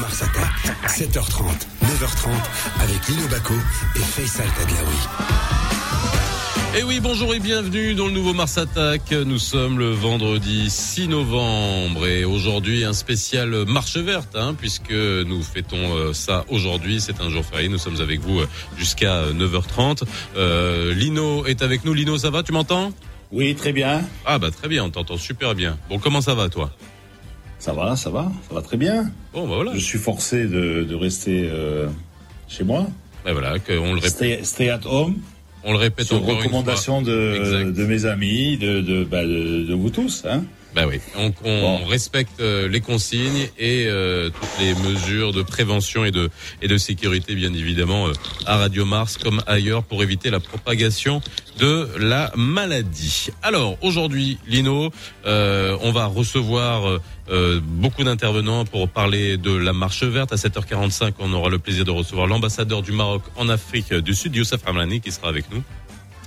Mars Attack. 7h30, 9h30 avec Lino Baco et Faisal Tadlaoui. Et oui, bonjour et bienvenue dans le nouveau Mars Attack. Nous sommes le vendredi 6 novembre et aujourd'hui un spécial marche verte, hein, puisque nous fêtons euh, ça aujourd'hui. C'est un jour férié. Nous sommes avec vous euh, jusqu'à 9h30. Euh, Lino est avec nous. Lino, ça va? Tu m'entends? Oui, très bien. Ah bah très bien, on t'entend super bien. Bon, comment ça va toi? Ça va, ça va, ça va très bien. Bon, bah voilà. Je suis forcé de, de rester euh, chez moi. Voilà, qu'on le répète. Stay, stay at home. On le répète sur encore recommandation une fois. de, mes amis, de, de, bah, de vous tous. Hein. Bah oui, on, on Bon. respecte euh, les consignes et euh, toutes les mesures de prévention et de et de sécurité, bien évidemment, euh, à Radio Mars comme ailleurs, pour éviter la propagation de la maladie. Alors aujourd'hui, Lino, euh, on va recevoir euh, euh, beaucoup d'intervenants pour parler de la marche verte. À 7h45, on aura le plaisir de recevoir l'ambassadeur du Maroc en Afrique du Sud, Youssef Hamlani, qui sera avec nous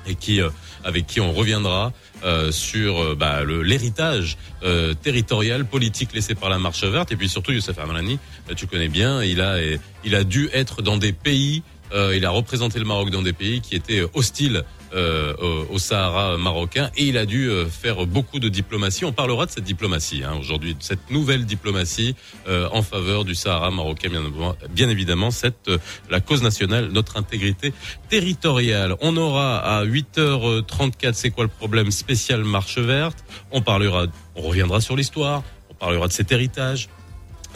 et qui euh, avec qui on reviendra euh, sur euh, bah, l'héritage euh, territorial politique laissé par la marche verte. Et puis surtout Youssef Hamlani euh, tu connais bien il a euh, il a dû être dans des pays il a représenté le Maroc dans des pays qui étaient hostiles euh, au, Sahara marocain et il a dû euh, faire beaucoup de diplomatie. On parlera de cette diplomatie hein, aujourd'hui, de cette nouvelle diplomatie euh, en faveur du Sahara marocain, bien, bien évidemment, cette euh, la cause nationale, notre intégrité territoriale. On aura à 8h34, c'est quoi le problème spécial marche verte? On parlera, on reviendra sur l'histoire, on parlera de cet héritage.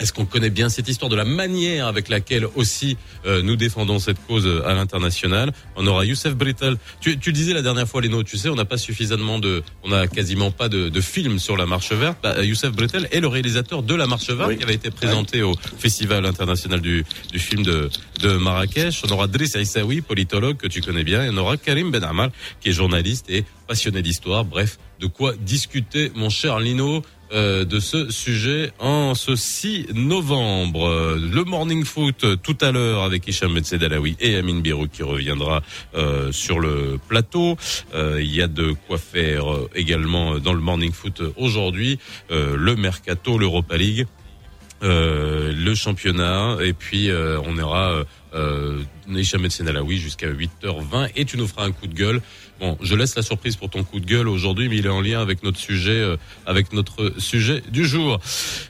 Est-ce qu'on connaît bien cette histoire de la manière avec laquelle aussi euh, nous défendons cette cause euh, à l'international? On aura Youssef Brittel. Tu, tu disais la dernière fois, Léno, tu sais, on n'a pas suffisamment de, on n'a quasiment pas de, de films sur la marche verte. Bah, Youssef Brittel est le réalisateur de la marche verte Oui. qui avait été présenté au Festival international du, du film de, de Marrakech. On aura Driss Aissaoui, politologue que tu connais bien, et on aura Karim Ben Amal qui est journaliste et passionné d'histoire. Bref, de quoi discuter, mon cher Lino euh, de ce sujet en ce 6 novembre. Le morning foot tout à l'heure avec Hicham Metsedalaoui et Amine Birou qui reviendra euh, sur le plateau. Euh, il y a de quoi faire euh, également dans le morning foot aujourd'hui. Le mercato, l'Europa League. Le championnat et puis on aura euh, Hicham Metsedalaoui jusqu'à 8h20 et tu nous feras un coup de gueule Bon, je laisse la surprise pour ton coup de gueule aujourd'hui, mais il est en lien avec notre sujet, euh, avec notre sujet du jour.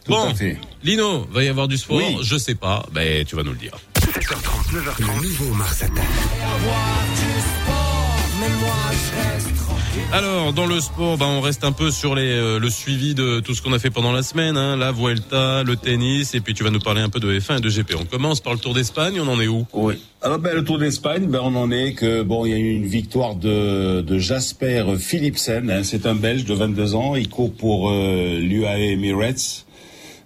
Tout bon. Lino, va y avoir du sport Oui. Je sais pas, ben tu vas nous le dire. 7h30, 9h30, le nouveau Mars Attack. Alors, dans le sport, ben, on reste un peu sur euh, le suivi de tout ce qu'on a fait pendant la semaine, hein, la Vuelta, le tennis, et puis tu vas nous parler un peu de F1 et de GP. On commence par le Tour d'Espagne, on en est où? Oui. Alors ben, le Tour d'Espagne, ben, on en est que bon, il y a eu une victoire de, de Jasper Philipsen. hein. c'est un Belge de 22 ans. Il court pour euh, l'UAE Emirates.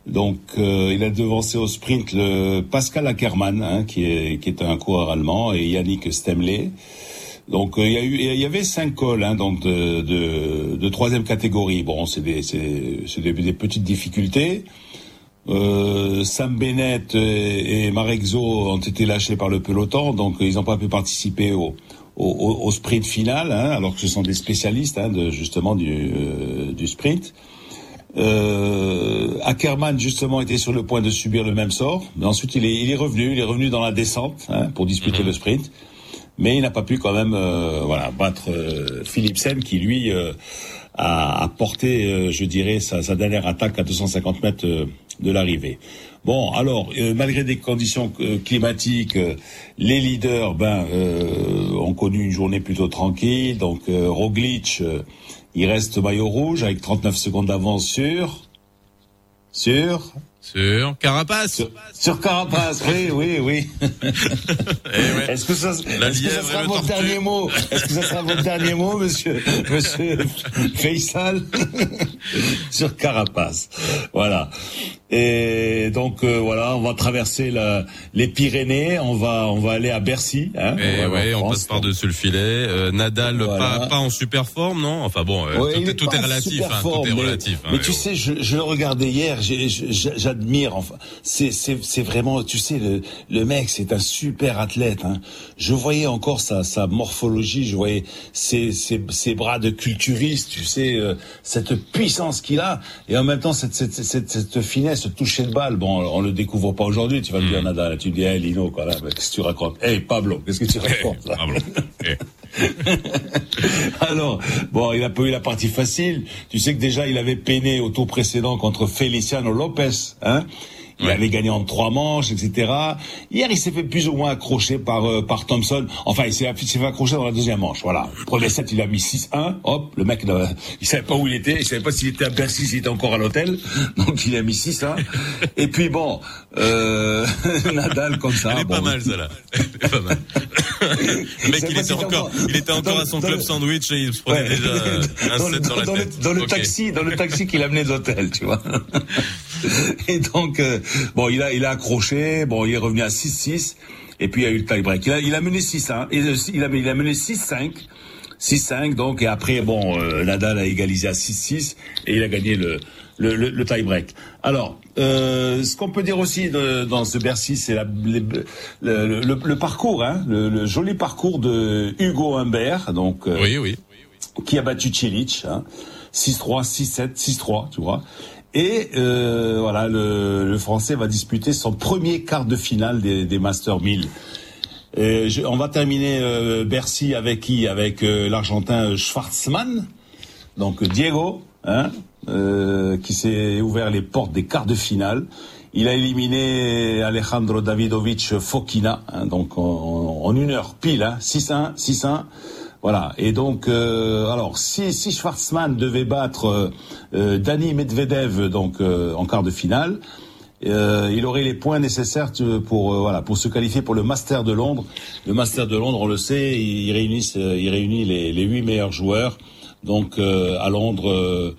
Donc euh, il a devancé au sprint le Pascal Ackermann, hein, qui est qui est un coureur allemand, et Yannick Stemley. Donc euh, il y a eu, il y avait cinq cols, hein, donc de, de, de troisième catégorie. Bon, c'est des, petites difficultés. Euh, Sam Bennett et, et Marexo ont été lâchés par le peloton, donc ils n'ont pas pu participer au, au, au- au sprint final, hein, alors que ce sont des spécialistes hein, de, justement du, euh, du sprint. Euh, Ackermann justement était sur le point de subir le même sort, mais ensuite il est, il est revenu, il est revenu dans la descente hein, pour disputer le sprint, mais il n'a pas pu quand même euh, voilà battre euh, Philipsen qui lui euh, a, porté, je dirais, sa, sa dernière attaque à 250 mètres de l'arrivée. Bon, alors euh, malgré des conditions euh, climatiques, euh, les leaders ben ont connu une journée plutôt tranquille. Donc Roglic, il reste maillot rouge avec 39 secondes d'avance sur sur Sur Carapace sur, sur Carapace. oui, oui, oui. Eh ouais. Est-ce que ça, est-ce que sera votre dernier mot Est-ce que ça sera votre dernier mot, monsieur, monsieur Faisal? Sur Carapace. Voilà. Et donc euh, voilà, on va traverser la, les Pyrénées, on va on va aller à Bercy. Hein, Eh va ouais, on passe par-dessus le filet. Euh, Nadal, Voilà. pas, pas en super forme, non Enfin bon, euh, Ouais, tout, est, tout est relatif. Hein, tout est mais- relatif. hein, Mais mais tu sais, je, je le regardais hier, j'admire. Enfin, c'est c'est c'est vraiment, tu sais, le le mec, c'est un super athlète. Hein. Je voyais encore sa sa morphologie, je voyais ses ses, ses bras de culturiste, tu sais, euh, cette puissance qu'il a, et en même temps cette cette cette, cette finesse ce toucher de balle, bon, on le découvre pas aujourd'hui. Tu vas me dire, Nadal, tu me dis, hey, Lino, quoi, là, qu'est-ce que tu racontes? Hey, Pablo, qu'est-ce que tu racontes là? Pablo. Alors, bon, il a pas eu la partie facile. Tu sais que déjà, il avait peiné au tour précédent contre Feliciano Lopez, hein? Il avait gagné en trois manches, etc. Hier, il s'est fait plus ou moins accrocher par euh, par Thompson. Enfin, il s'est fait accrocher dans la deuxième manche. Voilà. Premier set, il a mis 6-1. Hop, le mec, euh, il savait pas où il était. Il savait pas s'il était à Bercy, s'il était encore à l'hôtel. Donc, il a mis 6-1. Et puis bon, euh, Nadal comme ça. Elle est bon, pas mal, ça là. Elle est pas mal. le mec, il était encore, il était encore à son club sandwich et il se prenait Ouais. déjà un dans, set le, dans la le- dans le taxi, dans le taxi qu'il amenait d'hôtel, tu vois. Et donc, euh, bon, il a, il a accroché, bon, il est revenu à 6-6, et puis il y a eu le tie-break. Il a, il a mené 6-1, et euh, il a, il a mené 6-5, 6-5, donc, et après, bon, euh, Nadal a égalisé à 6-6, et il a gagné le, le, le, le tie-break. Alors, euh, ce qu'on peut dire aussi de- dans ce Bercy, c'est le, parcours, hein, le, le joli parcours de Hugo Humbert, donc euh, Oui, oui. qui a battu Cilic, hein, 6-3, 6-7, 6-3, tu vois. Et euh, voilà, le, le Français va disputer son premier quart de finale des, des Master 1000. Et je- on va terminer euh, Bercy avec qui? Avec euh, l'Argentin Schwartzmann, donc Diego, hein, euh, qui s'est ouvert les portes des quarts de finale. Il a éliminé Alejandro Davidovich Fokina, hein, donc en, en une heure pile, hein, 6-1, 6-1. Voilà. Et donc, euh, alors, si, si Schwartzmann devait battre euh, euh, Dani Medvedev donc euh, en quart de finale, il aurait les points nécessaires pour voilà pour se qualifier pour le Master de Londres. Le Master de Londres, on le sait, il, réunit il réunit les, les huit meilleurs joueurs donc à Londres.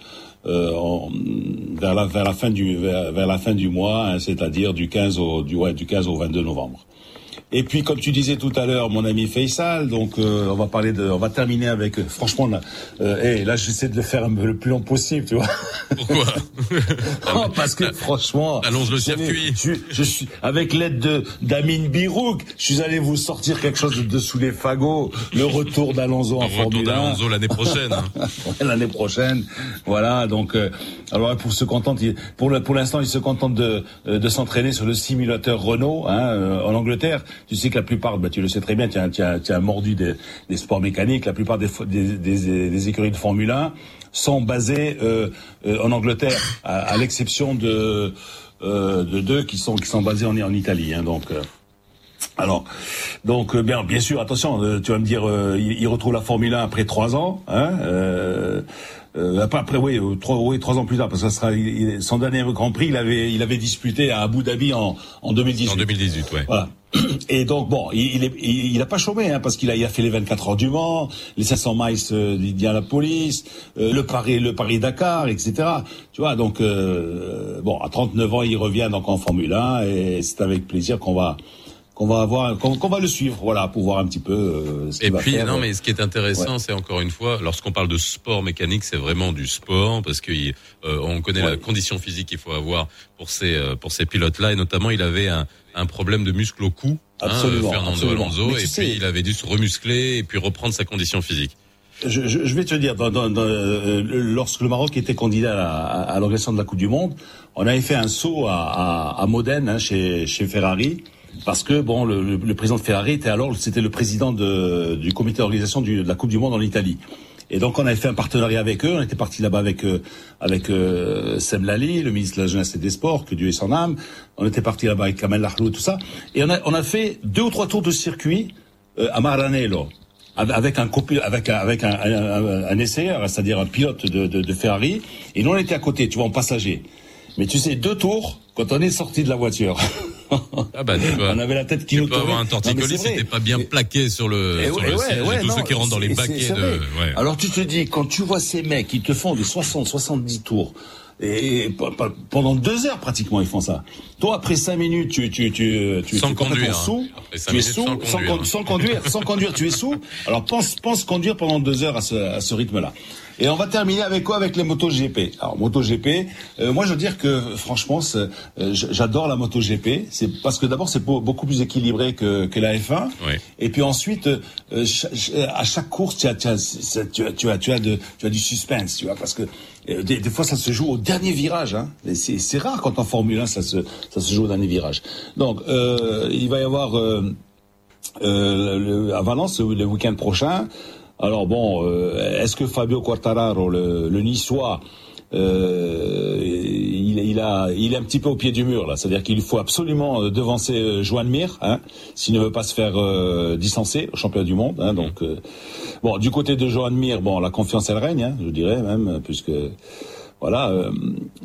vers la vers la fin du la fin du mois, hein, c'est-à-dire du 15 au du ouais, du 15 au 22 novembre. Et puis, comme tu disais tout à l'heure, mon ami Faisal, donc euh, on va parler de, on va terminer avec, euh, franchement, là, euh, hey, là j'essaie de le faire le plus long possible, tu vois. Pourquoi Oh, parce que franchement, Allonge le circuit. Je, je suis avec l'aide de d'Amine Birouk, je suis allé vous sortir quelque chose de, de sous les fagots, le retour d'Alonso en Le retour Formule 1 d'Alonso l'année prochaine. hein. L'année prochaine. Voilà, donc euh, alors pour se contenter, pour le, pour l'instant, il se contente de euh, de s'entraîner sur le simulateur Renault hein, euh, en Angleterre. Tu sais que la plupart, bah, tu le sais très bien, tu as, mordu des, sports mécaniques. La plupart des, écuries de Formule 1 sont basées euh, euh, en Angleterre, à, l'exception de euh, de deux qui sont qui sont basés en, Italie. Hein, donc alors, donc bien, bien sûr, attention, tu vas me dire, il, il retrouve la Formule 1 après trois ans, hein, euh, après, oui, euh, trois, oui, trois ans plus tard, parce que ça sera il- son dernier Grand Prix, il avait, il avait disputé à Abu Dhabi en, en 2018. En 2018, ouais. Voilà. Et donc bon, il, il, il a pas chômé hein, parce qu'il a, il a fait les 24 heures du Mans, les 500 miles euh, d'Indianapolis, euh, le Paris, le Paris Dakar, etc. Tu vois, donc euh, bon, à 39 ans, il revient donc en Formule 1 et c'est avec plaisir qu'on va qu'on va avoir qu'on qu'on va le suivre, voilà, pour voir un petit peu euh, ce Et va puis, faire. non, mais ce qui est intéressant, c'est encore une fois, lorsqu'on parle de sport mécanique, c'est vraiment du sport parce que euh, on connaît la condition physique qu'il faut avoir pour ces euh, pour ces pilotes-là, et notamment, il avait un, un problème de muscle au cou, hein, Absolument, euh, Fernando absolument. Alonso, et sais- puis il avait dû se remuscler et puis reprendre sa condition physique. Je, je, je vais te dire, dans, dans, dans, euh, lorsque le Maroc était candidat à, à, à l'organisation de la Coupe du Monde, on avait fait un saut à, à, à Modène, hein, chez, chez Ferrari, parce que bon, le, le, président de Ferrari était alors, c'était le président de, du comité d'organisation de la Coupe du Monde en Italie. Et donc on avait fait un partenariat avec eux. On était parti là-bas avec euh, avec euh, Sem Lali, le ministre de la Jeunesse et des Sports, que Dieu ait son âme. On était parti là-bas avec Kamel Lahlou, tout ça. Et on a on a fait deux ou trois tours de circuit euh, à Maranello avec un avec un, avec un, un, un essayeur, c'est-à-dire un pilote de, de, de Ferrari, et nous on était à côté, tu vois, en passager. Mais tu sais, deux tours, quand on est sorti de la voiture, Ah bah, on avait la tête qui nous avoir un torticolis t'es pas bien plaqué sur le, et sur ouais, le ouais, siège, ouais, tous non, ceux qui rentrent dans les baquets de. Alors tu te dis, quand tu vois ces mecs, ils te font des 60, 70 tours, et, pendant deux heures pratiquement ils font ça. Toi après cinq minutes, tu tu tu tu, Sans conduire, hein. sous, tu es sous, sans sans, conduire, con- hein. sans conduire, sans conduire, tu es sous. Alors pense pense conduire pendant deux heures à ce à ce rythme-là. Et on va terminer avec quoi Avec les motos GP. Alors moto GP, euh, moi je veux dire que franchement, euh, j'adore la moto GP. C'est parce que d'abord c'est beau- beaucoup plus équilibré que que la F1. Ouais. Et puis ensuite, euh, à chaque course, tu as, tu as, tu as, tu as, tu as, de, tu as du suspense, tu vois, parce que Des, des, fois, ça se joue au dernier virage. Hein. C'est rare quand en Formule 1, ça se, ça se joue au dernier virage. Donc, euh, il va y avoir euh, euh, le, à Valence le, week-end prochain. Alors bon, euh, est-ce que Fabio Quartararo, le, le Niçois, euh, il, il, a, il est un petit peu au pied du mur là. C'est-à-dire qu'il faut absolument euh, devancer euh, Joan Mir, hein, s'il ne veut pas se faire euh, distancer au championnat du monde. Hein, donc, euh, bon, du côté de Joan Mir, bon, la confiance elle règne, hein, je dirais même, puisque voilà,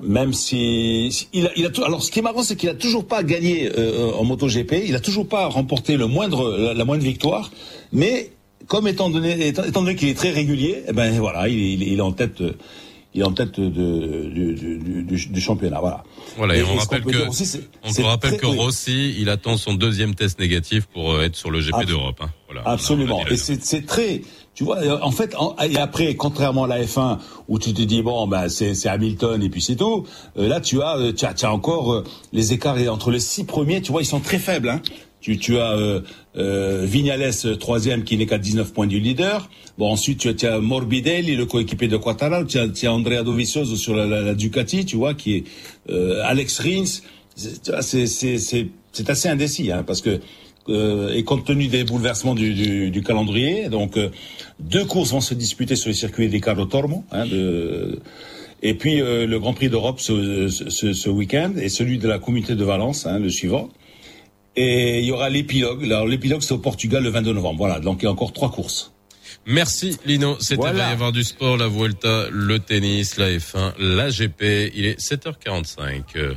même si, il, a, il a alors ce qui est marrant, c'est qu'il a toujours pas gagné en MotoGP, il a toujours pas remporté le moindre, la moindre victoire, mais comme étant donné, étant, étant donné qu'il est très régulier, eh ben voilà, il, il, il est en tête il est en tête de, du, du, du, du, championnat. Voilà. Voilà. Et, et on rappelle que, aussi, on rappelle que Rossi, il attend son deuxième test négatif pour euh, être sur le GP d'Europe. Hein. Voilà, Absolument. Et c'est très, tu vois, en fait, en, et après, contrairement à la F1 où tu te dis bon, ben c'est Hamilton et puis c'est tout. Euh, là, tu as, euh, tu as, tu as encore euh, les écarts entre les six premiers. Tu vois, ils sont très faibles. Hein. Tu, tu as euh, euh, Vignales troisième qui n'est qu'à 19 points du leader. Bon ensuite tu as, tu as Morbidelli le coéquipier de Quattararo. Tu as, tu as Andrea Dovizioso sur la, la, Ducati, tu vois, qui est euh, Alex Rins. C'est c'est assez indécis hein, parce que euh, et compte tenu des bouleversements du, du, du calendrier, donc euh, deux courses vont se disputer sur les circuits des Carlo Tormo. Hein, de, et puis euh, le Grand Prix d'Europe ce, ce, ce week-end et celui de la communauté de Valence, hein, le suivant. Et il y aura l'épilogue. Alors l'épilogue c'est au Portugal le 22 novembre. Voilà, donc il y a encore trois courses. Merci Lino. C'était voilà. va y avoir du sport, la Vuelta, le tennis, la F1, la GP. Il est 7h45.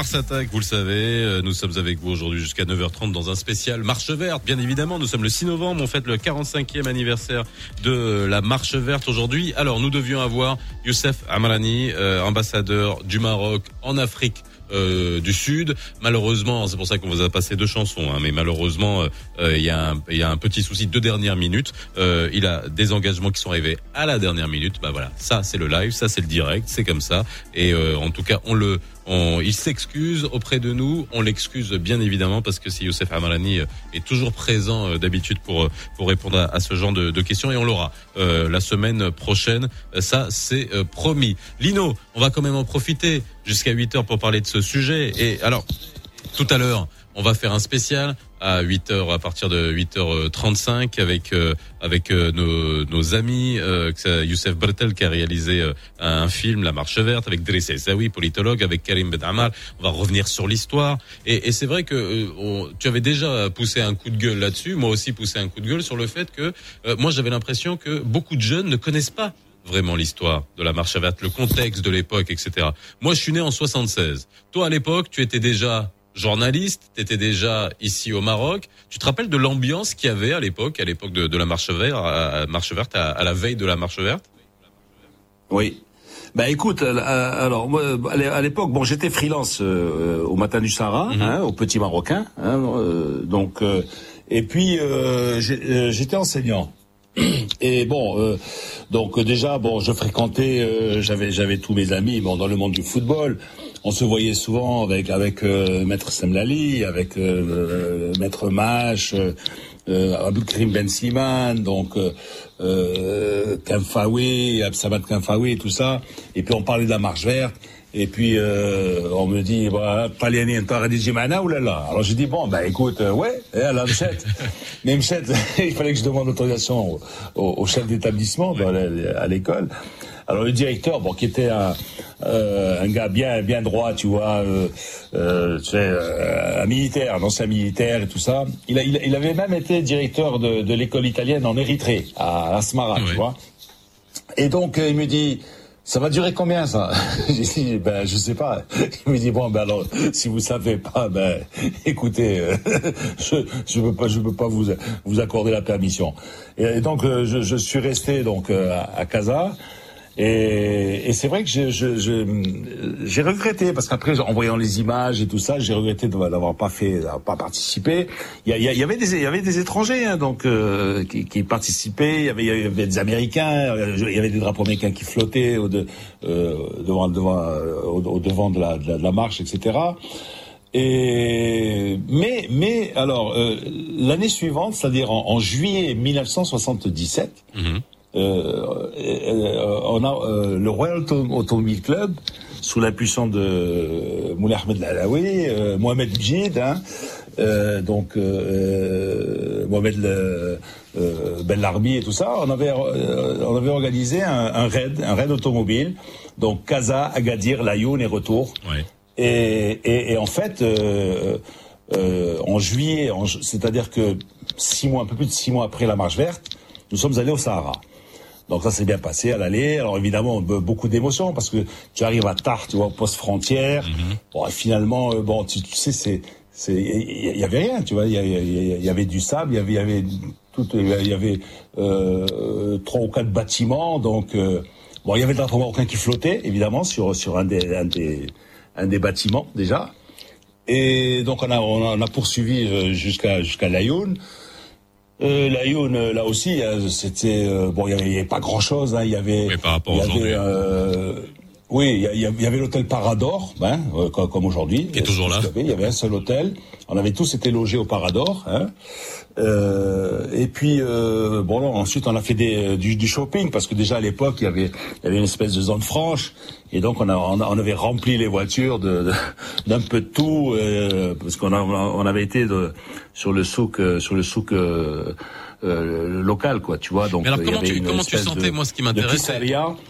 Mars Attack, vous le savez, euh, nous sommes avec vous aujourd'hui jusqu'à 9h30 dans un spécial Marche Verte. Bien évidemment, nous sommes le 6 novembre, on fête le 45e anniversaire de la Marche Verte aujourd'hui. Alors, nous devions avoir Youssef Amrani, euh, ambassadeur du Maroc en Afrique euh, du Sud. Malheureusement, c'est pour ça qu'on vous a passé deux chansons, hein, mais malheureusement, euh, euh, il y, a un- y a un petit souci de dernière minute. Euh, il a des engagements qui sont arrivés à la dernière minute. Bah voilà, ça c'est le live, ça c'est le direct, c'est comme ça. Et en tout cas, on le, on, il s'excuse auprès de nous. On l'excuse bien évidemment parce que si Youssef Amalani euh, est toujours présent euh, d'habitude pour euh, pour répondre à, à ce genre de, de questions et on l'aura euh, la semaine prochaine. Ça c'est euh, promis. Lino, on va quand même en profiter jusqu'à 8 heures pour parler de ce sujet. Et alors, tout à l'heure, on va faire un spécial à 8 heures, à partir de 8h35 avec euh, avec euh, nos, nos amis euh, Youssef Bretel qui a réalisé euh, un film La Marche Verte avec Driss Essaoui, politologue, avec Karim Bedamar. On va revenir sur l'histoire et, et c'est vrai que euh, on- tu avais déjà poussé un coup de gueule là-dessus, moi aussi poussé un coup de gueule sur le fait que euh, moi j'avais l'impression que beaucoup de jeunes ne connaissent pas vraiment l'histoire de la marche verte, le contexte de l'époque, etc. Moi, je suis né en 76. Toi, à l'époque, tu étais déjà journaliste, tu étais déjà ici au Maroc. Tu te rappelles de l'ambiance qu'il y avait à l'époque, à l'époque de, de, la marche verte, à, marche verte, à, à la veille de la marche verte? Oui, bah écoute, euh, alors moi, à l'époque, bon, j'étais freelance euh, au Matin du Sahara, mhm. hein, au Petit Marocain, hein, euh, donc, et puis j'étais enseignant. Et bon, donc déjà, bon, je fréquentais, j'avais j'avais tous mes amis, bon, dans le monde du football. On se voyait souvent avec avec Maître Semlali, avec Maître Mache, euh, Abdelkrim Ben Siman, donc euh, euh, Kamfawi, Absabat Kamfawi, tout ça. Et puis on parlait de la marche verte. Et puis euh, on me dit, bah, Paliani, ou là là. Alors j'ai dit bon, bah écoute, euh, ouais, et à la mchette. Mais mchette, il fallait que je demande l'autorisation au, au, chef d'établissement à l'école. Alors le directeur, bon, qui était un, euh, un gars bien bien droit, tu vois, euh, euh, tu sais, euh, un militaire, un ancien militaire et tout ça. Il, a, il, avait même été directeur de, de l'école italienne en Érythrée, à Asmara, tu vois. Et donc il me dit. Ça va durer combien ça? J'ai dit ben je sais pas. Il me dit bon ben alors si vous savez pas ben écoutez je je peux pas je peux pas vous vous accorder la permission. Et, donc je, je, suis resté donc à, à Casa. Et, et c'est vrai que j'ai je, je, regretté parce qu'après en voyant les images et tout ça, j'ai regretté d'avoir pas fait, pas participé. Il y, avait des, il y avait des étrangers hein, donc euh, qui, qui, participaient. Il y, avait, il y avait des Américains, il y avait des drapeaux américains qui flottaient au de, euh, devant, devant, euh, au, devant de la, de la, marche, etc. Et mais mais alors euh, l'année suivante, c'est-à-dire en, en, juillet 1977. Euh, euh, on a euh, le Royal Automobile Club sous l'impulsion de Moulay Ahmed Lalaoui, Mohamed Bjid, hein, donc Mohamed Ben Larbi et tout ça, on avait on avait organisé un, raid, un raid automobile, donc Kaza, Agadir, Layoun et retour. Et, et, et, en fait, en juillet, c'est-à-dire que six mois, un peu plus de six mois après la marche verte, nous sommes allés au Sahara. Donc ça s'est bien passé à l'aller. Alors évidemment beaucoup d'émotions parce que tu arrives à Tart, tu vois, au poste frontière. Mhm. Bon, finalement, euh, bon, tu, sais, c'est, c'est, il y, avait rien, tu vois. Il y, avait du sable, il y avait, il y avait tout, il y avait euh, trois ou quatre bâtiments. Donc euh, bon, il y avait de marocain qui flottait évidemment sur sur un des un des un des bâtiments déjà. Et donc on a on a, poursuivi euh, jusqu'à jusqu'à Laayoune. Euh, la Youn, euh, là aussi, euh, c'était euh, bon, il y avait, pas grand chose. Hein, il y avait, oui, par rapport aujourd'hui. oui, il y, avait l'hôtel Parador, hein, comme, aujourd'hui. Qui est toujours là. Il y avait un seul hôtel. On avait tous été logés au Parador. Hein. Euh, et puis euh, bon, ensuite on a fait des, du, du, shopping parce que déjà à l'époque il y avait il y avait une espèce de zone franche. Et donc on a on, avait rempli les voitures de d'un peu de tout euh, parce qu'on a, on avait été de, sur le souk euh, sur le souk euh, euh, local quoi tu vois. Donc Mais alors comment tu comment tu sentais moi ce qui m'intéresse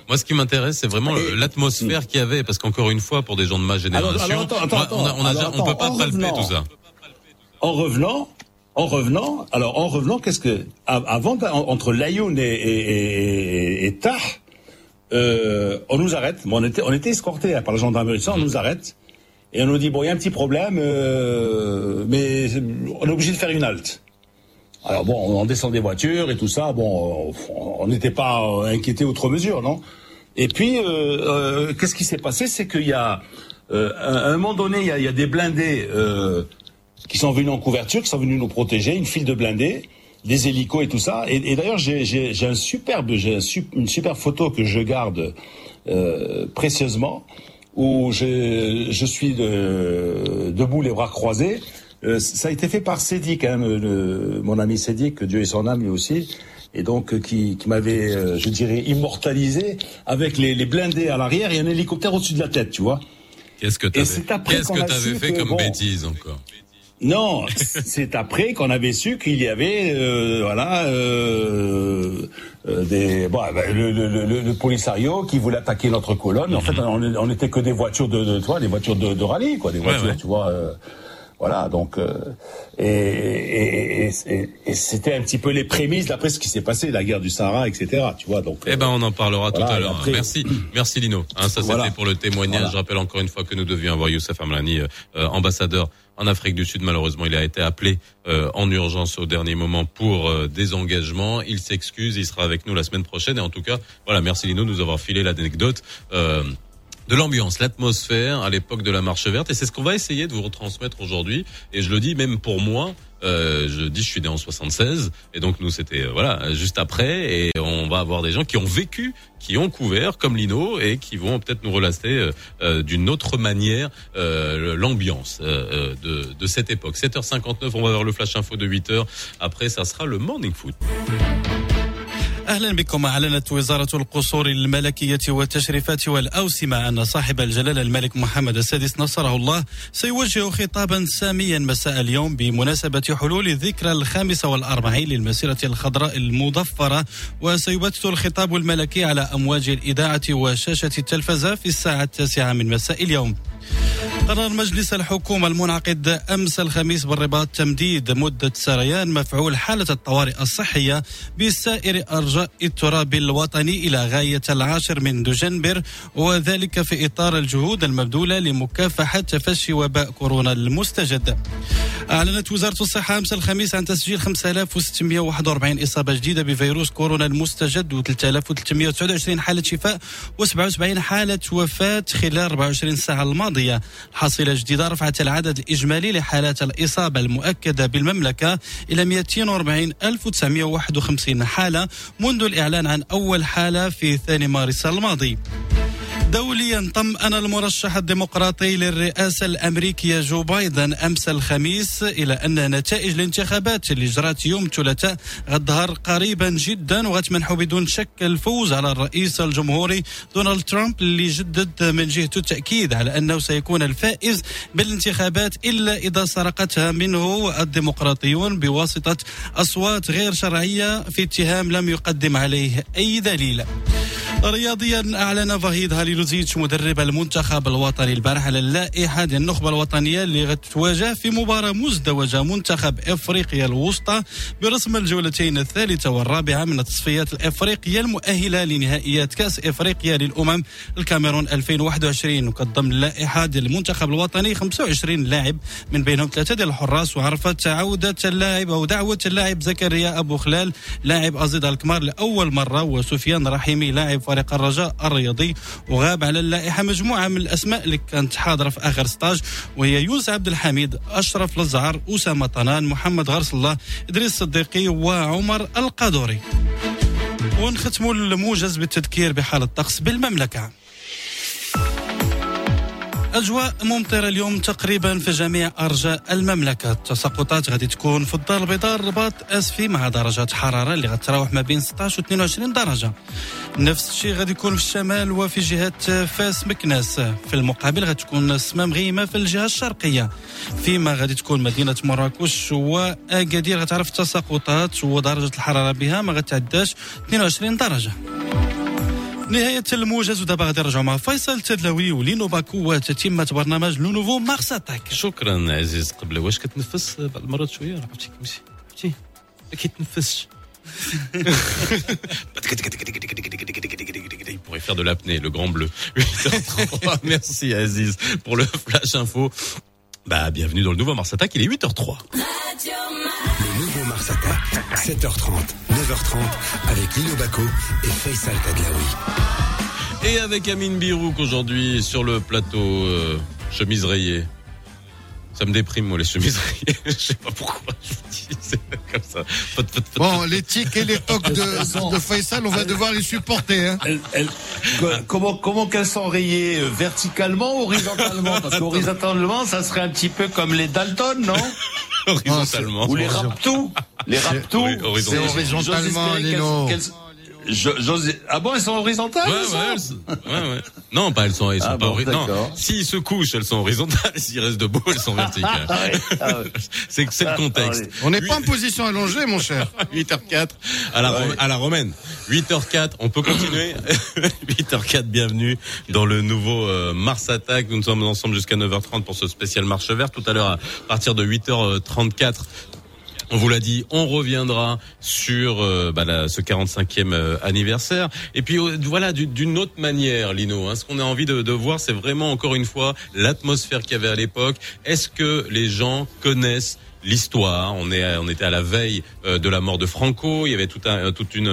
moi ce qui m'intéresse c'est vraiment l'atmosphère qu'il y avait parce qu'encore une fois pour des gens de ma génération alors, attends, attends, on, a, on, a, on peut pas palper tout ça. en revenant en revenant, alors en revenant, qu'est-ce que avant entre Layoun et, et, Tah, euh, on nous arrête. on était on était escorté hein, par la gendarmerie, ça, on nous arrête et on nous dit bon, il y a un petit problème, euh, mais on est obligé de faire une halte. Alors bon, on descend des voitures et tout ça. Bon, on n'était pas inquiété outre mesure, non? Et puis, euh, euh, qu'est-ce qui s'est passé? C'est qu'il y a, euh, à un moment donné, il y a, il y a des blindés euh, qui sont venus en couverture, qui sont venus nous protéger, une file de blindés, des hélicos et tout ça. Et, d'ailleurs, j'ai un superbe, j'ai une super photo que je garde euh, précieusement, où je, je suis de, debout, les bras croisés. Euh, ça a été fait par Cédic, hein, mon ami Cédic, que Dieu ait son âme lui aussi, et donc euh, qui, qui m'avait, euh, je dirais, immortalisé avec les, les blindés à l'arrière et un hélicoptère au-dessus de la tête, tu vois. Qu'est-ce que tu avais, fait comme bêtise encore non, c'est après qu'on avait su qu'il y avait, euh, voilà, euh, euh des, bon, bah, le, le, le, le, polisario qui voulait attaquer notre colonne. En fait, mhm. on, on était que des voitures de, de toi, des voitures de, de rallye, quoi, des voitures, tu vois. Euh, Voilà, donc euh, et, et, et- et- c'était un petit peu les prémices d'après ce qui s'est passé, la guerre du Sahara, etc. Tu vois, donc. Eh ben, on en parlera tout à l'heure. après- Merci, merci Lino. Hein, ça, c'était Voilà. pour le témoignage. Voilà. Je rappelle encore une fois que nous devions avoir Youssef Amlani, euh, ambassadeur en Afrique du Sud. Malheureusement, il a été appelé euh, en urgence au dernier moment pour euh, des engagements. Il s'excuse. Il sera avec nous la semaine prochaine. Et en tout cas, voilà, merci Lino de nous avoir filé l'anecdote. Euh, de l'ambiance, l'atmosphère à l'époque de la marche verte et c'est ce qu'on va essayer de vous retransmettre aujourd'hui et je le dis même pour moi euh, je dis je suis né en 76 et donc nous c'était euh, voilà juste après. Et on va avoir des gens qui ont vécu qui ont couvert comme Lino et qui vont peut-être nous relater euh, euh, d'une autre manière l'ambiance de, de cette époque. 7h59 on va voir le flash info de 8h après ça sera le morning foot أهلا بكم. أعلنت وزارة القصور الملكية والتشريفات والأوسمة أن صاحب الجلالة الملك محمد السادس نصره الله سيوجه خطابا ساميا مساء اليوم بمناسبة حلول الذكرى الخامسة والأربعين للمسيرة الخضراء المضفرة وسيبث الخطاب الملكي على أمواج الإذاعة وشاشة التلفزة في الساعة التاسعة من مساء اليوم. قرر مجلس الحكومة المنعقد أمس الخميس بالرباط تمديد مدة سريان مفعول حالة الطوارئ الصحية بسائر أرجاء التراب الوطني إلى غاية العاشر من دجنبر وذلك في إطار الجهود المبذولة لمكافحة تفشي وباء كورونا المستجد. أعلنت وزارة الصحة أمس الخميس عن تسجيل 5641 إصابة جديدة بفيروس كورونا المستجد و3329 حالة شفاء و77 حالة وفاة خلال 24 ساعة الماضية. الحصيلة الجديدة رفعت العدد الإجمالي لحالات الإصابة المؤكدة بالمملكة إلى 240951 حالة منذ الإعلان عن أول حالة في 2 مارس الماضي. دوليا طمأن المرشح الديمقراطي للرئاسة الأمريكية جو بايدن أمس الخميس إلى أن نتائج الانتخابات اللي جرت يوم الثلاثاء غتظهر قريبا جدا وغتمنحوا بدون شك الفوز على الرئيس الجمهوري دونالد ترامب اللي جدد من جهته التأكيد على أنه سيكون الفائز بالانتخابات إلا إذا سرقتها منه الديمقراطيون بواسطة أصوات غير شرعية في اتهام لم يقدم عليه أي دليل. رياضيا أعلن فهيد هاليلوزيتش مدرب المنتخب الوطني البارح على اللائحه ديال النخبة الوطنية اللي غتواجه في مباراة مزدوجة منتخب إفريقيا الوسطى برسم الجولتين الثالثة والرابعة من التصفيات الإفريقية المؤهلة لنهائيات كأس إفريقيا للأمم الكاميرون 2021 وكتضم اللائحه ديال المنتخب الوطني 25 لاعب من بينهم ثلاثة ديال الحراس وعرفت عودة اللاعب أو دعوة اللاعب زكريا أبو خلال لاعب أزيد الكمار لأول مرة وسفيان رحيمي لاعب فريق الرجاء الرياضي وغاب على اللائحة مجموعة من الأسماء اللي كانت حاضرة في آخر ستاج وهي يونس عبد الحميد أشرف لزعر أسامة طنان محمد غرس الله إدريس الصديقي وعمر القادوري ونختموا الموجز بالتذكير بحال الطقس بالمملكة. أجواء ممطرة اليوم تقريبا في جميع أرجاء المملكة. التساقطات غادي تكون في الدار البيضاء الرباط أسفي مع درجات حرارة اللي غتراوح ما بين 16 و 22 درجة. نفس الشيء غادي يكون في الشمال وفي جهة فاس مكناس. في المقابل غتكون السماء مغيمة في الجهة الشرقية. فيما غادي تكون مدينة مراكش وأكادير غتعرف تساقطات ودرجة الحرارة بها ما غتعداش 22 درجة. نهاية الموجز ودابا غادي نرجعوا مع فيصل تدلوي ولينو باكو وتتمة برنامج لو نوفو مارس اتاك شكرا عزيز قبل واش كتنفس بعض المرات شويه عرفتي كيمشي عرفتي ما كيتنفسش Il pourrait faire de l'apnée, le grand bleu. 8h03. Merci Aziz pour le flash info. Bah, bienvenue dans le nouveau Mars Attack, il est 8h03. Le nouveau Mars Attack, 7h30, 9h30, avec Lino Baco et Faisal Tadlaoui. Et avec Amine Birouk aujourd'hui sur le plateau, euh, chemise rayée. Ça me déprime, moi, les chemises rayées. Je sais pas pourquoi. Je vous dis, c'est comme ça. Faut- faut- faut- Bon, les tics et les tocs de, de Faisal, on va devoir les supporter. Hein. Que- comment comment qu'elles sont rayées euh, verticalement ou horizontalement? Parce qu'horizontalement, ça serait un petit peu comme les Dalton, non? Horizontalement. Ou les Raptous Les horizontalement. C'est- Horizontalement, Lino. Jo- José- Ah bon, elles sont horizontales Ouais, elles sont ouais, elles sont- ouais, ouais. Non, pas elles sont, elles sont Ah pas bon, horizontales. S'ils se couchent, elles sont horizontales. S'ils restent debout, elles sont verticales. Ah ouais, ah ouais. c'est c'est le contexte. Ah On n'est pas en position allongée, mon cher. 8h04 à la, Rom- à la romaine. 8h04, on peut continuer 8h04, bienvenue dans le nouveau euh, Mars Attack. Nous sommes ensemble jusqu'à 9h30 pour ce spécial marche verte. Tout à l'heure, à partir de 8h34, on vous l'a dit, on reviendra sur euh, bah, la- ce 45e euh, anniversaire. Et puis euh, voilà, du- d'une autre manière, Lino. hein, ce qu'on a envie de, de voir, c'est vraiment encore une fois l'atmosphère qu'il y avait à l'époque. Est-ce que les gens connaissent l'histoire? On est, on était à la veille de la mort de Franco. Il y avait tout un, toute une,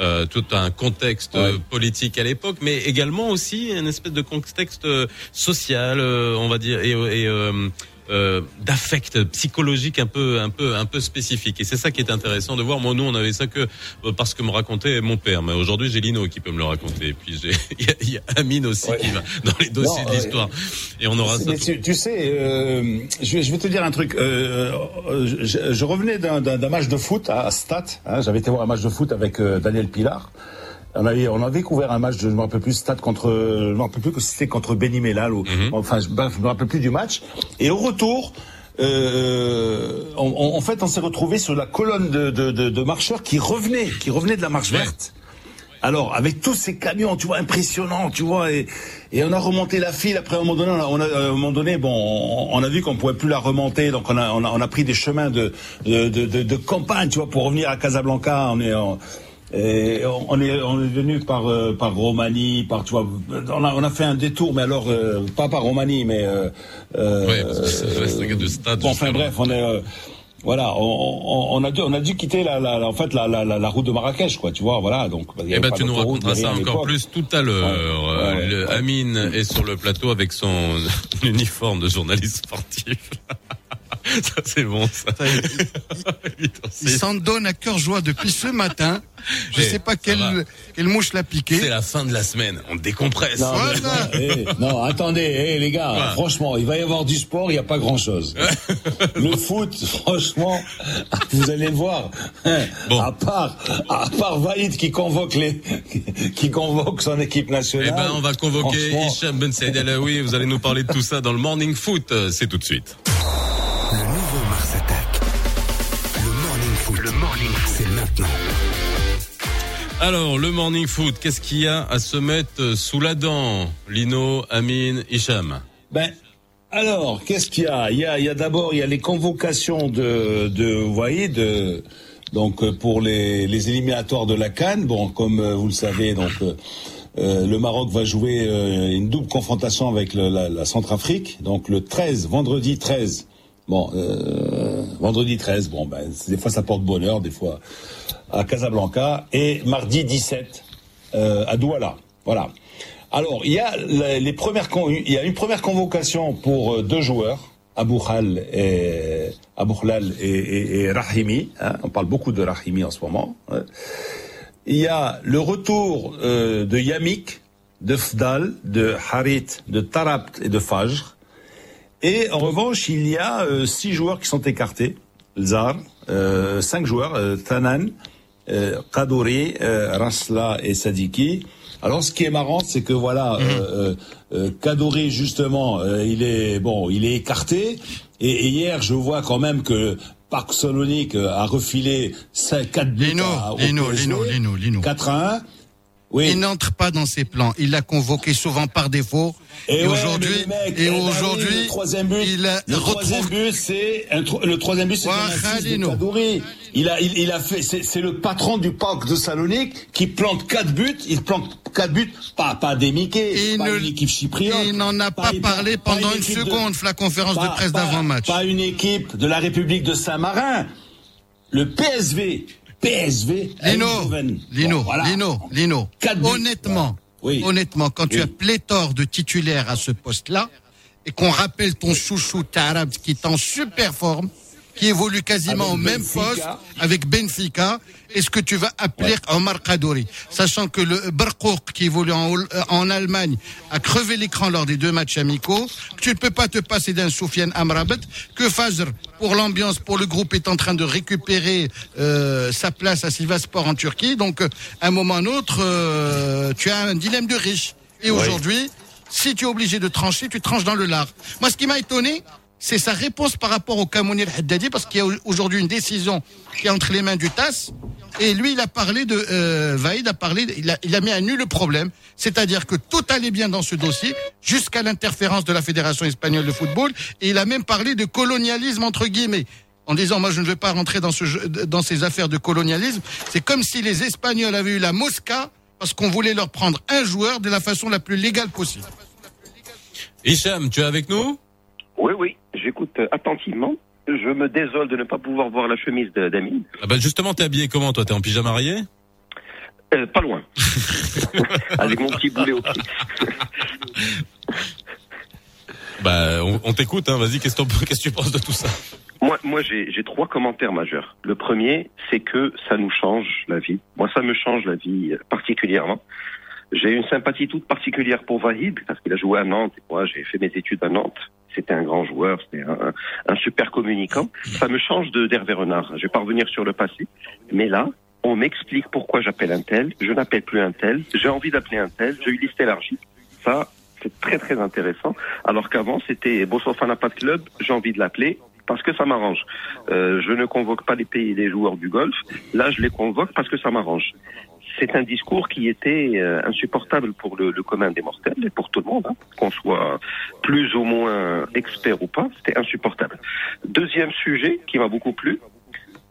euh, tout un contexte politique à l'époque, mais également aussi une espèce de contexte social, on va dire, et, et, euh, euh, d'affect psychologique un peu un peu un peu spécifique et c'est ça qui est intéressant de voir moi nous on avait ça que euh, parce que me racontait mon père mais aujourd'hui j'ai Lino qui peut me le raconter et puis j'ai il y a, il y a Amine aussi Ouais. qui va dans les dossiers Non, de euh, l'histoire et on aura ça Mais tu, tu sais, euh, je, vais, je vais te dire un truc. Euh, je, je revenais d'un- match de foot à Stat. Hein, J'avais été voir un match de foot avec Daniel Pilar. On avait, on avait couvert un match, de, je me rappelle plus, Stade contre, je me rappelle plus que c'était contre Benny Mellal ou, enfin, je, bref, je me rappelle plus du match. Et au retour, euh, on- on- en fait, on s'est retrouvé sur la colonne de, de, de, de marcheurs qui revenaient, qui revenaient de la marche verte. Alors, avec tous ces camions, tu vois, impressionnants, tu vois, et, et on a remonté la file. Après, à un moment donné, on a, a- à un moment donné, bon, on, on a vu qu'on pouvait plus la remonter, donc on a, on a, on a pris des chemins de, de, de, de- de campagne, tu vois, pour revenir à Casablanca. On est, en- et on est, on est venu par, euh, par Romanie, par, tu vois, on a, on a fait un détour, mais alors, euh, pas par Romanie, mais, euh, euh, Ouais, parce que ça reste de stade, Bon, enfin bref, on est, euh, voilà, on, on, on a dû, on a dû quitter la, la, la- en fait, la, la, la, route de Marrakech, quoi, tu vois, voilà, donc. il y Eh ben, tu nous raconteras ça encore plus tout à l'heure. Ouais, Euh, ouais, le- ouais. Amine est sur le plateau avec son uniforme de journaliste sportif. ça, c'est bon, ça. Il s'en donne à cœur joie depuis ce matin. Je Eh, sais pas ça quelle, mouche l'a C'est piqué. la fin de la semaine. On décompresse. Non, mais Voilà. non, eh, non, attendez, eh, les gars, franchement, il va y avoir du sport, il n'y a pas grand-chose. le foot, franchement, vous allez le voir. Bon. À part, à part Vaïd qui convoque les, qui convoque son équipe nationale. Eh ben, on va convoquer Hicham Ben Saïd Alaoui. Vous allez nous parler de tout ça dans le Morning Foot. C'est tout de suite. Le nouveau Mars Attack. Le Morning Foot. Le Morning Foot. C'est maintenant. Alors, le Morning Foot, qu'est-ce qu'il y a à se mettre sous la dent Lino, Amine, Hicham? Ben, alors, qu'est-ce qu'il y a? Il y a, il y a d'abord, il y a les convocations de, de, vous voyez, de, donc euh, pour les, les éliminatoires de la Cannes. Bon, comme euh, vous le savez, donc euh, euh, le Maroc va jouer euh, une double confrontation avec le- la, la Centrafrique. Donc le 13, vendredi 13. Bon, euh, vendredi 13. Bon, ben des fois ça porte bonheur, des fois à Casablanca et mardi 17 euh, à Douala. Voilà. Alors, il y a les premières il y a une première convocation pour euh, deux joueurs, Abou Khal et Abou et, Rahimi. hein. on parle beaucoup de Rahimi en ce moment. Il y a le retour de Yamik, de Fdal, de Harit, de Tarabt et de Fajr. Et en revanche, il y a euh, six joueurs qui sont écartés. Zar, euh, cinq joueurs, euh, Tanan, euh, Kadouri, euh, Rasla et Sadiki. Alors, ce qui est marrant, c'est que voilà, euh, euh, Kadouri justement, euh, il est bon, il est écarté. Et, et hier, je vois quand même que Parc Salonique euh, a refilé 4 buts Lino, à, Lino, Lino, Lino, Lino. 4 à 1. Oui. Il n'entre pas dans ses plans. Il l'a convoqué souvent par défaut. Et, ouais, aujourd'hui, et eh ben aujourd'hui, le troisième but, il a- le troisième but, c'est le troisième but, c'est. Il a, il, il a fait, c'est le patron du parc de Salonique qui plante quatre buts. Il plante quatre buts, pas pas des Mickey, Il pas ne- une équipe chypriote. il n'en a pas parlé pendant une seconde, la conférence de presse pas- d'avant-match. Pas une équipe de la République de Saint-Marin. Le PSV, PSV. Lino. Lino, Bon, voilà. Lino, Lino. Honnêtement, Oui. honnêtement, quand tu as pléthore de titulaires à ce poste-là, et qu'on rappelle ton chouchou Tarab qui est en super forme, qui évolue quasiment au même Benfica. poste avec Benfica. Est-ce que tu vas appeler Omar Kadouri Sachant que le Barkouk, qui évolue en, euh, en Allemagne, a crevé l'écran lors des deux matchs amicaux, que tu ne peux pas te passer d'un Soufiane Amrabat, que Fajr, pour l'ambiance, pour le groupe, est en train de récupérer euh, sa place à Sivaspor en Turquie. Donc, euh, à un moment ou à un autre, euh, tu as un dilemme de riche. Et aujourd'hui, si tu es obligé de trancher, tu tranches dans le lard. Moi, ce qui m'a étonné, c'est sa réponse par rapport au Kamouni Haddadi, parce qu'il y a aujourd'hui une décision qui est entre les mains du TAS. Et lui, il a parlé de, euh, Vaïd a parlé, il a, il a mis à nu le problème. C'est-à-dire que tout allait bien dans ce dossier, jusqu'à l'interférence de la Fédération espagnole de football. Et il a même parlé de colonialisme, entre guillemets. En disant, moi, je ne vais pas rentrer dans ce jeu, dans ces affaires de colonialisme. C'est comme si les Espagnols avaient eu la Mosca parce qu'on voulait leur prendre un joueur de la façon la plus légale possible. Hicham, tu es avec nous? Oui, oui, j'écoute euh, attentivement. Je me désole de ne pas pouvoir voir la chemise d'Amine. ah bah Justement, t'es habillé comment toi? T'es en pyjama marié Euh, pas loin. Avec mon petit boulet au pied. Bah, on, on t'écoute, hein. Vas-y, qu'est-ce que tu penses de tout ça? Moi, moi j'ai j'ai trois commentaires majeurs. Le premier, c'est que ça nous change la vie. Moi, ça me change la vie euh, particulièrement. J'ai une sympathie toute particulière pour Vahid, parce qu'il a joué à Nantes. Et moi, j'ai fait mes études à Nantes. C'était un grand joueur, c'était un, un super communicant. Ça me change de d'Hervé Renard. Je vais pas revenir sur le passé. Mais là, on m'explique pourquoi j'appelle un tel. Je n'appelle plus un tel. J'ai envie d'appeler un tel. J'ai une liste élargie. Ça, c'est très très intéressant. Alors qu'avant, c'était Bossofa n'a pas de club, j'ai envie de l'appeler parce que ça m'arrange. Euh, je ne convoque pas les pays des joueurs du golf. Là, je les convoque parce que ça m'arrange. C'est un discours qui était euh, insupportable pour le, commun des mortels et pour tout le monde, hein, qu'on soit plus ou moins expert ou pas, c'était insupportable. Deuxième sujet qui m'a beaucoup plu,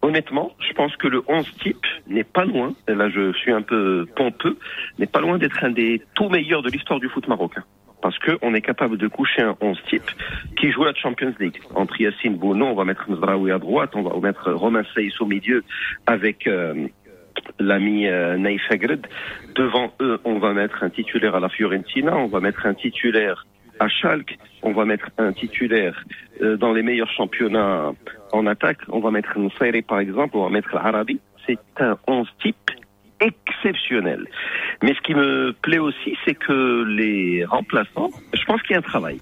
Honnêtement, je pense que le 11 type n'est pas loin, et là je suis un peu pompeux, n'est pas loin d'être un des tout meilleurs de l'histoire du foot marocain. Parce que on est capable de coucher un 11 type qui joue la Champions League. Entre Yassine Bouno, on va mettre Mzraoui à droite, on va mettre Romain Saïs au milieu avec euh, l'ami euh, Naïf. Devant eux, on va mettre un titulaire à la Fiorentina, on va mettre un titulaire à Schalke, on va mettre un titulaire euh, dans les meilleurs championnats en attaque, on va mettre Nsairi par exemple, on va mettre l'Arabi. C'est un 11 type exceptionnel. Mais ce qui me plaît aussi, c'est que les remplaçants, je pense qu'il y a un travail.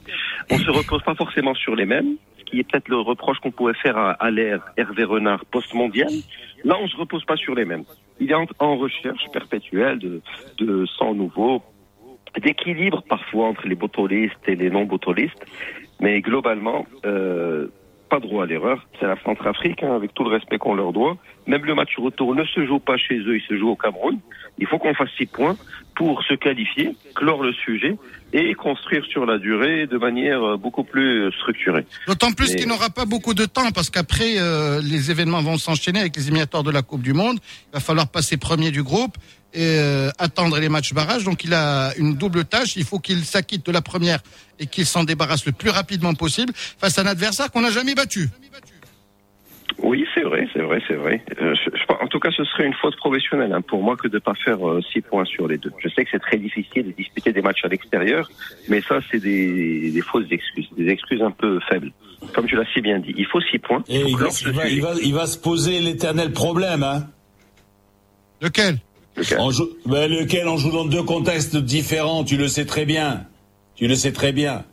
On se repose pas forcément sur les mêmes, qui est peut-être le reproche qu'on pouvait faire à, à l'ère Hervé Renard post-mondial. Là, on se repose pas sur les mêmes. Il est en, en recherche perpétuelle de, de sang nouveau, d'équilibre parfois entre les botolistes et les non-botolistes. Mais globalement, euh, pas droit à l'erreur. C'est la Centrafrique, hein, avec tout le respect qu'on leur doit. Même le match retour ne se joue pas chez eux, il se joue au Cameroun. Il faut qu'on fasse six points pour se qualifier, clore le sujet et construire sur la durée de manière euh, beaucoup plus structurée. D'autant plus Mais- qu'il n'aura pas beaucoup de temps parce qu'après euh, les événements vont s'enchaîner avec les éliminatoires de la Coupe du Monde. Il va falloir passer premier du groupe et euh, attendre les matchs barrages. Donc il a une double tâche. Il faut qu'il s'acquitte de la première et qu'il s'en débarrasse le plus rapidement possible face à un adversaire qu'on n'a jamais battu. Oui, c'est vrai, c'est vrai, c'est vrai. Euh, je- je- en tout cas, ce serait une faute professionnelle hein, pour moi que de ne pas faire euh, six points sur les deux. Je sais que c'est très difficile de disputer des matchs à l'extérieur, mais ça, c'est des, des fausses excuses, des excuses un peu faibles. Comme tu l'as si bien dit, il faut six points. Et il va, il, va, il, va, il va se poser l'éternel problème. Hein. Lequel? Lequel? On joue, ben, lequel? On joue dans deux contextes différents, tu le sais très bien. Tu le sais très bien.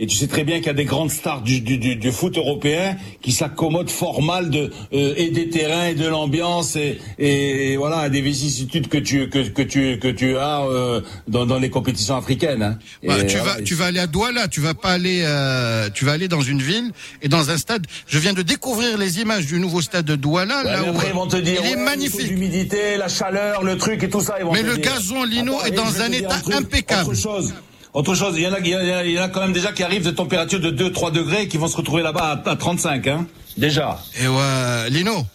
Et tu sais très bien qu'il y a des grandes stars du, du, du, du foot européen qui s'accommodent fort mal de euh, et des terrains et de l'ambiance et, et voilà des vicissitudes que tu que, que tu que tu as euh, dans, dans les compétitions africaines. Hein. Bah, Et tu voilà, vas, tu vas aller à Douala, tu vas pas aller, euh, tu vas aller dans une ville et dans un stade. Je viens de découvrir les images du nouveau stade de Douala. Là où après, ils vont te dire, il est ouais, magnifique. L'humidité, la chaleur, le truc et tout ça. Ils vont Mais te le dire. gazon, Lino, Attends, est dans un état truc, impeccable. Autre chose. Autre chose, il y en a, il y en a, il y en a quand même déjà qui arrivent de température de 2-3 degrés qui vont se retrouver là-bas à, à 35, hein. Déjà. Et ouais, Lino,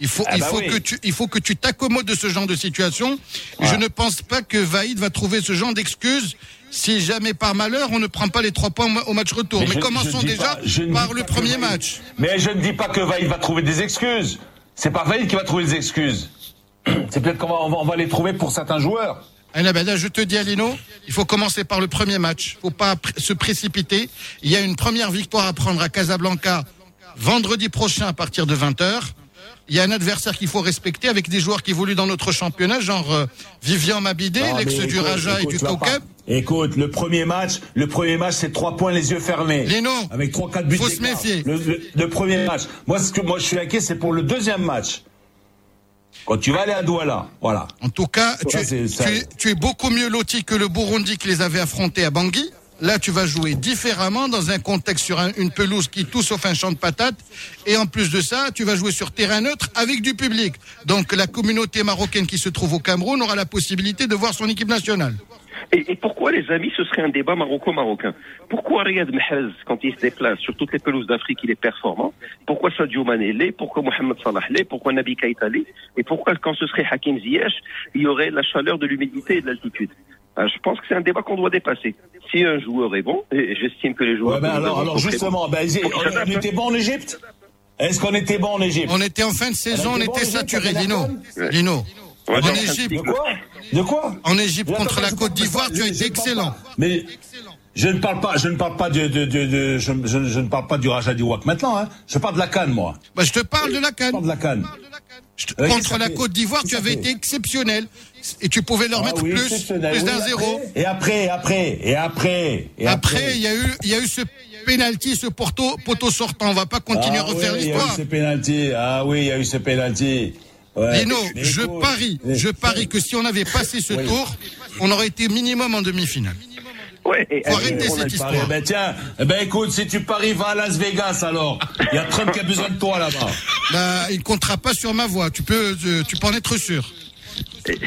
il faut, Ah il bah faut oui. que tu, il faut que tu t'accommodes de ce genre de situation. Et Je ne pense pas que Vaïd va trouver ce genre d'excuses. Si jamais par malheur on ne prend pas les trois points au ma- au match retour. Mais, je- commençons je déjà pas- par le premier match. Mais je ne dis pas que Vaïd va trouver des excuses. C'est pas Vaïd qui va trouver des excuses. C'est peut-être qu'on va, on va, on va les trouver pour certains joueurs. Là, ben là, je te dis, Alino, il faut commencer par le premier match. faut pas pr- se précipiter. Il y a une première victoire à prendre à Casablanca vendredi prochain à partir de 20h. Il y a un adversaire qu'il faut respecter avec des joueurs qui évoluent dans notre championnat, genre euh, Vivian Mabidé, l'ex du écoute, Raja et du pas- Écoute, le premier match, le premier match, c'est trois points les yeux fermés. Lino, avec trois quatre buts. faut se méfier. Le, le- le premier match. Moi, ce que moi je suis inquiet, c'est pour le deuxième match. Quand tu vas aller à Douala, voilà. En tout cas, tu, Ça, ça- es, tu es beaucoup mieux loti que le Burundi qui les avait affrontés à Bangui. Là, tu vas jouer différemment dans un contexte sur un- une pelouse qui tout sauf un champ de patates. Et en plus de ça, tu vas jouer sur terrain neutre avec du public. Donc, la communauté marocaine qui se trouve au Cameroun aura la possibilité de voir son équipe nationale. Et, et pourquoi, les amis, ce serait un débat maroco-marocain? Pourquoi Riyad Mahrez, quand il se déplace sur toutes les pelouses d'Afrique, il est performant? Pourquoi Sadio Mané l'est Pourquoi Mohamed Salah l'est Pourquoi Nabi Keita l'est Et pourquoi, quand ce serait Hakim Ziyech, il y aurait la chaleur de l'humidité et de l'altitude? Ah, Je pense que c'est un débat qu'on doit dépasser. Si un joueur est bon, et j'estime que les joueurs... Ouais, ben alors, justement, ben, qu'ils on, était bon en Égypte? Est-ce qu'on était bon en Égypte? On était en fin de saison, on était bon, saturé. Ouais. Lino. Ouais, En Égypte. De quoi De quoi en Égypte contre la je Côte d'Ivoire, je- tu as je été excellent. Mais je ne parle pas, je ne parle pas de, de, de, de- je, je- je ne parle pas du Raja du Wak maintenant. Hein. Je parle de la canne, moi. Bah, je te parle de la Je canne. parle de la canne. Je te- Euh, Contre la Côte d'Ivoire, tu avais été exceptionnel. Et tu pouvais leur Ah mettre oui, plus, plus d'un zéro. Et après, après, et après, et Après, il y a eu, il y a eu ce penalty, ce poteau, poteau sortant. On va pas continuer à Ah refaire oui, Il y a eu l'histoire. ce penalty. Ah oui, il y a eu ce penalty. Ouais. Lino, je parie, mais- je parie que si on avait passé ce Oui. tour, on aurait été minimum en demi-finale. Ouais, Faut arrêter cette histoire. Paris, Ben tiens, eh ben écoute, si tu paries, va à Las Vegas alors. Il y a Trump qui a besoin de toi là-bas. Bah, il comptera pas sur ma voix. Tu peux, euh, tu peux en être sûr.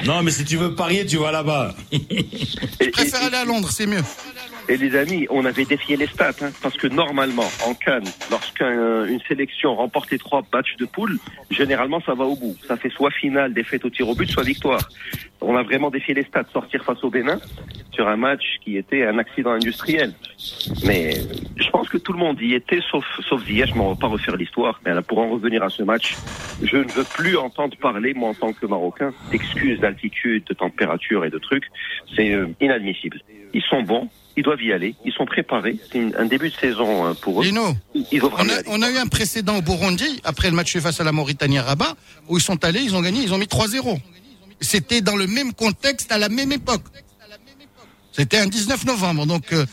Non, mais si tu veux parier, tu vas là-bas. et- Je préfère et- aller à Londres, c'est mieux. Et les amis, on avait défié les stats, hein, parce que normalement, en Cannes, lorsqu'une sélection remporte les trois matchs de poule, généralement ça va au bout. Ça fait soit finale, défaite au tir au but, soit victoire. On a vraiment défié les stats, sortir face au Bénin sur un match qui était un accident industriel. Mais je pense que tout le monde y était, sauf, sauf Ziyech, mais on va pas refaire l'histoire. Mais pour en revenir à ce match, je ne veux plus entendre parler, moi en tant que Marocain, d'excuses d'altitude, de température et de trucs. C'est euh, inadmissible. Ils sont bons, ils doivent y aller, ils sont préparés. C'est un début de saison hein, pour eux. Lino, Ils a, on a eu un précédent au Burundi, après le match face à la Mauritanie à Rabat, où ils sont allés, ils ont gagné, ils ont mis 3-0. C'était dans le même contexte, à la même époque. C'était un 19 novembre, donc euh,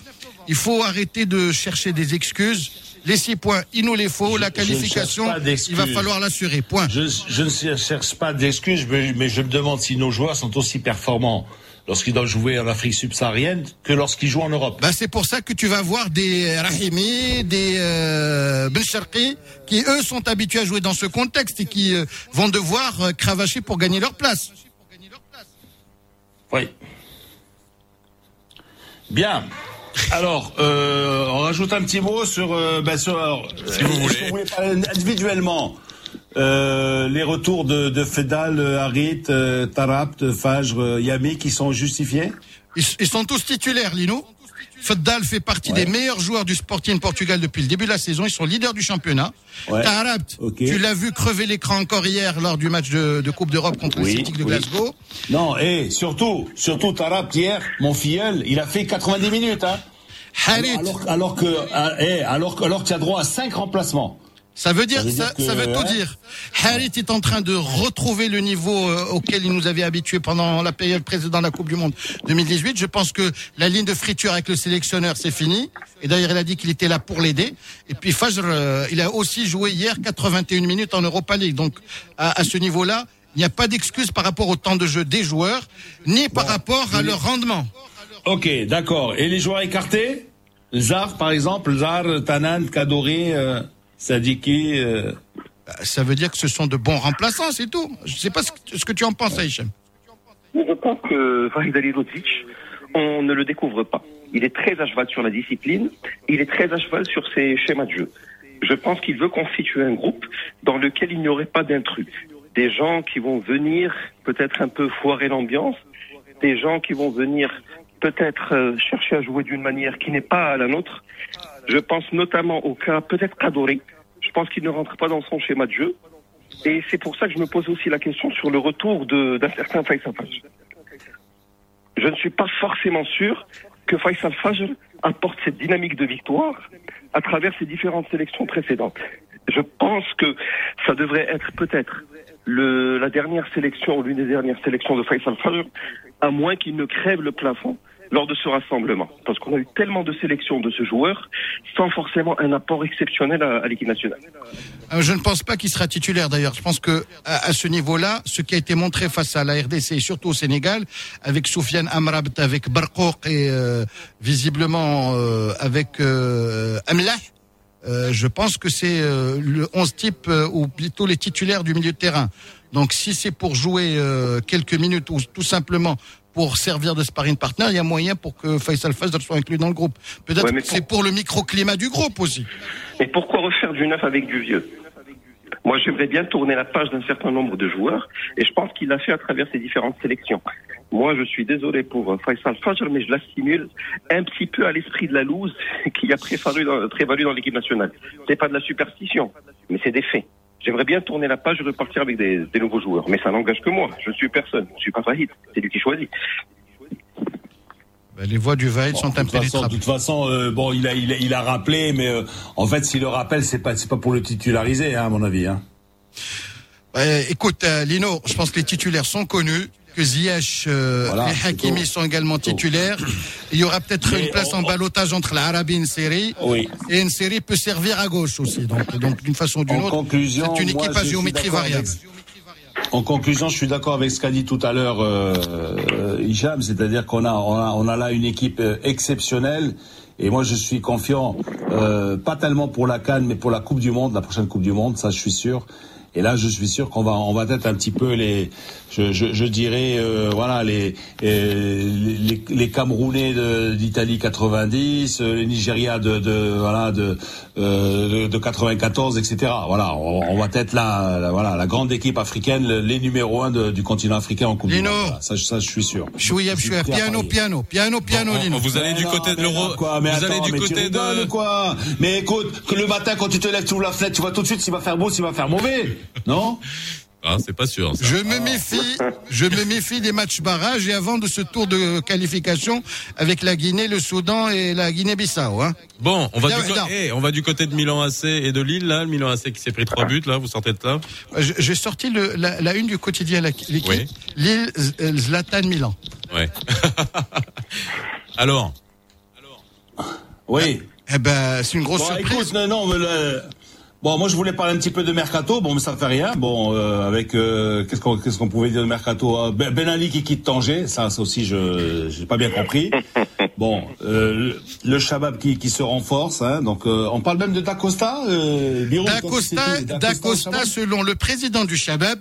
il faut arrêter de chercher des excuses. Les six points, il nous les faut. Je- la qualification, il va falloir l'assurer. Point. Je, je ne cherche pas d'excuses, mais, mais je me demande si nos joueurs sont aussi performants lorsqu'ils doivent jouer en Afrique subsaharienne que lorsqu'ils jouent en Europe. Bah, c'est pour ça que tu vas voir des Rahimi, des euh, qui eux sont habitués à jouer dans ce contexte et qui euh, vont devoir euh, cravacher pour gagner leur place. Oui. Bien. Alors, euh, on rajoute un petit mot sur, euh, ben, sur alors, Si vous voulez. qu'on parler individuellement. Euh, les retours de, de Fedal, euh, Harit, euh, Tarabt, Fajr, euh, Yami qui sont justifiés Ils, ils sont tous titulaires, Lino. Feddal fait partie des meilleurs joueurs du Sporting Portugal depuis le début de la saison. Ils sont leaders du championnat. Ouais. Tu l'as vu crever l'écran encore hier lors du match de, de Coupe d'Europe contre le Oui, Celtic de oui. Glasgow. Non, et surtout, surtout Tarabt hier, mon filleul, il a fait 90 minutes, hein. Harit, Alors, alors ah, eh, alors, que- alors que tu as droit à 5 remplacements. ça veut dire, Ça veut ça, dire que, ça veut tout dire. Harit est en train de retrouver le niveau euh, auquel il nous avait habitués pendant la période précédente de la Coupe du Monde 2018. Je pense que la ligne de friture avec le sélectionneur, c'est fini. Et d'ailleurs, il a dit qu'il était là pour l'aider. Et puis Fajr, euh, il a aussi joué hier 81 minutes en Europa League. Donc, à, à ce niveau-là, il n'y a pas d'excuse par rapport au temps de jeu des joueurs, ni par rapport à leur rendement. Ok, d'accord. Et les joueurs écartés? Zar, par exemple, Zar, Tanan, Kadori, euh, Sadiki. euh, Ça veut dire que ce sont de bons remplaçants, c'est tout. Je ne sais pas ce que, ce que tu en penses, Aïchem. Je pense que Vahid Alilovic, on ne le découvre pas. Il est très à cheval sur la discipline, il est très à cheval sur ses schémas de jeu. Je pense qu'il veut constituer un groupe dans lequel il n'y aurait pas d'intrus. Des gens qui vont venir peut-être un peu foirer l'ambiance, des gens qui vont venir peut-être euh, chercher à jouer d'une manière qui n'est pas la nôtre. Je pense notamment au cas peut-être Kadori. Je pense qu'il ne rentre pas dans son schéma de jeu. Et c'est pour ça que je me pose aussi la question sur le retour d'un certain Faisal Fajr. Je ne suis pas forcément sûr que Faisal Fajr apporte cette dynamique de victoire à travers ses différentes sélections précédentes. Je pense que ça devrait être peut-être la dernière sélection, l'une des dernières sélections de Faisal Fajr, à moins qu'il ne crève le plafond lors de ce rassemblement. Parce qu'on a eu tellement de sélections de ce joueur sans forcément un apport exceptionnel à, l'équipe nationale. Euh, Je ne pense pas qu'il sera titulaire d'ailleurs. Je pense que à, ce niveau-là, ce qui a été montré face à la RDC et surtout au Sénégal, avec Soufiane Amrabt, avec Barkouk et euh, visiblement euh, avec euh, euh, je pense que c'est euh, le 11 type euh, ou plutôt les titulaires du milieu de terrain. Donc si c'est pour jouer euh, quelques minutes ou tout simplement pour servir de sparring partner, il y a moyen pour que Faisal Fazl soit inclus dans le groupe. Peut-être Ouais, mais que c'est pour le microclimat du groupe aussi. Et pourquoi refaire du neuf avec du vieux? Moi, j'aimerais bien tourner la page d'un certain nombre de joueurs, et je pense qu'il l'a fait à travers ses différentes sélections. Moi, je suis désolé pour euh, Faisal Fajr, mais je l'assimile un petit peu à l'esprit de la loose qui a prévalu dans, prévalu dans l'équipe nationale. C'est pas de la superstition, mais c'est des faits. J'aimerais bien tourner la page et repartir avec des, des nouveaux joueurs, mais ça n'engage que moi. Je suis personne, je suis pas Fahid, c'est lui qui choisit. Ben, les voix du Vaïd sont de toute façon, de impénétrables. toute façon, euh, bon, il a, il a, il a rappelé, mais euh, en fait, s'il le rappelle, c'est pas, c'est pas pour le titulariser, hein, à mon avis. Hein. Ouais, écoute, euh, Lino, je pense que les titulaires sont connus, que Ziyech, euh, Voilà, c'est Hakimi sont également titulaires. Il y aura peut-être une place on- en balotage entre l'Arabie et une série. Oui. Et une série peut servir à gauche aussi. Donc, donc d'une façon ou d'une autre, conclusion, c'est une moi, équipe à géométrie variable. En conclusion, je suis d'accord avec ce qu'a dit tout à l'heure euh, Hicham, c'est-à-dire qu'on a, on a, on a là une équipe euh, exceptionnelle. Et moi, je suis confiant, euh, pas tellement pour la Cannes, mais pour la Coupe du Monde, la prochaine Coupe du Monde, ça, je suis sûr. Et là, je suis sûr qu'on va, on va être un petit peu les, je, je, je dirais, euh, voilà, les, euh, les, les Camerounais de- d'Italie 90, euh, les Nigeria de, de, voilà, de, euh, de, de 94, etc. Voilà, on, on va être là, la, voilà, la grande équipe africaine, le- les numéros un de- du continent africain en Coupe du. Monde. Voilà, ça, ça, je suis sûr. Chouïa, chouïa, piano, piano, piano, piano, Lino. vous allez du côté de l'euro. non, quoi, mais Vous allez du côté de. quoi. Mais écoute, que le matin quand tu te lèves, tu ouvres la fenêtre, tu vois tout de suite s'il va faire beau, s'il va faire mauvais, non Ah, c'est pas sûr. ça. Je me méfie, je me méfie des matchs barrages et avant de ce tour de qualification avec la Guinée, le Soudan et la Guinée-Bissau. Hein. Bon, on va, du eh, on va du côté de Milan AC et de Lille, là. Le Milan AC qui s'est pris trois buts, là. Vous sortez de là. J'ai sorti le, la, la une du quotidien L'équipe, Oui. Lille, euh, Zlatan, Milan. Ouais. Alors, Oui. Eh ben, c'est une grosse Bon, surprise. écoute, non, non, mais le- Bon, moi je voulais parler un petit peu de mercato. Bon, mais ça fait rien. Bon, euh, avec euh, qu'est-ce qu'on qu'est-ce qu'on pouvait dire de mercato? Euh, Ben Ben Ali qui quitte Tanger, ça, ça aussi je j'ai pas bien compris. Bon, euh, le, Shabab qui, qui se renforce. Hein, donc euh, on parle même de Dacosta. Euh, D'Acosta, d'Acosta, selon le président du Shabab,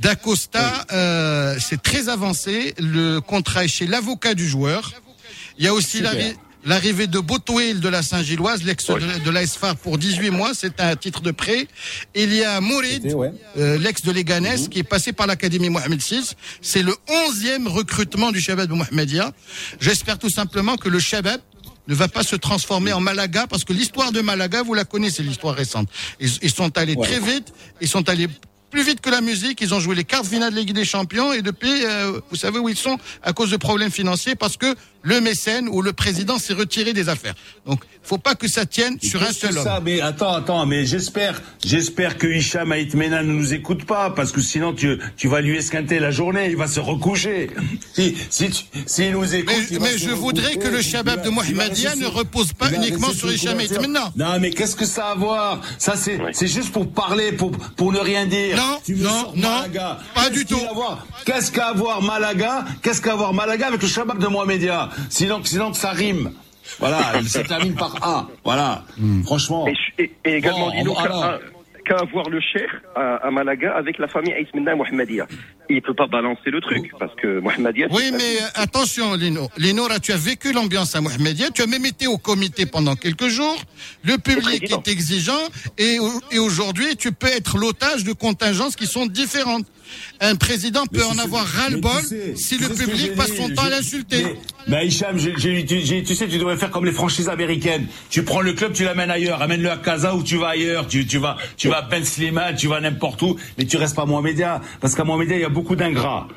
D'Acosta, euh, c'est très avancé. Le contrat est chez l'avocat du joueur. Il y a aussi Super. l'arri- l'arrivée de Botoil de la Saint-Gilloise, l'ex de, de l'ASFAR pour 18 mois, c'est un titre de prêt. Il y a Mourid, ouais. euh, l'ex de Leganés, qui est passé par l'Académie Mohamed VI. C'est le 11e recrutement du Shabab de Mohamedia. J'espère tout simplement que le Shabab ne va pas se transformer en Malaga, parce que l'histoire de Malaga, vous la connaissez, l'histoire récente. Ils, ils sont allés Ouais. très vite, ils sont allés plus vite que la musique, ils ont joué les quarts finales de Ligue des Champions, et depuis, euh, vous savez où ils sont à cause de problèmes financiers, parce que le mécène ou le président s'est retiré des affaires. Donc, faut pas que ça tienne sur un seul homme. ça Mais attends, attends, mais j'espère, j'espère que Hicham Aïtmena ne nous écoute pas, parce que sinon tu, tu vas lui esquinter la journée, il va se recoucher. Si, si, tu- s'il nous écoute. Mais, il va mais se je voudrais recoucher, que le il Shabab de il Mohamedia ne repose pas il uniquement sur Hicham. Aïtmena. Non, mais qu'est-ce que ça a à voir? Ça, c'est, c'est juste pour parler, pour, pour ne rien dire. Non, Tu non, non, Malaga. pas Qu'est-ce du tout. Qu'est-ce qu'a à voir Malaga? Qu'est-ce qu'a à voir Malaga avec le Shabab de Mohamedia Sinon, sinon que ça rime. Voilà, ça termine par A. Voilà. Franchement. Et, et- et également, Bon, qu'à qu'à avoir le cher à, à Malaga avec la famille Aïsmina Mohamedia. Il peut pas balancer le truc, parce que Mohamedia... Oui, mais euh, attention, Lino. Lino, là, tu as vécu l'ambiance à Mohamedia. Tu as même été au comité pendant quelques jours. Le public est exigeant. Et, et aujourd'hui, tu peux être l'otage de contingences qui sont différentes. Un président peut Mais en avoir ras-le-bol tu sais- si le public passe son temps à l'insulter. Mais, mais Hicham, tu, sais, tu devrais faire comme les franchises américaines. Tu prends le club, tu l'amènes ailleurs. Amène-le à Casa ou tu vas ailleurs. Tu, tu vas, tu vas à Ben Slimane, tu vas n'importe où. Mais tu restes pas à Mohamedia. Parce qu'à Mohamedia, il y a beaucoup d'ingrats.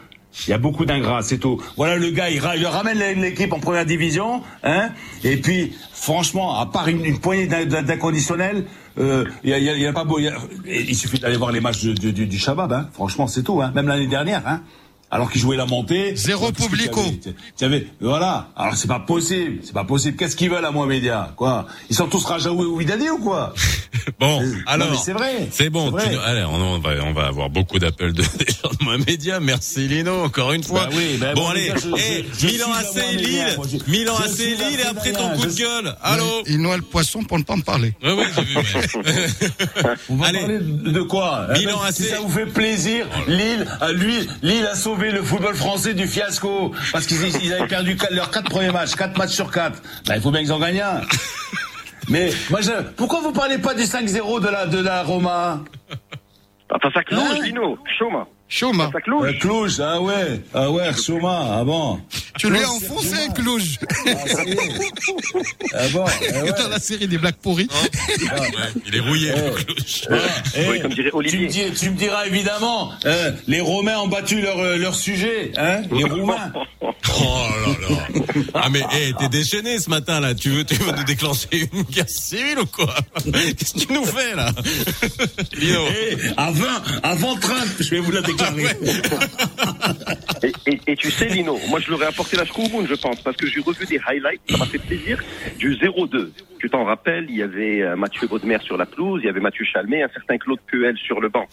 Il y a beaucoup d'ingrats, c'est tout. Voilà, le gars, il, ra- il ramène l'équipe en première division, hein. Et puis, franchement, à part une, poignée d'in- d'in- d'inconditionnels, euh, y, a, pas beau. Il, suffit d'aller voir les matchs du, du, du Shabab, hein. Franchement, c'est tout, hein. Même l'année dernière, hein. Alors qu'ils jouaient la montée. Zéro publico. t'avais- t'avais- voilà. Alors c'est pas possible, c'est pas possible. Qu'est-ce qu'ils veulent à moi média, quoi? Ils sont tous Rajaoui ou Vidadi ou quoi? Bon, alors, c'est vrai. c'est bon. Vrai. tu allez, on, on va, on va avoir beaucoup d'appels de, des gens de Moi Média. Merci Lino, encore une fois. Bah oui, bah bon allez, Média, je- eh, je- je Milan AC Lille, moi, Milan AC Lille et après ton coup de gueule. Allô. Il noie le poisson pour ne pas en parler. Oui, oui, j'ai vu. On va Allez. parler de quoi? Milan Si AC. ça vous fait plaisir, Lille, euh, lui, Lille a sauvé le football français du fiasco parce qu'ils ils avaient perdu leurs quatre premiers matchs, quatre matchs sur quatre. Bah, il faut bien qu'ils en gagnent un. Mais moi, je, pourquoi vous parlez pas du 5-0 de la de la Roma? Enfin, ça. Choma. Choma, Ça cloche. euh, Cluj, ah ouais, ah ouais, Soma, ah bon. tu lui as enfoncé clouge Ah. Ah bon, eh ouais. dans la série des blagues pourries. Ouais, il est rouillé. le cloche. Eh, Oui, comme dirait tu, Olivier. me dis- tu me diras évidemment, euh, les Romains ont battu leur, euh, leur sujet, hein, les Roumains. Oh là là. Ah mais eh, t'es déchaîné ce matin là. Tu veux, tu veux nous déclencher une guerre civile ou quoi? Qu'est-ce que tu nous fais là? Lino. Eh, à 20, avant 30, je vais vous la déclarer. Et, et, et tu sais, Lino, moi je leur ai apporté la Scrouboune, je pense, parce que j'ai revu des highlights, ça m'a fait plaisir, du 0-2. Tu t'en rappelles, il y avait euh, Mathieu Baudemer sur la pelouse, il y avait Mathieu Chalmet, un certain Claude Puel sur le banc.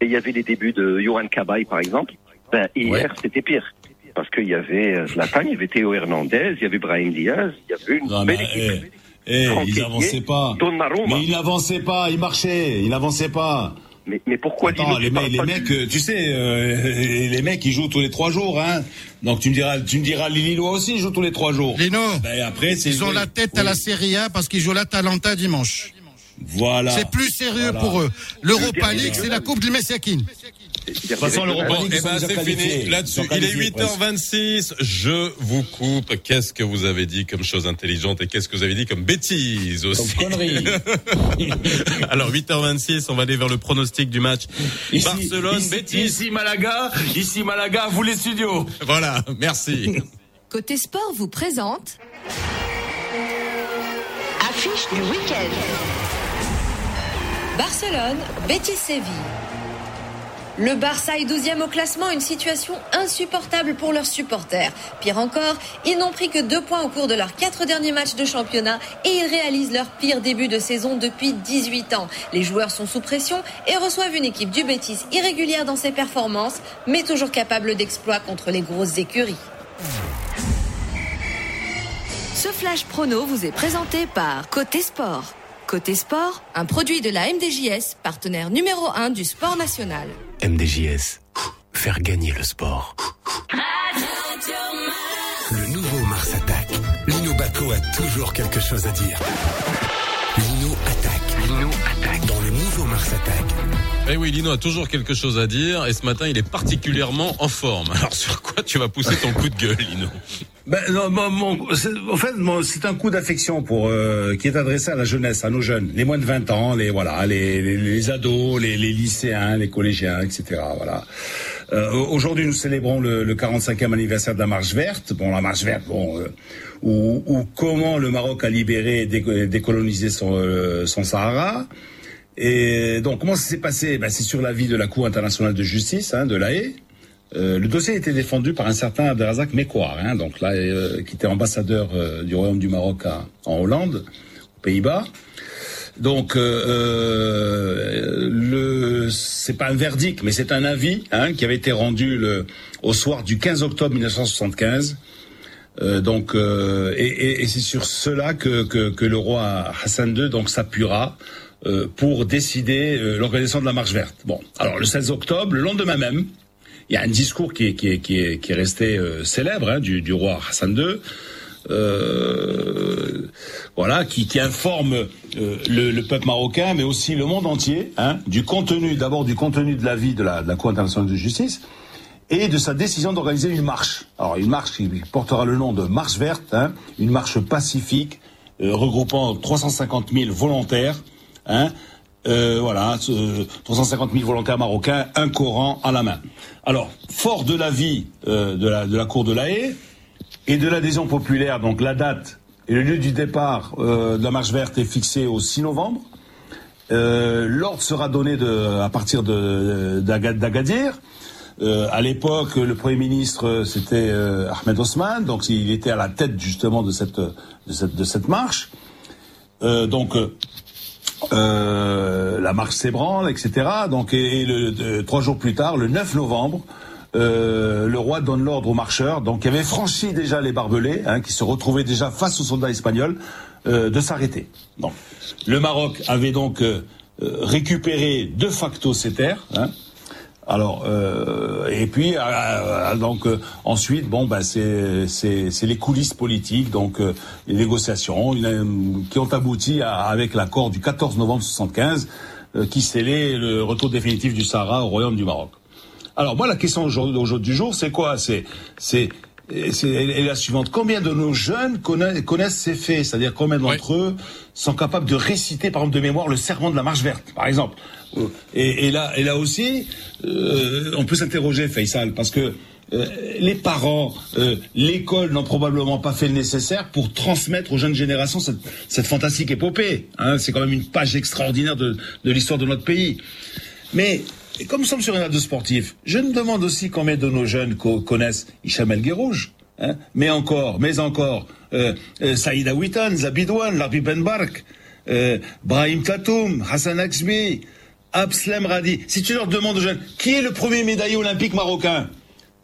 Et il y avait les débuts de Johan Cabaye, par exemple. Ben, Ouais. hier, c'était pire. Parce qu'il y avait euh, Zlatan, il y avait Théo Hernandez, il y avait Brahim Diaz, il y avait une Non, mais, belle équipe. eh, eh, ils pas. Donnarumma. Mais ils n'avançaient pas, ils marchaient, ils n'avançaient pas. Mais, mais pourquoi Attends, Lino, les, parles les pas mecs, du- euh, tu sais, euh, les mecs, ils jouent tous les trois jours, hein. Donc tu me diras, tu me diras, les Lillois aussi ils jouent tous les trois jours. Lino, Ben après, ils ont la tête à la Serie A parce qu'ils jouent l'Atalanta dimanche. Voilà. C'est plus sérieux Voilà. pour eux. L'Europa League, c'est la Coupe du Messiakin. Eh ben c'est fini. Là-dessus, il est qualifiés, 8h26. Je vous coupe. Qu'est-ce que vous avez dit comme chose intelligente et qu'est-ce que vous avez dit comme bêtise aussi Comme connerie. Alors 8h26, on va aller vers le pronostic du match. Ici, Barcelone, ici. Ici Malaga, ici Malaga, vous les studios. Voilà, merci. Côté sport vous présente Affiche du week-end. Barcelone, Betis Séville. Le Barça est 12e au classement, une situation insupportable pour leurs supporters. Pire encore, ils n'ont pris que deux points au cours de leurs quatre derniers matchs de championnat et ils réalisent leur pire début de saison depuis 18 ans. Les joueurs sont sous pression et reçoivent une équipe du Betis irrégulière dans ses performances, mais toujours capable d'exploits contre les grosses écuries. Ce flash prono vous est présenté par Côté Sport. Côté Sport, un produit de la MDJS, partenaire numéro 1 du sport national. MDJS. Faire gagner le sport. Le nouveau Mars attaque. Lino Baco a toujours quelque chose à dire. Lino attaque. Lino attaque. Dans le nouveau Mars attaque. Eh oui, Lino a toujours quelque chose à dire et ce matin, il est particulièrement en forme. Alors sur quoi tu vas pousser ton coup de gueule, Lino? Ben, non, mon- mon- en fait, c'est un coup d'affection pour euh, qui est adressé à la jeunesse, à nos jeunes, les moins de 20 ans, les voilà, les, les, les ados, les, les lycéens, les collégiens, etc. Voilà. Euh, Aujourd'hui, nous célébrons le, le 45e anniversaire de la Marche verte. Bon, la Marche verte, bon, euh, ou, comment le Maroc a libéré et déco- décolonisé son, euh, son Sahara. Et donc, comment ça s'est passé? Ben, C'est sur l'avis de la Cour internationale de justice, hein, de l'AE. Euh, le dossier a été défendu par un certain Abdelrazak Mekouar, hein, donc là, euh, qui était ambassadeur euh, du Royaume du Maroc à- en Hollande, aux Pays-Bas. Donc, euh, le, c'est pas un verdict, mais c'est un avis hein, qui avait été rendu le, au soir du 15 octobre 1975. Euh, donc, et, et- et c'est sur cela que, que, que le roi Hassan II donc s'appuiera pour décider l'organisation de la marche verte. Bon, alors le 16 octobre, le lendemain même, il y a un discours qui est, qui est, qui est, qui est resté euh, célèbre hein, du, du roi Hassan II, euh, voilà, qui, qui informe euh, le, le peuple marocain, mais aussi le monde entier, hein, du contenu, d'abord du contenu de l'avis de la, de la Cour internationale de justice, et de sa décision d'organiser une marche. Alors une marche qui portera le nom de Marche verte, hein, une marche pacifique euh, regroupant 350 000 volontaires, hein, Euh, voilà, ce- 350 000 volontaires marocains, un Coran à la main. Alors, fort de l'avis euh, de, la, Cour de la Haye et de l'adhésion populaire, donc la date et le lieu du départ euh, de la marche verte est fixé au 6 novembre. Euh, L'ordre sera donné à partir d'Agadir. À l'époque, le Premier ministre, c'était Ahmed Osman, donc il était à la tête justement de cette, de cette, marche. Donc, euh, la marche s'ébranle, etc. Donc, et, trois jours plus tard, le 9 novembre, euh, le roi donne l'ordre aux marcheurs, donc qui avaient franchi déjà les barbelés, hein, qui se retrouvaient déjà face aux soldats espagnols, euh, de s'arrêter. Le Maroc avait donc euh, récupéré de facto ses terres. Hein, alors euh, et puis euh, euh, donc euh, ensuite bon bah c'est c'est c'est les coulisses politiques donc euh, les négociations euh, qui ont abouti à, avec l'accord du 14 novembre 75 euh, qui scellait le retour définitif du Sahara au royaume du Maroc. Alors moi la question aujourd'hui du jour c'est quoi? C'est c'est elle est la suivante. Combien de nos jeunes connaissent, connaissent ces faits? C'est-à-dire combien d'entre eux sont capables de réciter, par exemple, de mémoire, le serment de la marche verte, par exemple? Euh, et, et là, et là aussi, euh, on peut s'interroger, Faisal, parce que euh, les parents, euh, l'école n'ont probablement pas fait le nécessaire pour transmettre aux jeunes générations cette, cette fantastique épopée. Hein, c'est quand même une page extraordinaire de, de l'histoire de notre pays. Mais et comme nous sommes sur une radio sportive, je me demande aussi combien de nos jeunes co- connaissent Hicham El Guerrouj, hein, mais encore, mais encore, euh, euh, Saïd Awitan, Zabidouane, Larbi Ben Bark, euh, Brahim Tatoum, Hassan Aksbi, Abslem Radi. Si tu leur demandes aux jeunes, qui est le premier médaillé olympique marocain?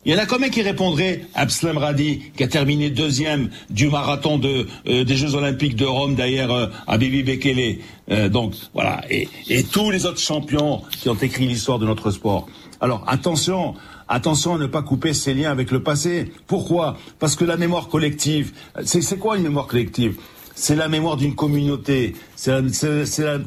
Il y en a combien qui répondraient Abslem Radi, qui a terminé deuxième du marathon euh, des Jeux Olympiques de Rome, d'ailleurs, euh, à Bibi Bekele. Euh, donc, voilà. Et, et tous les autres champions qui ont écrit l'histoire de notre sport. Alors, attention, attention à ne pas couper ses liens avec le passé. Pourquoi? Parce que la mémoire collective, c'est quoi une mémoire collective? C'est la mémoire d'une communauté, c'est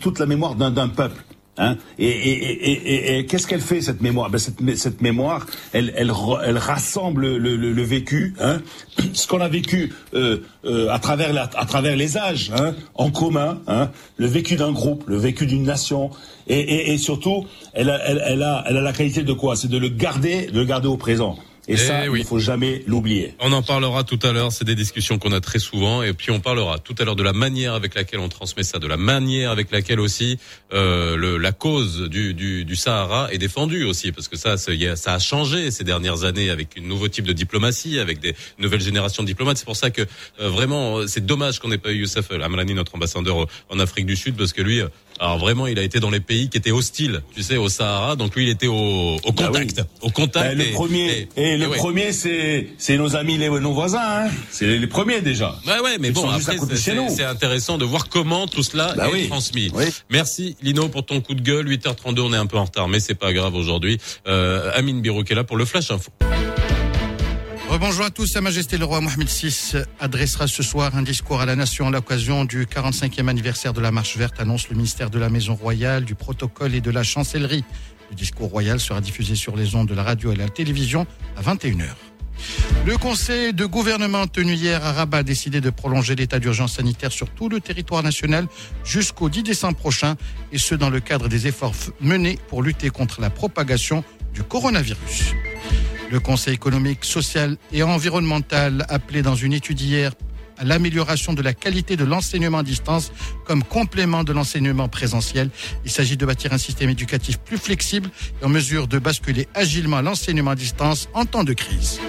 toute la mémoire d'un peuple. Hein. Et et, et, et, qu'est-ce qu'elle fait cette mémoire? Ben cette, mé- cette mémoire, elle, elle, elle rassemble le, le, le vécu, hein. Ce qu'on a vécu euh, euh, à travers la, à travers les âges, hein en commun, hein. Le vécu d'un groupe, le vécu d'une nation, et, surtout, elle a, elle a, elle a la qualité de quoi? C'est de le garder, de le garder au présent. Et, Eh ça, oui. il faut jamais l'oublier. On en parlera tout à l'heure, c'est des discussions qu'on a très souvent, et puis on parlera tout à l'heure de la manière avec laquelle on transmet ça, de la manière avec laquelle aussi euh, le, la cause du, du, du Sahara est défendue aussi, parce que ça, ça a changé ces dernières années avec un nouveau type de diplomatie, avec des nouvelles générations de diplomates. C'est pour ça que euh, vraiment, c'est dommage qu'on n'ait pas eu Youssef Amrani, notre ambassadeur en Afrique du Sud, parce que lui, euh, alors vraiment, il a été dans les pays qui étaient hostiles, tu sais, au Sahara, donc lui, il était au, au Bah oui. contact, au contact. Ben, le et- premier, et, et le ouais. premier, c'est c'est nos amis, les, nos voisins. Hein c'est les premiers déjà. Ouais, ouais, mais Ils bon, après, c'est intéressant de voir comment tout cela Bah est oui. transmis. Oui. Merci Lino pour ton coup de gueule. 8h32, on est un peu en retard, mais c'est pas grave aujourd'hui. Euh, Amine Birou qui est là pour le Flash Info. Rebonjour à tous, Sa Majesté le roi Mohamed VI adressera ce soir un discours à la nation à l'occasion du 45e anniversaire de la Marche verte, annonce le ministère de la Maison royale, du protocole et de la chancellerie. Le discours royal sera diffusé sur les ondes de la radio et la télévision à 21h. Le conseil de gouvernement tenu hier à Rabat a décidé de prolonger l'état d'urgence sanitaire sur tout le territoire national jusqu'au 10 décembre prochain, et ce dans le cadre des efforts menés pour lutter contre la propagation du coronavirus. Le Conseil économique, social et environnemental appelé dans une étude hier à l'amélioration de la qualité de l'enseignement à distance comme complément de l'enseignement présentiel. Il s'agit de bâtir un système éducatif plus flexible et en mesure de basculer agilement l'enseignement à distance en temps de crise.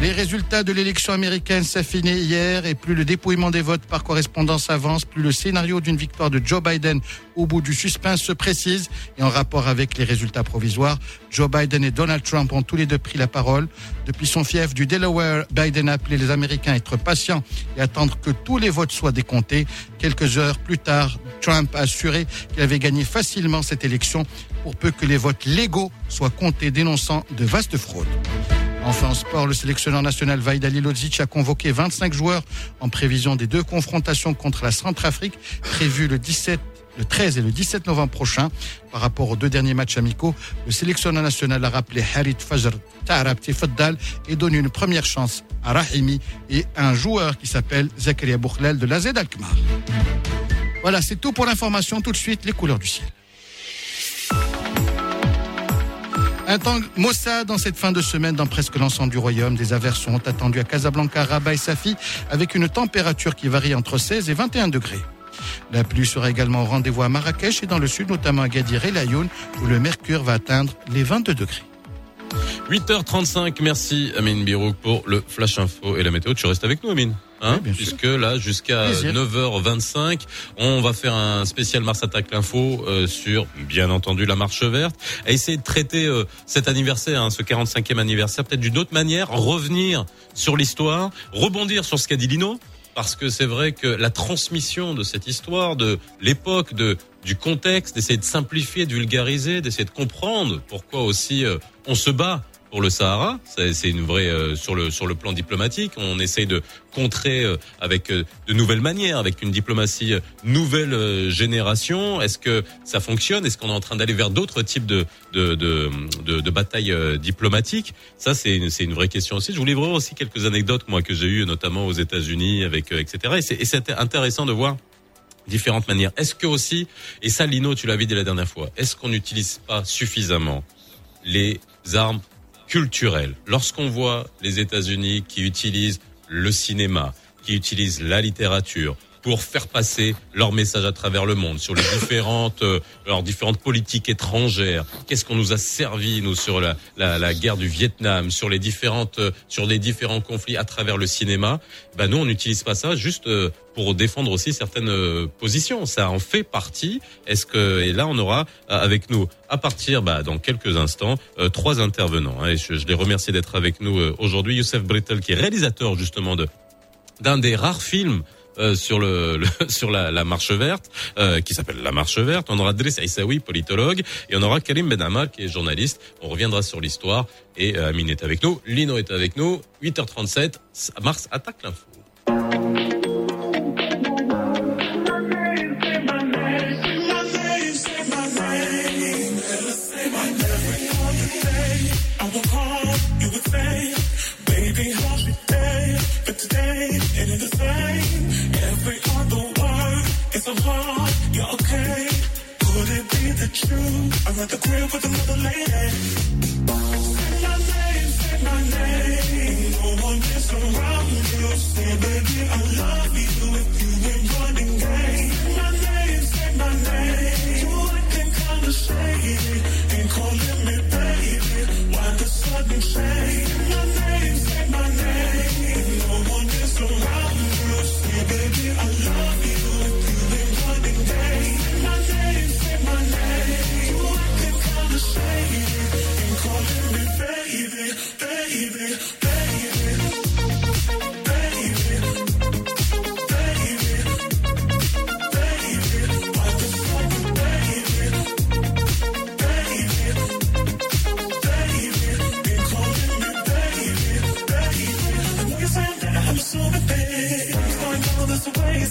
Les résultats de l'élection américaine s'affinaient hier et plus le dépouillement des votes par correspondance avance, plus le scénario d'une victoire de Joe Biden au bout du suspense se précise et en rapport avec les résultats provisoires, Joe Biden et Donald Trump ont tous les deux pris la parole. Depuis son fief du Delaware, Biden a appelé les Américains à être patients et attendre que tous les votes soient décomptés. Quelques heures plus tard, Trump a assuré qu'il avait gagné facilement cette élection pour peu que les votes légaux soient comptés dénonçant de vastes fraudes. Enfin, en sport, le sélectionneur national Vaid Ali Lodzic a convoqué 25 joueurs en prévision des deux confrontations contre la Centrafrique prévues le 17 le 13 et le 17 novembre prochain. Par rapport aux deux derniers matchs amicaux, le sélectionneur national a rappelé Harit Fajr Tarabti Faddal et donne une première chance à Rahimi et un joueur qui s'appelle Zakaria Boukhlal de l'AZ Alkmaar. Voilà, c'est tout pour l'information. Tout de suite, les couleurs du ciel. Un temps maussade dans cette fin de semaine dans presque l'ensemble du royaume. Des averses sont attendues à Casablanca, Rabat et Safi avec une température qui varie entre 16 et 21 degrés. La pluie sera également au rendez-vous à Marrakech et dans le sud, notamment à Gadir et Laayoune, où le mercure va atteindre les 22 degrés. 8h35, merci Amine Birouk pour le Flash Info et la météo. Tu restes avec nous Amine Hein, Oui, sûr. puisque là jusqu'à Plaisir. 9h25 on va faire un spécial Mars Attaque l'info euh, sur bien entendu la marche verte et essayer de traiter euh, cet anniversaire hein, ce 45e anniversaire peut-être d'une autre manière revenir sur l'histoire rebondir sur ce qu'a dit Lino parce que c'est vrai que la transmission de cette histoire, de l'époque, de du contexte, d'essayer de simplifier, de vulgariser, d'essayer de comprendre pourquoi aussi euh, on se bat pour le Sahara. C'est une vraie euh, sur le sur le plan diplomatique. On essaye de contrer euh, avec euh, de nouvelles manières, avec une diplomatie euh, nouvelle euh, génération. Est-ce que ça fonctionne? Est-ce qu'on est en train d'aller vers d'autres types de de de, de, de batailles euh, diplomatiques? Ça, c'est une, c'est une vraie question aussi. Je vous livrerai aussi quelques anecdotes moi que j'ai eues notamment aux États-Unis avec etc. Et c'est- intéressant de voir différentes manières. Est-ce que aussi, et ça Lino, tu l'avais dit la dernière fois, est-ce qu'on n'utilise pas suffisamment les armes culturelles Lorsqu'on voit les États-Unis qui utilisent le cinéma, qui utilisent la littérature pour faire passer leur message à travers le monde sur les différentes euh, leurs différentes politiques étrangères. Qu'est-ce qu'on nous a servi nous sur la, la, la guerre du Vietnam, sur les différentes euh, sur les différents conflits à travers le cinéma? Ben nous on n'utilise pas ça juste euh, pour défendre aussi certaines euh, positions. Ça en fait partie. Est-ce que et là on aura avec nous à partir bah, dans quelques instants euh, trois intervenants. hein, et je, je les remercie d'être avec nous euh, aujourd'hui. Youssef Brittel qui est réalisateur justement de d'un des rares films euh, sur le, le- sur la, la marche verte euh, qui s'appelle La Marche verte. On aura Driss Aïssaoui, politologue, et on aura Karim Benamar qui est journaliste. On reviendra sur l'histoire et euh, Amine est avec nous, Lino est avec nous. 8h37, Mars attaque l'info. true. I'm at the crib with another lady. Say my name, say my name. No one gets around you. Say, baby, I love you if you ain't running. Say my name, say my name. You acting kinda shady and calling me baby. Why the sudden change? Say my name, say my name. No one gets around you. Say, baby, I love you if you ain't running. Say my name, say my name.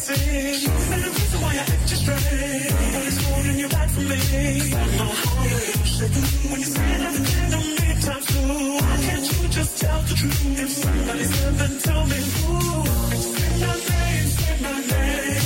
There's the reason why I act just right. But it's holding you back from me. I know how truth. If somebody said, tell me who. Say my name, say my name.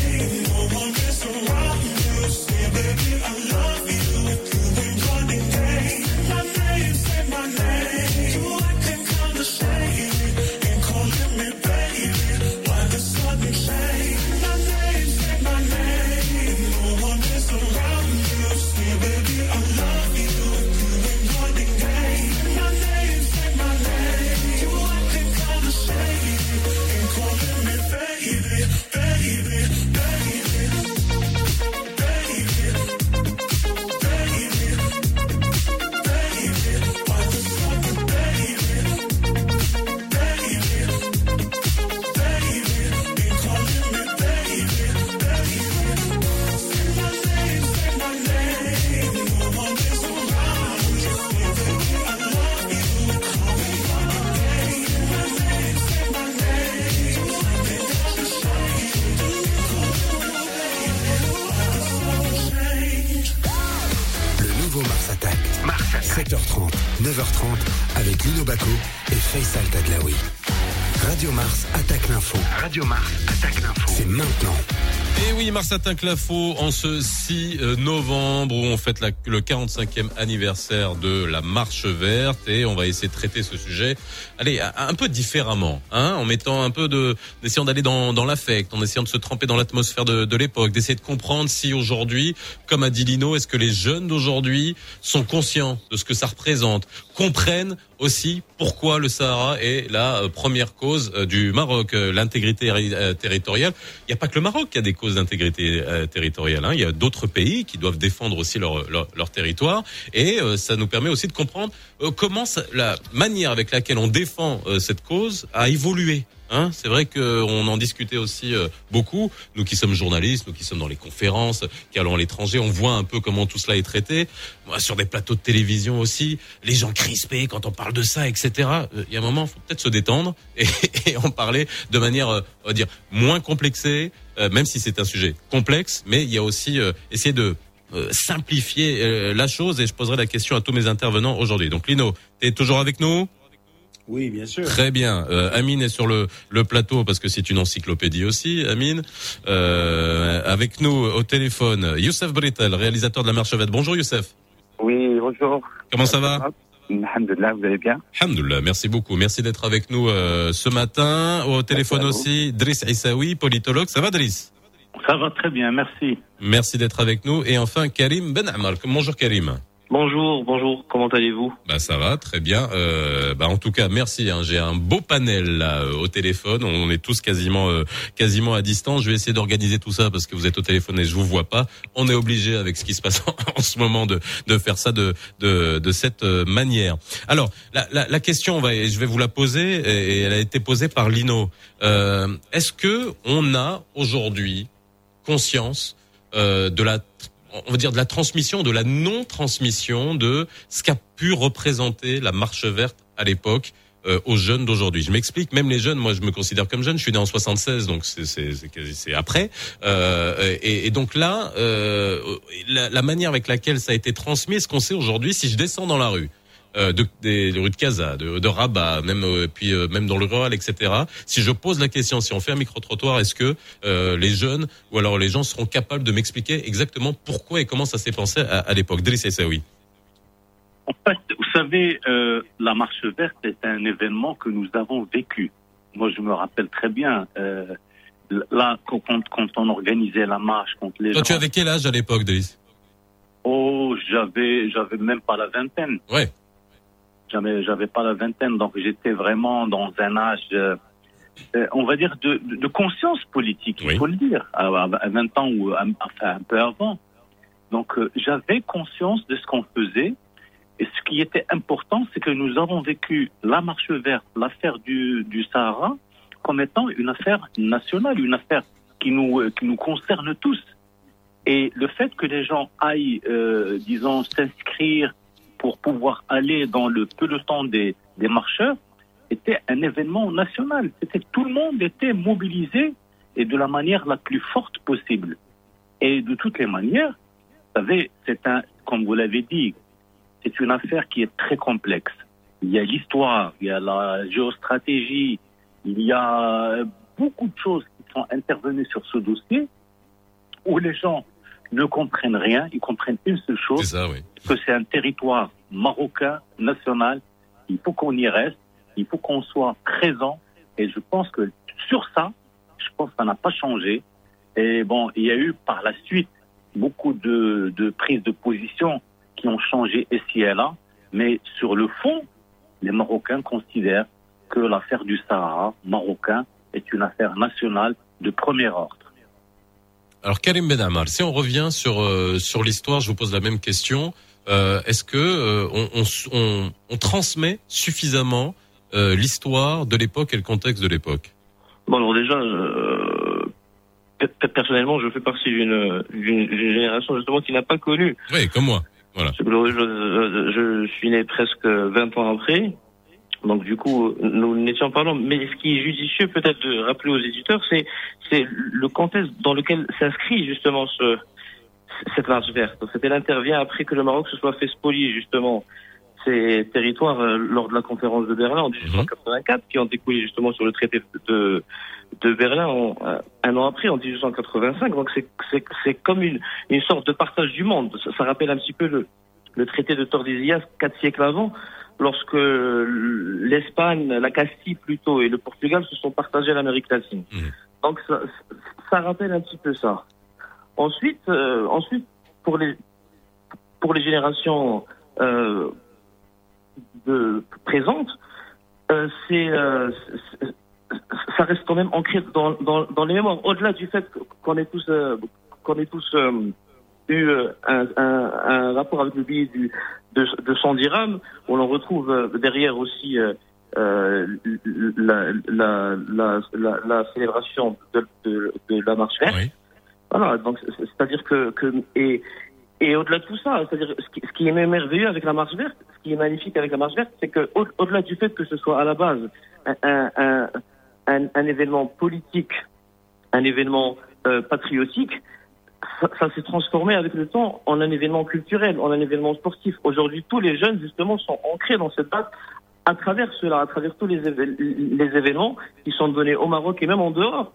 Clafo. En ce 6 euh, novembre où on fête le 45e anniversaire de la marche verte et on va essayer de traiter ce sujet, allez, un peu différemment, hein, en mettant un peu de, en essayant d'aller dans, dans l'affect, en essayant de se tremper dans l'atmosphère de, de l'époque, d'essayer de comprendre si aujourd'hui, comme a dit Lino, est-ce que les jeunes d'aujourd'hui sont conscients de ce que ça représente, comprennent aussi pourquoi le Sahara est la euh, première cause euh, du Maroc, euh, l'intégrité territoriale. Il n'y a pas que le Maroc qui a des causes d'intégrité territoriale. hein. Il y a d'autres pays qui doivent défendre aussi leur, leur, territoire. Et ça nous permet aussi de comprendre comment ça- la manière avec laquelle on défend euh, cette cause a évolué. Hein, c'est vrai qu'on en discutait aussi euh, beaucoup. Nous qui sommes journalistes, nous qui sommes dans les conférences, qui allons à l'étranger, on voit un peu comment tout cela est traité. Moi, sur des plateaux de télévision aussi, les gens crispés quand on parle de ça, etc. Euh, Il y a un moment, il faut peut-être se détendre et, et en parler de manière, euh, on va dire, moins complexée, euh, même si c'est un sujet complexe. Mais il y a aussi euh, essayer de euh, simplifier euh, la chose. Et je poserai la question à tous mes intervenants aujourd'hui. Donc, Lino, tu es toujours avec nous? Oui, bien sûr. Très bien. Euh, Amine est sur le, le plateau parce que c'est une encyclopédie aussi, Amine. Euh, avec nous au téléphone, Youssef Britel, réalisateur de la marche verte. Bonjour Youssef. Oui, bonjour. Comment ça va? Alhamdulillah, vous allez bien? Alhamdulillah, merci beaucoup. Merci d'être avec nous euh, ce matin. Au téléphone aussi, Driss Issaoui, politologue. Ça va Driss? Ça va très bien, merci. Merci d'être avec nous. Et enfin, Karim Ben Amar. Bonjour Karim. Bonjour, bonjour, comment allez-vous? Bah ça va, très bien. Euh, bah en tout cas, merci. Hein. J'ai un beau panel là euh, au téléphone. On est tous quasiment euh, quasiment à distance. Je vais essayer d'organiser tout ça parce que vous êtes au téléphone et je vous vois pas. On est obligé avec ce qui se passe en, en ce moment de de faire ça de de de cette euh, manière. Alors la la, la question, on va, je vais vous la poser et elle a été posée par Lino. Euh, Est-ce que on a aujourd'hui conscience euh, de la on va dire de la transmission, de la non-transmission de ce qu'a pu représenter la marche verte à l'époque euh, aux jeunes d'aujourd'hui. Je m'explique, même les jeunes, moi je me considère comme jeune, je suis né en 76, donc c'est après. Euh, et, et donc là, la, la manière avec laquelle ça a été transmis, est-ce qu'on sait aujourd'hui si je descends dans la rue? Euh, de, des, rues de Casa, de, de Rabat, même euh, puis euh, même dans le rural, etc. Si je pose la question, si on fait un micro trottoir, est-ce que les jeunes ou alors les gens seront capables de m'expliquer exactement pourquoi et comment ça s'est pensé à, à l'époque? Driss Essaoui. En fait, vous savez, la marche verte est un événement que nous avons vécu. Moi, je me rappelle très bien. Là, quand on organisait la marche contre les Toi, gens. tu avais quel âge à l'époque, Driss? Oh, j'avais, j'avais même pas la vingtaine. Ouais. J'avais, j'avais pas la vingtaine, donc j'étais vraiment dans un âge, euh, euh, on va dire, de, de conscience politique, il faut le dire, à, à 20 ans ou à- enfin un peu avant. Donc euh, j'avais conscience de ce qu'on faisait. Et ce qui était important, c'est que nous avons vécu la marche verte, l'affaire du, du Sahara, comme étant une affaire nationale, une affaire qui nous, qui nous concerne tous. Et le fait que les gens aillent, euh, disons, s'inscrire pour pouvoir aller dans le peloton des, des marcheurs était un événement national. Tout le monde était mobilisé et de la manière la plus forte possible. Et de toutes les manières, vous savez, c'est un, comme vous l'avez dit, c'est une affaire qui est très complexe. Il y a l'histoire, il y a la géostratégie, il y a beaucoup de choses qui sont intervenues sur ce dossier où les gens ne comprennent rien, ils comprennent une seule chose, ça, oui. que c'est un territoire marocain, national. Il faut qu'on y reste, il faut qu'on soit présent. Et je pense que sur ça, je pense que ça n'a pas changé. Et bon, il y a eu par la suite beaucoup de, de prises de position qui ont changé ici et là. Mais sur le fond, les Marocains considèrent que l'affaire du Sahara marocain est une affaire nationale de premier ordre. Alors Karim Ben Amar, si on revient sur euh, sur l'histoire, je vous pose la même question. Euh, Est-ce que euh, on, on, on- on transmet suffisamment euh, l'histoire de l'époque et le contexte de l'époque? Bon, alors déjà, euh, pe- pe- personnellement, je fais partie d'une d'une- d'une génération justement qui n'a pas connu. Oui, comme moi. Voilà. Je, je- je suis né presque 20 ans après. Donc du coup, nous n'étions pas là. Mais ce qui est judicieux peut-être de rappeler aux éditeurs, c'est c'est le contexte dans lequel s'inscrit justement ce cette marche verte. Donc, elle intervient après que le Maroc se soit fait spolier justement ces territoires euh, lors de la conférence de Berlin en 1884, qui ont découlé justement sur le traité de, de Berlin en- euh, un an après, en 1885. Donc c'est- c'est c'est comme une, une sorte de partage du monde. Ça, ça rappelle un petit peu le, le traité de Tordesillas quatre siècles avant, lorsque l'Espagne, la Castille plutôt et le Portugal se sont partagés l'Amérique latine. Donc ça, ça rappelle un petit peu ça. Ensuite, euh, ensuite pour les pour les générations euh, de, présentes, euh, c'est euh, ça reste quand même ancré dans, dans, dans les mémoires. Au-delà du fait qu'on ait tous euh, qu'on ait tous euh, eu un, un, un rapport avec le billet du, de, de 100 dirhams, on en retrouve euh, derrière aussi euh, euh, la, la, la, la, la célébration de, de, de la marche verte. Voilà, donc c'est- c'est-à-dire que, que et, et au-delà de tout ça, c'est-à-dire ce qui, ce qui est merveilleux avec la marche verte, ce qui est magnifique avec la marche verte, c'est que au- au-delà du fait que ce soit à la base un, un, un, un, un événement politique, un événement euh, patriotique, ça, s'est transformé avec le temps en un événement culturel, en un événement sportif. Aujourd'hui, tous les jeunes justement sont ancrés dans cette date à travers cela, à travers tous les, événements qui sont donnés au Maroc et même en dehors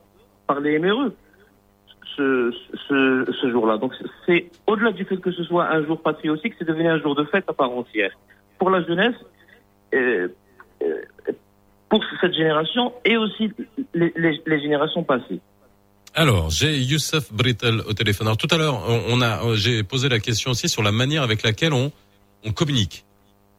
par les MRE ce, jour-là. Donc c'est au-delà du fait que ce soit un jour patriotique, c'est devenu un jour de fête à part entière. Pour la jeunesse, euh, euh, pour cette génération et aussi les générations passées. Alors, j'ai Youssef Brittel au téléphone. Alors, tout à l'heure, on a, euh, j'ai posé la question aussi sur la manière avec laquelle on, on communique,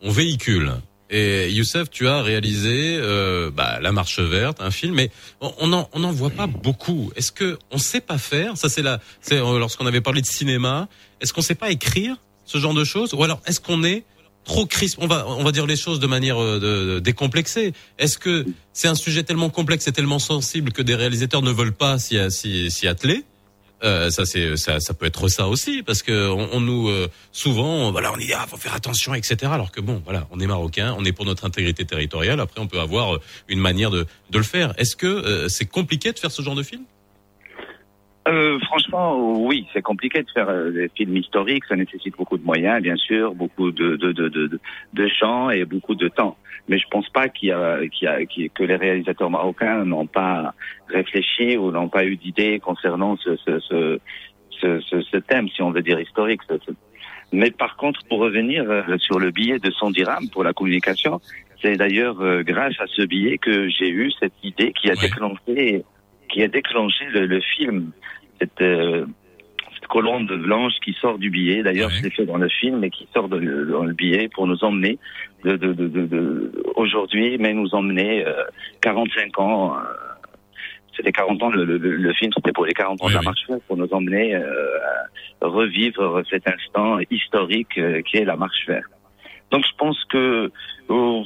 on véhicule. Et Youssef, tu as réalisé euh, bah, la Marche verte, un film, mais on on en on n'en voit pas beaucoup. Est-ce que on sait pas faire? Ça, c'est la, c'est euh, lorsqu'on avait parlé de cinéma. Est-ce qu'on sait pas écrire ce genre de choses, ou alors est-ce qu'on est trop crisp. On va on va dire les choses de manière euh, de- de- décomplexée. Est-ce que c'est un sujet tellement complexe et tellement sensible que des réalisateurs ne veulent pas s'y s'y s'y atteler? Euh, ça c'est ça, ça peut être ça aussi parce que on, on nous euh, souvent voilà on dit ah faut faire attention etc alors que bon voilà on est marocain on est pour notre intégrité territoriale. Après on peut avoir une manière de de le faire. Est-ce que euh, c'est compliqué de faire ce genre de film? Euh, franchement, oui, c'est compliqué de faire euh, des films historiques. Ça nécessite beaucoup de moyens, bien sûr, beaucoup de de de de, de, champs et beaucoup de temps. Mais je pense pas qu'il y a, qu'il y a que les réalisateurs marocains n'ont pas réfléchi ou n'ont pas eu d'idées concernant ce ce, ce ce ce ce thème, si on veut dire historique. Mais par contre, pour revenir euh, sur le billet de 100 dirhams pour la communication, c'est d'ailleurs euh, grâce à ce billet que j'ai eu cette idée qui a déclenché qui a déclenché le, le film cette, euh, cette colonne de blanche qui sort du billet. D'ailleurs, c'est fait dans le film, mais qui sort de- dans le billet pour nous emmener de, de, de, de, de- aujourd'hui, mais nous emmener euh, 45 ans. euh, c'était 40 ans, le, le, le film c'était pour les 40 ans de la marche verte, pour nous emmener euh, à revivre cet instant historique euh, qui est la marche verte. Donc je pense que euh,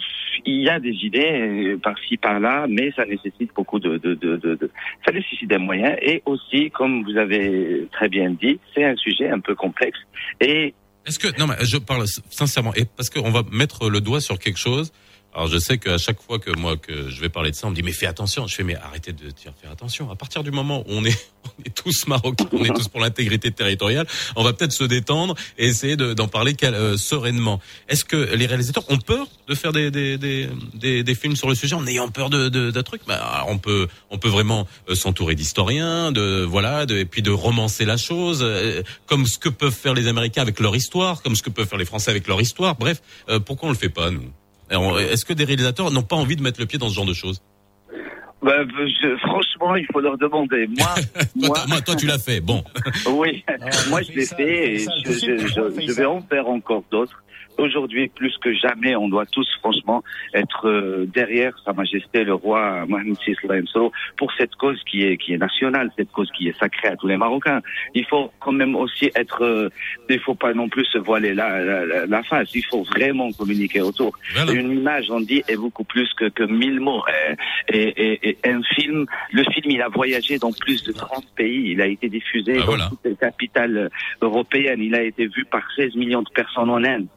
il y a des idées euh, par-ci par-là, mais ça nécessite beaucoup de, de, de, de, ça nécessite des moyens et aussi, comme vous avez très bien dit, c'est un sujet un peu complexe et Est-ce que non mais je parle sincèrement et parce qu'on va mettre le doigt sur quelque chose. Alors je sais qu'à chaque fois que moi que je vais parler de ça, on me dit mais fais attention. Je fais mais arrêtez de faire attention. À partir du moment où on est on est tous marocains, on est tous pour l'intégrité territoriale, on va peut-être se détendre et essayer de- d'en parler euh, sereinement. Est-ce que les réalisateurs ont peur de faire des des, des, des, films sur le sujet en ayant peur de de, d'un truc bah, on peut on peut vraiment euh, s'entourer d'historiens, de voilà, de, et puis de romancer la chose, euh, comme ce que peuvent faire les Américains avec leur histoire, comme ce que peuvent faire les Français avec leur histoire. Bref, pourquoi on le fait pas nous? Est-ce que des réalisateurs n'ont pas envie de mettre le pied dans ce genre de choses ben, je- franchement, il faut leur demander. Moi, moi, toi, moi, toi, tu l'as fait. Bon. oui, moi je l'ai fait et je, je, je- je vais en faire encore d'autres. Aujourd'hui, plus que jamais, on doit tous, franchement, être euh, derrière Sa Majesté le roi Mohamed VI pour cette cause qui est qui est nationale, cette cause qui est sacrée à tous les Marocains. Il faut quand même aussi être, euh, il faut pas non plus se voiler la, la, la- face. Il faut vraiment communiquer autour. Une image, on dit, est beaucoup plus que, que mille mots. Et, et, et un film, le film, il a voyagé dans plus de 30 pays. Il a été diffusé dans toutes les capitales européennes. Il a été vu par 16 millions de personnes en Inde.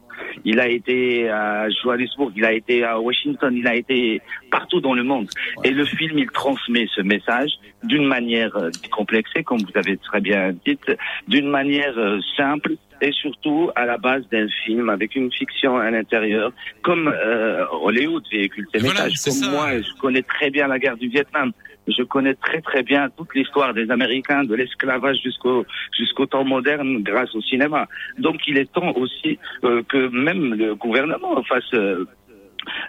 Il a été à Johannesburg, il a été à Washington, il a été partout dans le monde. Et le film, il transmet ce message d'une manière euh, décomplexée, comme vous avez très bien dit, d'une manière euh, simple et surtout à la base d'un film avec une fiction à l'intérieur, comme euh, Hollywood véhicule ces Voilà, messages. Comme ça. moi, je connais très bien la guerre du Vietnam. Je connais très très bien toute l'histoire des Américains, de l'esclavage jusqu'au jusqu'au temps moderne, grâce au cinéma. Donc il est temps aussi euh, que même le gouvernement fasse euh,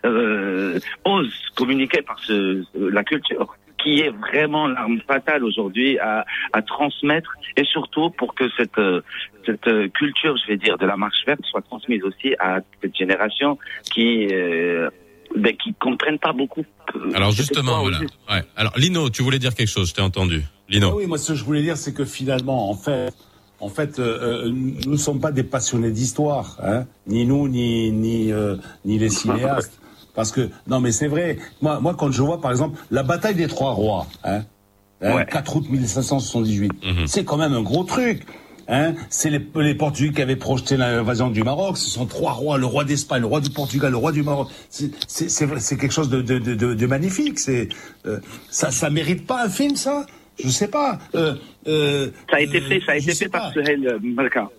euh, ose communiquer par ce, la culture qui est vraiment l'arme fatale aujourd'hui à, à transmettre et surtout pour que cette euh, cette euh, culture, je vais dire, de la marche verte soit transmise aussi à cette génération qui euh, ben, qui comprennent pas beaucoup. Alors justement, voilà. Ouais. Alors Lino, tu voulais dire quelque chose, je t'ai entendu. Lino. Ah oui, moi ce que je voulais dire, c'est que finalement, en fait, en fait, euh, euh, nous ne sommes pas des passionnés d'histoire, hein, ni nous, ni ni euh, ni les cinéastes. Parce que non, mais c'est vrai. Moi, moi, quand je vois, par exemple, la bataille des trois rois, hein, hein, 4 août 1578, c'est quand même un gros truc. Hein, c'est les, les Portugais qui avaient projeté l'invasion du Maroc. Ce sont trois rois le roi d'Espagne, le roi du Portugal, le roi du Maroc. C'est- quelque chose de, de, de, de- magnifique. C'est euh, ça, ça mérite pas un film, ça? Je sais pas. Euh, euh, Ça a été fait, ça a je été fait par. Suhail euh, Malka.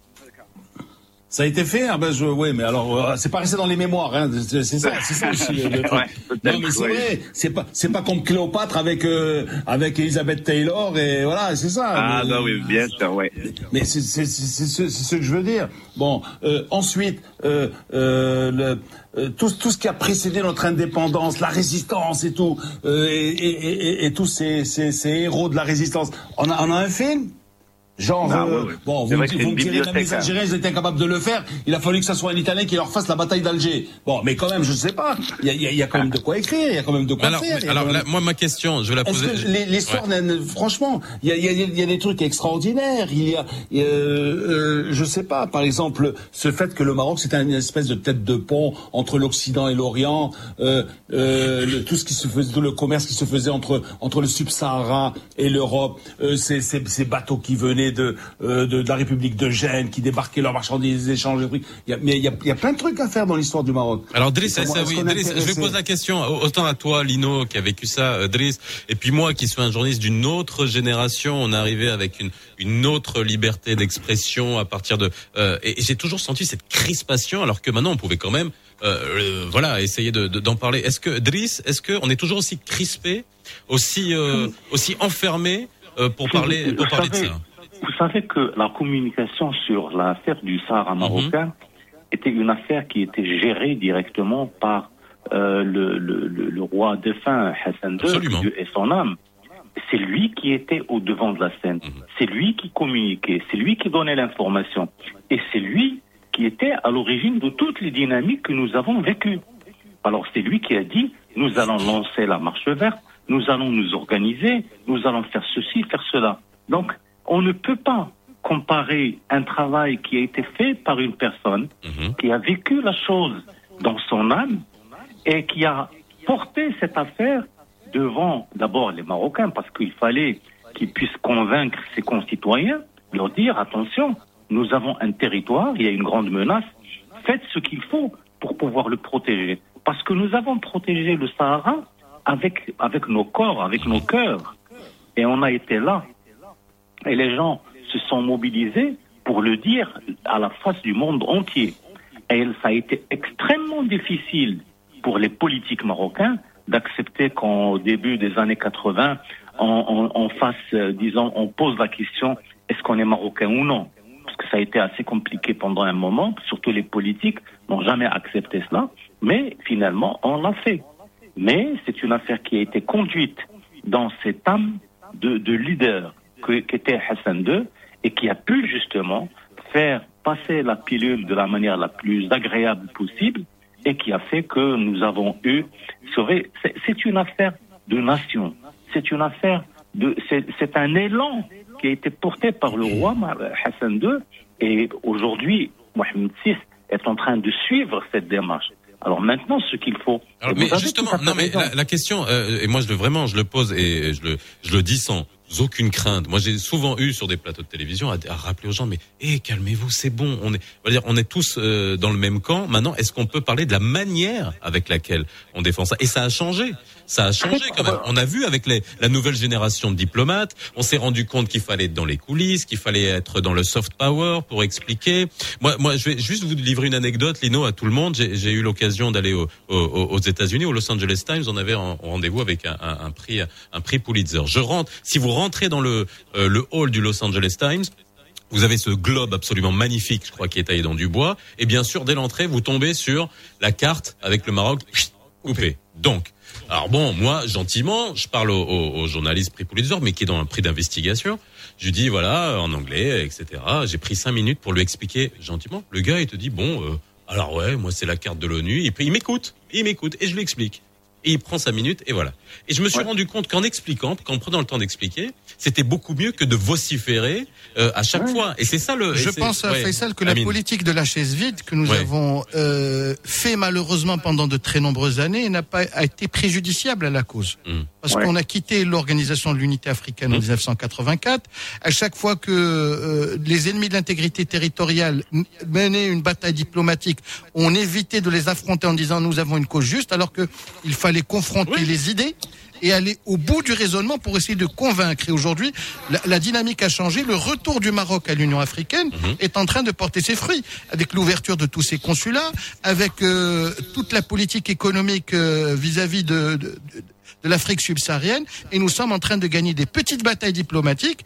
Ça a été fait, ah ben je, ouais, mais alors euh, c'est pas resté dans les mémoires, hein, c'est ça, c'est ça aussi le truc. Ouais, non mais c'est ouais. vrai, c'est pas, c'est pas comme Cléopâtre avec euh, avec Elizabeth Taylor et voilà, c'est ça. Ah Mais- bah oui, bien sûr, ouais. Mais c'est c'est c'est c'est ce, c'est ce que je veux dire. Bon, euh, ensuite, euh, euh, le, euh, tout tout ce qui a précédé notre indépendance, la résistance et tout, euh, et, et, et, et tous ces, ces ces héros de la résistance. On a on a un film? Genre, Ah, euh, ouais, ouais. bon, vous, vous me direz, même les hein. Algériens, ils étaient incapables de le faire. Il a fallu que ça soit un Italien qui leur fasse la bataille d'Alger. Bon, mais quand même, je sais pas. Il y a, il y a- il y a quand même de quoi écrire, il y a quand même de quoi alors, faire. alors même- là, moi, ma question, je vais la poser. l'histoire, Ouais. franchement, il y a, il y, a, il y a des trucs extraordinaires. Il y a, euh, je sais pas, par exemple, ce fait que le Maroc c'est une espèce de tête de pont entre l'Occident et l'Orient, euh, euh, le- tout ce qui se faisait, tout le commerce qui se faisait entre entre le Sub-Sahara et l'Europe, euh, ces, ces, ces bateaux qui venaient de, euh, de de la République de Gênes, qui débarquaient leurs marchandises, échanges, des trucs. Il y a, mais il y a, il y a plein de trucs à faire dans l'histoire du Maroc. Alors Driss, ça, oui, qu'on je vais poser la question autant à toi, Lino, qui a vécu ça, euh, Driss, et puis moi, qui suis un journaliste d'une autre génération. On est arrivé avec une une autre liberté d'expression à partir de. euh, et et j'ai toujours senti cette crispation, alors que maintenant, on pouvait quand même, euh, voilà, essayer de- de- d'en parler. Est-ce que Driss, est-ce que on est toujours aussi crispé, aussi euh, aussi enfermé euh, pour parler pour parler de ça? Vous savez que la communication sur l'affaire du Sahara marocain était une affaire qui était gérée directement par euh, le, le, le, le roi défunt Hassan II ait son âme. C'est lui qui était au devant de la scène. C'est lui qui communiquait. C'est lui qui donnait l'information. Et c'est lui qui était à l'origine de toutes les dynamiques que nous avons vécues. Alors c'est lui qui a dit, nous allons lancer la marche verte, nous allons nous organiser, nous allons faire ceci, faire cela. Donc on ne peut pas comparer un travail qui a été fait par une personne qui a vécu la chose dans son âme et qui a porté cette affaire devant d'abord les Marocains parce qu'il fallait qu'ils puissent convaincre ses concitoyens, leur dire attention, nous avons un territoire, il y a une grande menace, faites ce qu'il faut pour pouvoir le protéger. Parce que nous avons protégé le Sahara avec, avec nos corps, avec nos cœurs. Et on a été là. Et les gens se sont mobilisés pour le dire à la face du monde entier. Et ça a été extrêmement difficile pour les politiques marocains d'accepter qu'au début des années 80, on, fasse, euh, disons, on pose la question est-ce qu'on est marocain ou non? Parce que ça a été assez compliqué pendant un moment, surtout les politiques n'ont jamais accepté cela, mais finalement on l'a fait. Mais c'est une affaire qui a été conduite dans cette âme de, de leader qu'était Hassan II et qui a pu justement faire passer la pilule de la manière la plus agréable possible et qui a fait que nous avons eu. c'est une affaire de nation. C'est une affaire de. C'est un élan qui a été porté par le roi Hassan II et aujourd'hui Mohamed VI est en train de suivre cette démarche. Alors maintenant, ce qu'il faut. Alors, mais justement, non mais la question, euh, et moi je le vraiment, je le pose et je le, je le dis sans aucune crainte. Moi, j'ai souvent eu sur des plateaux de télévision à, rappeler aux gens, mais eh, calmez-vous, c'est bon. On est, va dire, on est tous euh, dans le même camp. Maintenant, est-ce qu'on peut parler de la manière avec laquelle on défend ça? Et ça a changé. Ça a changé quand même. On a vu avec les, la nouvelle génération de diplomates, on s'est rendu compte qu'il fallait être dans les coulisses, qu'il fallait être dans le soft power pour expliquer. Moi, moi, je vais juste vous livrer une anecdote, Lino, à tout le monde. J'ai eu l'occasion d'aller au- au- aux États-Unis, au Los Angeles Times. On avait un rendez-vous avec un, un- un prix, un prix Pulitzer. Je rentre. Si vous rentrez dans le euh, le hall du Los Angeles Times, vous avez ce globe absolument magnifique, je crois, qui est taillé dans du bois. Et bien sûr, dès l'entrée, vous tombez sur la carte avec le Maroc coupé. Donc, alors bon, moi, gentiment, je parle au, au- au journaliste prix Pulitzer, mais qui est dans un prix d'investigation. Je lui dis, voilà, en anglais, etc. J'ai pris cinq minutes pour lui expliquer gentiment. Le gars, il te dit, bon, euh, alors ouais, moi, c'est la carte de l'ONU. Et puis, il m'écoute, il m'écoute, et je lui explique. Et il prend sa minute, et voilà. Et je me suis rendu compte qu'en expliquant, qu'en prenant le temps d'expliquer, c'était beaucoup mieux que de vociférer euh, à chaque fois. Et c'est ça le. Je pense, à ouais, Faisal, que la Amine. politique de la chaise vide que nous Ouais. avons euh, fait malheureusement pendant de très nombreuses années n'a pas a été préjudiciable à la cause. Mm. Parce Ouais. qu'on a quitté l'organisation de l'unité africaine en 1984. À chaque fois que euh, les ennemis de l'intégrité territoriale menaient une bataille diplomatique, on évitait de les affronter en disant nous avons une cause juste, alors que il fallait confronter les idées et aller au bout du raisonnement pour essayer de convaincre. Et aujourd'hui, la, la dynamique a changé. Le retour du Maroc à l'Union africaine est en train de porter ses fruits, avec l'ouverture de tous ses consulats, avec euh, toute la politique économique euh, vis-à-vis de, de, de- de l'Afrique subsaharienne. Et nous sommes en train de gagner des petites batailles diplomatiques.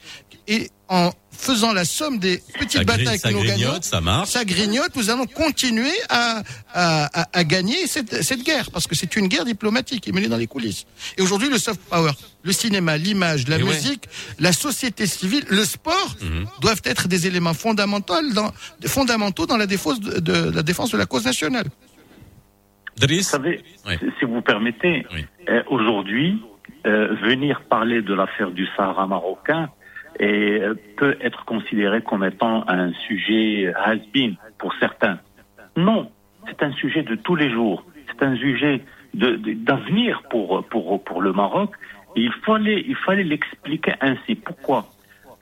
Et en faisant la somme des petites Ça batailles que nous gagnons, grignote, ça marche. ça grignote, nous allons continuer à, à, à, à gagner cette, cette guerre, parce que c'est une guerre diplomatique qui est menée dans les coulisses. Et aujourd'hui, le soft power, le cinéma, l'image, la Et ouais. musique, la société civile, le sport Mhm. doivent être des éléments fondamentaux dans, fondamentaux dans la défense de, de- la défense de la cause nationale. Vous savez, si- si vous permettez, euh, aujourd'hui, euh, venir parler de l'affaire du Sahara marocain et, euh, peut être considéré comme étant un sujet has-been pour certains. Non, c'est un sujet de tous les jours. C'est un sujet de- de- d'avenir pour, pour, pour le Maroc. Et il fallait il fallait l'expliquer ainsi. Pourquoi?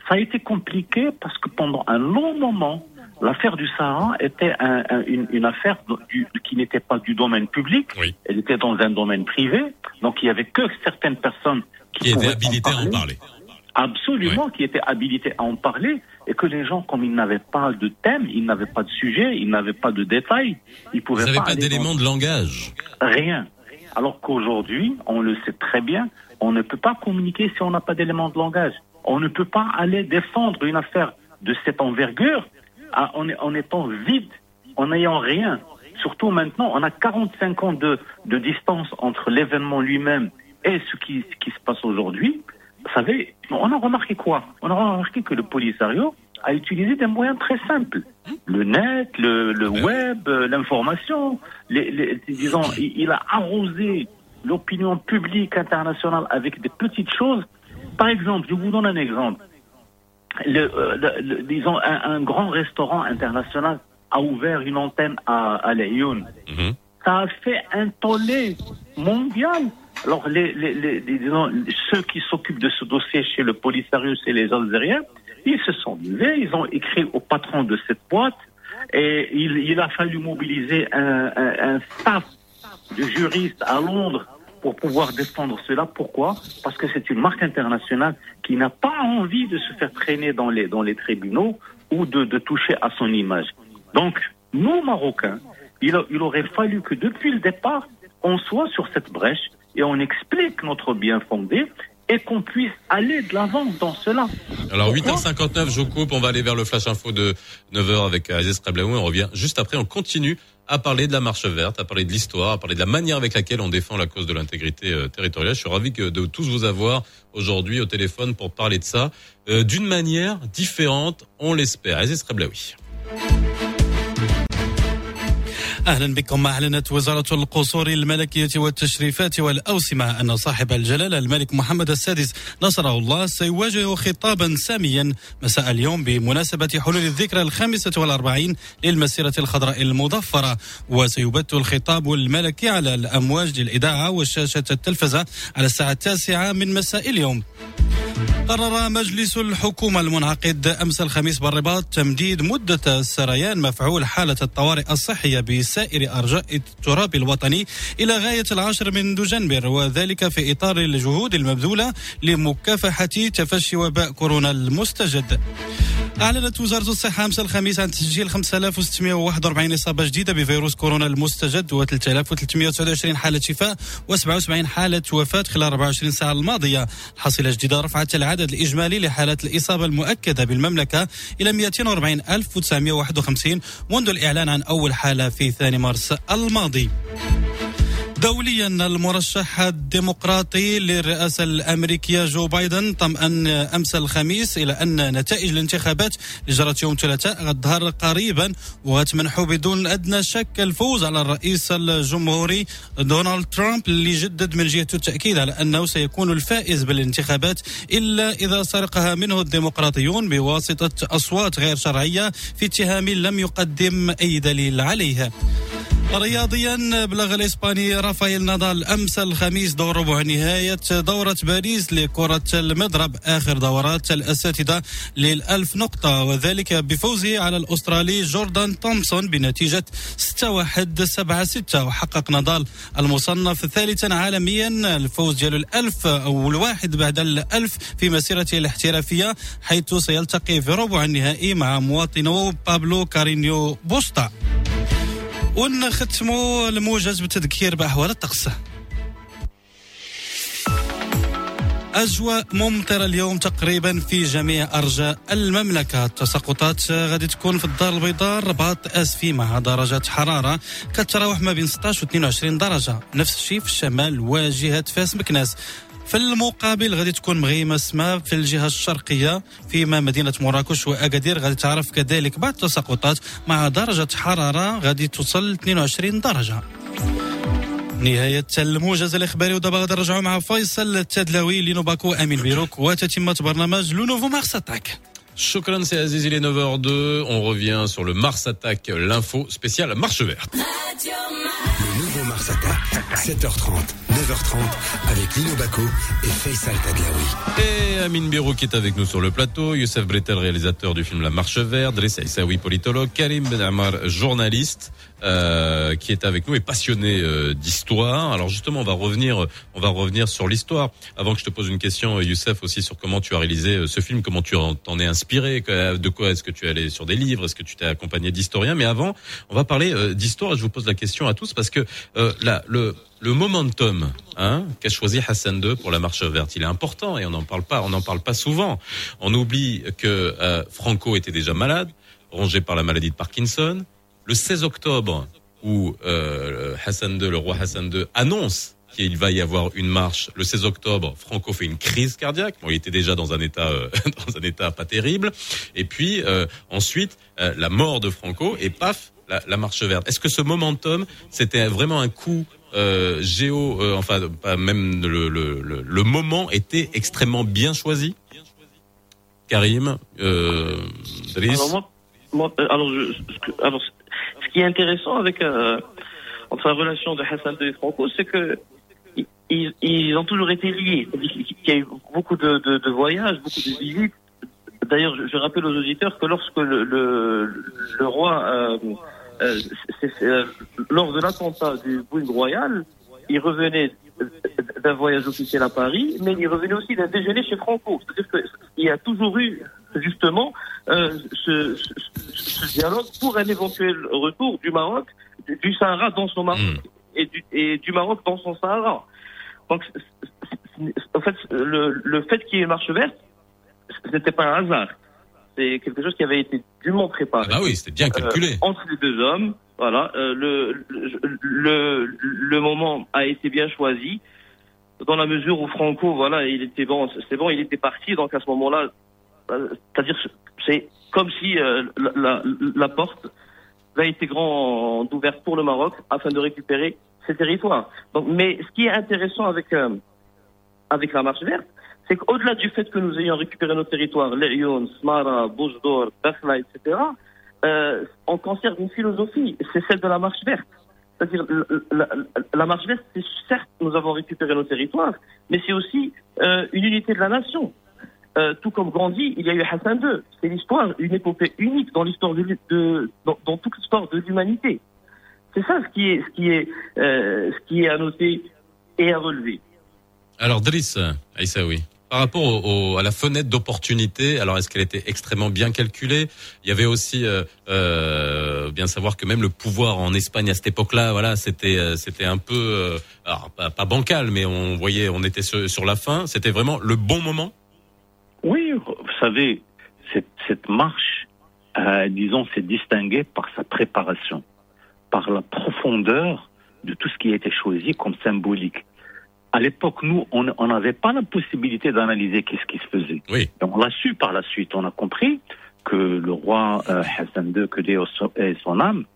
Ça a été compliqué parce que pendant un long moment, l'affaire du Sahara était un- un- une, une affaire du- qui n'était pas du domaine public. Elle était dans un domaine privé. Donc il y avait que certaines personnes qui, Qui était pouvaient habilité à en parler. Absolument, qui étaient habilités à en parler. Et que les gens, comme ils n'avaient pas de thème, ils n'avaient pas de sujet, ils n'avaient pas de détails, ils pouvaient Vous n'avez pas pas aller d'éléments dans- de langage. Rien. Alors qu'aujourd'hui, on le sait très bien, on ne peut pas communiquer si on n'a pas d'éléments de langage. On ne peut pas aller défendre une affaire de cette envergure en, en étant vide, en n'ayant rien. Surtout maintenant, on a 45 ans de, de distance entre l'événement lui-même et ce qui, ce qui se passe aujourd'hui. Vous savez, on a remarqué quoi? On a remarqué que le Polisario a utilisé des moyens très simples. Le net, le, le web, euh, l'information. Les, les- disons, il, a arrosé l'opinion publique internationale avec des petites choses. Par exemple, je vous donne un exemple. Le, euh, le- le- disons, un, un grand restaurant international a ouvert une antenne à, à Lyon. Ça a fait un tollé mondial. Alors, les, les, les- disons, ceux qui s'occupent de ce dossier chez le Polisario, c'est les Algériens, ils se sont levés, ils ont écrit au patron de cette boîte, et il, il a fallu mobiliser un, un, un staff de juristes à Londres pour pouvoir défendre cela. Pourquoi? Parce que c'est une marque internationale qui n'a pas envie de se faire traîner dans les, dans les tribunaux ou de, de toucher à son image. Donc, nous, Marocains, il, il aurait fallu que depuis le départ, on soit sur cette brèche et on explique notre bien fondé et qu'on puisse aller de l'avant dans cela. Alors 8h59, je coupe, on va aller vers le flash info de 9h avec Aziz Reblaoui, on revient juste après, on continue à parler de la marche verte, à parler de l'histoire, à parler de la manière avec laquelle on défend la cause de l'intégrité euh, territoriale. Je suis ravi que- de tous vous avoir aujourd'hui au téléphone pour parler de ça euh, d'une manière différente, on l'espère. Aziz Reblaoui. أهلا بكم اعلنت وزارة القصور الملكية والتشريفات والأوسمة أن صاحب الجلالة الملك محمد السادس نصره الله سيواجه خطابا ساميا مساء اليوم بمناسبة حلول الذكرى الخامسة والأربعين للمسيرة الخضراء المضفرة وسيبث الخطاب الملكي على الأمواج للإذاعة وشاشه التلفزة على الساعة التاسعة من مساء اليوم. قرر مجلس الحكومة المنعقد أمس الخميس بالرباط تمديد مدة سريان مفعول حالة الطوارئ الصحية بسائر أرجاء التراب الوطني إلى غاية العاشر من دجنبر وذلك في إطار الجهود المبذولة لمكافحة تفشي وباء كورونا المستجد. أعلنت وزارة الصحة أمس الخميس عن تسجيل 5641 إصابة جديدة بفيروس كورونا المستجد و3329 حالة شفاء و77 حالة وفاة خلال 24 ساعة الماضية. الحصيلة الجديدة رفعت العدد الإجمالي لحالات الإصابة المؤكدة بالمملكة إلى 240951 منذ الإعلان عن أول حالة في 2 مارس الماضي. دوليا المرشح الديمقراطي للرئاسة الأمريكية جو بايدن طمأن أمس الخميس إلى أن نتائج الانتخابات اللي جرت يوم الثلاثاء غتظهر قريبا وغتمنحه بدون أدنى شك الفوز على الرئيس الجمهوري دونالد ترامب اللي جدد من جهته التأكيد على أنه سيكون الفائز بالانتخابات إلا إذا سرقها منه الديمقراطيون بواسطة أصوات غير شرعية في اتهام لم يقدم أي دليل عليها. رياضيا بلغ الإسباني رافائيل نادال أمس الخميس دور ربع نهايه دورة باريس لكرة المضرب آخر دورات الأساتذة للألف نقطة وذلك بفوزه على الأسترالي جوردان تومسون بنتيجة 6 1 7 6 وحقق نادال المصنف ثالثا عالميا. الفوز ديال الألف أو الواحد بعد الألف في مسيرته الاحترافية حيث سيلتقي في ربع النهائي مع مواطنه بابلو كارينيو بوستا ونختموا الموجز بالتذكير بأحوال الطقس. أجواء ممطرة اليوم تقريبا في جميع أرجاء المملكة. التساقطات غادي تكون في الدار البيضاء الرباط أسفي مع درجات حرارة كتراوح ما بين 16 و 22 درجة. نفس الشيء في الشمال وجهة فاس مكناس. في المقابل غادي تكون مغيمة السماء في الجهة الشرقية فيما مدينة مراكش وأكادير. غادي تعرف كذلك بعض التساقطات مع درجة حرارة غادي توصل 22 درجة. نهاية الموجز الإخباري ودابا غادي نرجعوا مع فيصل التدلاوي لينوباكو أمين بيروك وتتمة برنامج لو نوفو مارس أتاك. Shukran, c'est Aziz, il est 9h02. On revient sur le Mars Attack, l'info spéciale Marche Verte. Le nouveau Mars Attack, 7h30, 9h30, avec Lino Baco et Faisal Tadlaoui. Et Amine Birou qui est avec nous sur le plateau, Youssef Bretel, réalisateur du film La Marche Verte, Dressa Issaoui, politologue, Karim Ben Ammar, journaliste, euh, qui est avec nous et passionné euh, d'histoire. Alors justement, on va revenir, on va revenir sur l'histoire. Avant que je te pose une question, Youssef, aussi sur comment tu as réalisé euh, ce film, comment tu en- t'en es inspiré, que- de quoi est-ce que tu es allé sur des livres, est-ce que tu t'es accompagné d'historiens. Mais avant, on va parler euh, d'histoire. Je vous pose la question à tous parce que euh, là, le le momentum hein, qu'a choisi Hassan II pour la marche verte, il est important et on n'en parle pas, on n'en parle pas souvent. On oublie que euh, Franco était déjà malade, rongé par la maladie de Parkinson. Le 16 octobre, où euh, Hassan II, le roi Hassan II, annonce qu'il va y avoir une marche. Le 16 octobre, Franco fait une crise cardiaque. Il était déjà dans un état, euh, dans un état pas terrible. Et puis ensuite, la mort de Franco et paf, la marche verte. Est-ce que ce momentum, c'était vraiment un coup euh, géo, euh, enfin pas même le, le, le, le moment était extrêmement bien choisi. Karim, euh. Alors, moi, moi, euh, alors, je, alors, ce qui est intéressant avec euh, entre la relation de Hassan II et Franco, c'est que ils- ils, ont toujours été liés. Qu'il y a eu beaucoup de, de, de voyages, beaucoup de visites. D'ailleurs, je, je rappelle aux auditeurs que lorsque le, le, le roi, euh, c'est- c'est, euh, lors de l'attentat du Boeing Royal, il revenait d'un voyage officiel à Paris, mais il revenait aussi d'un déjeuner chez Franco. C'est-à-dire qu'il y a toujours eu justement euh, ce, ce, ce dialogue pour un éventuel retour du Maroc, du, Sahara dans son Maroc et, du, et du Maroc dans son Sahara. Donc, en fait, le, le fait qu'il y ait une marche verte, ce n'était pas un hasard. C'est quelque chose qui avait été dûment préparé. Ah oui, c'était bien calculé. Euh, entre les deux hommes, voilà, euh, le, le, le, le moment a été bien choisi dans la mesure où Franco, voilà, il était bon, c'est bon, il était parti, donc à ce moment-là, euh, c'est-à-dire, c'est comme si euh, la, la, la porte a été grande ouverte pour le Maroc afin de récupérer ses territoires. Donc, mais ce qui est intéressant avec avec la marche verte, c'est qu'au-delà du fait que nous ayons récupéré nos territoires, Lyon, Smara, Boujdour, Dakhla, etc., euh, on conserve une philosophie, c'est celle de la marche verte. C'est-à-dire, la, la- marche verte, c'est certes, nous avons récupéré nos territoires, mais c'est aussi euh, une unité de la nation. euh, tout comme grandi, il y a eu Hassan II. C'est l'histoire, une épopée unique dans l'histoire de, dans, dans toute l'histoire de l'humanité. C'est ça ce qui est ce qui est ce qui est à noter et à relever. Alors Driss Aïssaoui, par rapport au, au- à la fenêtre d'opportunité, alors est-ce qu'elle était extrêmement bien calculée? Il y avait aussi euh, euh, bien savoir que même le pouvoir en Espagne à cette époque-là, voilà, c'était euh, c'était un peu euh, alors pas, bancal, mais on voyait, on était sur, sur la fin. C'était vraiment le bon moment? Oui, vous savez, cette, cette marche, euh, disons, s'est distinguée par sa préparation, par la profondeur de tout ce qui a été choisi comme symbolique. À l'époque, nous, on n'avait pas la possibilité d'analyser qu'est-ce qui se faisait. Oui. Et on l'a su par la suite. On a compris que le roi euh, Hassan II, que Dieu ait son âme,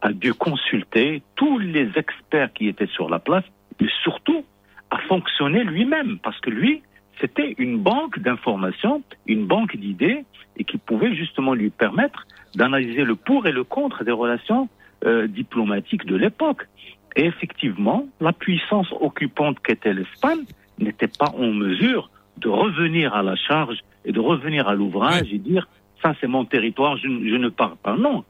a dû consulter tous les experts qui étaient sur la place, et surtout a fonctionné lui-même, parce que lui, c'était une banque d'informations, une banque d'idées, et qui pouvait justement lui permettre d'analyser le pour et le contre des relations euh, diplomatiques de l'époque. Et effectivement, la puissance occupante qu'était l'Espagne n'était pas en mesure de revenir à la charge et de revenir à l'ouvrage et dire ça c'est mon territoire, je, ne- je ne pars pas. Non,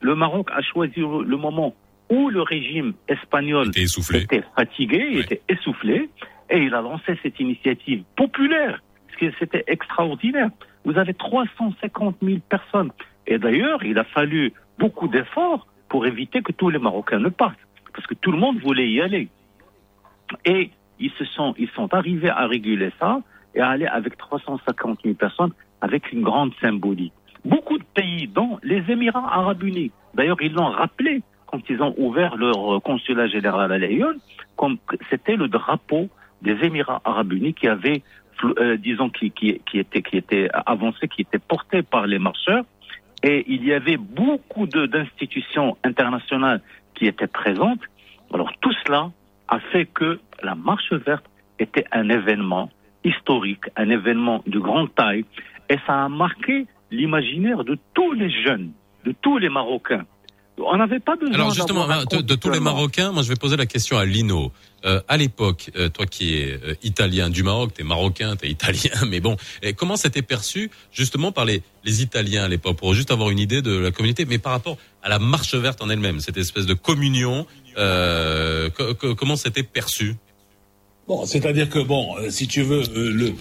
le Maroc a choisi le moment où le régime espagnol Était essoufflé. était fatigué, était essoufflé, et il a lancé cette initiative populaire, parce que c'était extraordinaire. Vous avez 350 000 personnes. Et d'ailleurs, il a fallu beaucoup d'efforts pour éviter que tous les Marocains ne partent, parce que tout le monde voulait y aller. Et ils se sont, ils sont arrivés à réguler ça et à aller avec 350 000 personnes avec une grande symbolique. Beaucoup de pays, dont les Émirats arabes unis, d'ailleurs ils l'ont rappelé quand ils ont ouvert leur euh, consulat général à Lyon, comme c'était le drapeau des Émirats arabes unis qui avait, euh, disons, qui, qui, était, qui était avancé, qui était porté par les marcheurs. Et il y avait beaucoup d'institutions internationales qui étaient présentes. Alors tout cela a fait que la marche verte était un événement historique, un événement de grande taille, et ça a marqué l'imaginaire de tous les jeunes, de tous les Marocains. On n'avait pas besoin Alors justement, de, de tous les. Marocains, moi je vais poser la question à Lino. Euh, à l'époque, euh, toi qui es euh, italien du Maroc, t'es marocain, t'es italien, mais bon, et comment c'était perçu justement par les, les Italiens à l'époque, pour juste avoir une idée de la communauté, mais par rapport à la marche verte en elle-même, cette espèce de communion, euh, co- co- comment c'était perçu? Bon, c'est-à-dire que bon, euh, si tu veux, euh, le,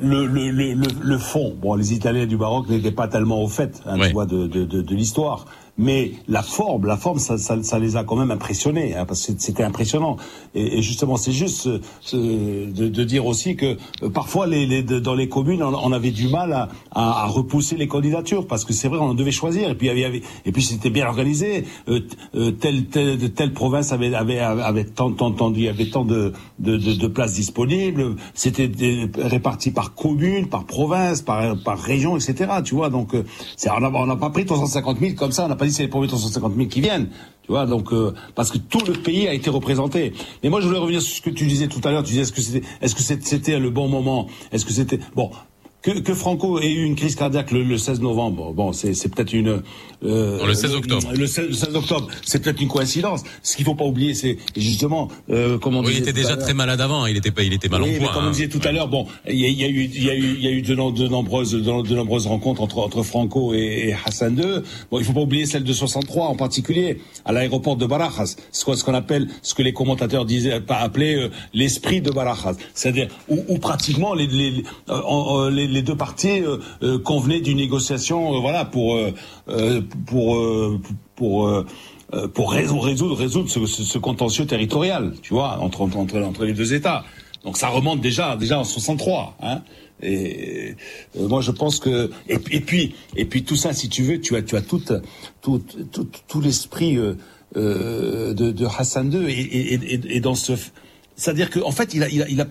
le, le, le, le, le fond, bon, les Italiens du Maroc n'étaient pas tellement au fait, hein, tu vois, de, de, de, de l'histoire. Mais la forme, la forme, ça, ça, ça les a quand même impressionnés, hein, parce que c'était impressionnant. Et, et justement, c'est juste euh, de, de dire aussi que euh, parfois, les, les, dans les communes, on, on avait du mal à, à, à repousser les candidatures, parce que c'est vrai, on devait choisir. Et puis, y avait, et puis c'était bien organisé. Euh, t- euh, telle, telle, telle province avait, avait, avait tant, tant, tant, y avait tant de, de, de, de places disponibles. C'était réparti par commune, par province, par, par région, etc. Tu vois, donc euh, on n'a pas pris 350 000 comme ça. C'est les premiers 350 000 qui viennent. Tu donc euh, parce que tout le pays a été représenté. Mais moi, je voulais revenir sur ce que tu disais tout à l'heure. Tu disais est-ce que c'était, est-ce que c'était le bon moment? Est-ce que c'était bon que, que Franco ait eu une crise cardiaque le, le 16 novembre, bon, c'est, c'est peut-être une. euh, le 16 octobre. Le 16, le 16 octobre, c'est peut-être une coïncidence. Ce qu'il faut pas oublier, c'est justement, euh, comme on Oui, il était déjà très malade avant, il était pas, il était mal oui, en point. comme on hein. disait tout à l'heure, bon, il y a, y a eu, y a eu, y a eu de, de nombreuses, de, no- de nombreuses rencontres entre, entre Franco et, et Hassan II. Bon, il faut pas oublier celle de 63 en particulier, à l'aéroport de Barajas. Ce qu'on ce qu'on appelle, ce que les commentateurs disaient, pas appelé euh, l'esprit de Barajas. C'est-à-dire où, où pratiquement les, les, les, euh, euh, les, deux parties euh, euh, convenaient d'une négociation, euh, voilà, pour, pour, pour, pour résoudre, résoudre, ce, ce, contentieux territorial, tu vois, entre, entre, entre, les deux États. Donc ça remonte déjà, déjà en 63. Hein. Et moi je pense que et, puis- et puis tout ça, si tu veux, tu as tu as tout tout tout, tout l'esprit de, Hassan II et, dans ce, c'est-à-dire qu'en en fait il a il a,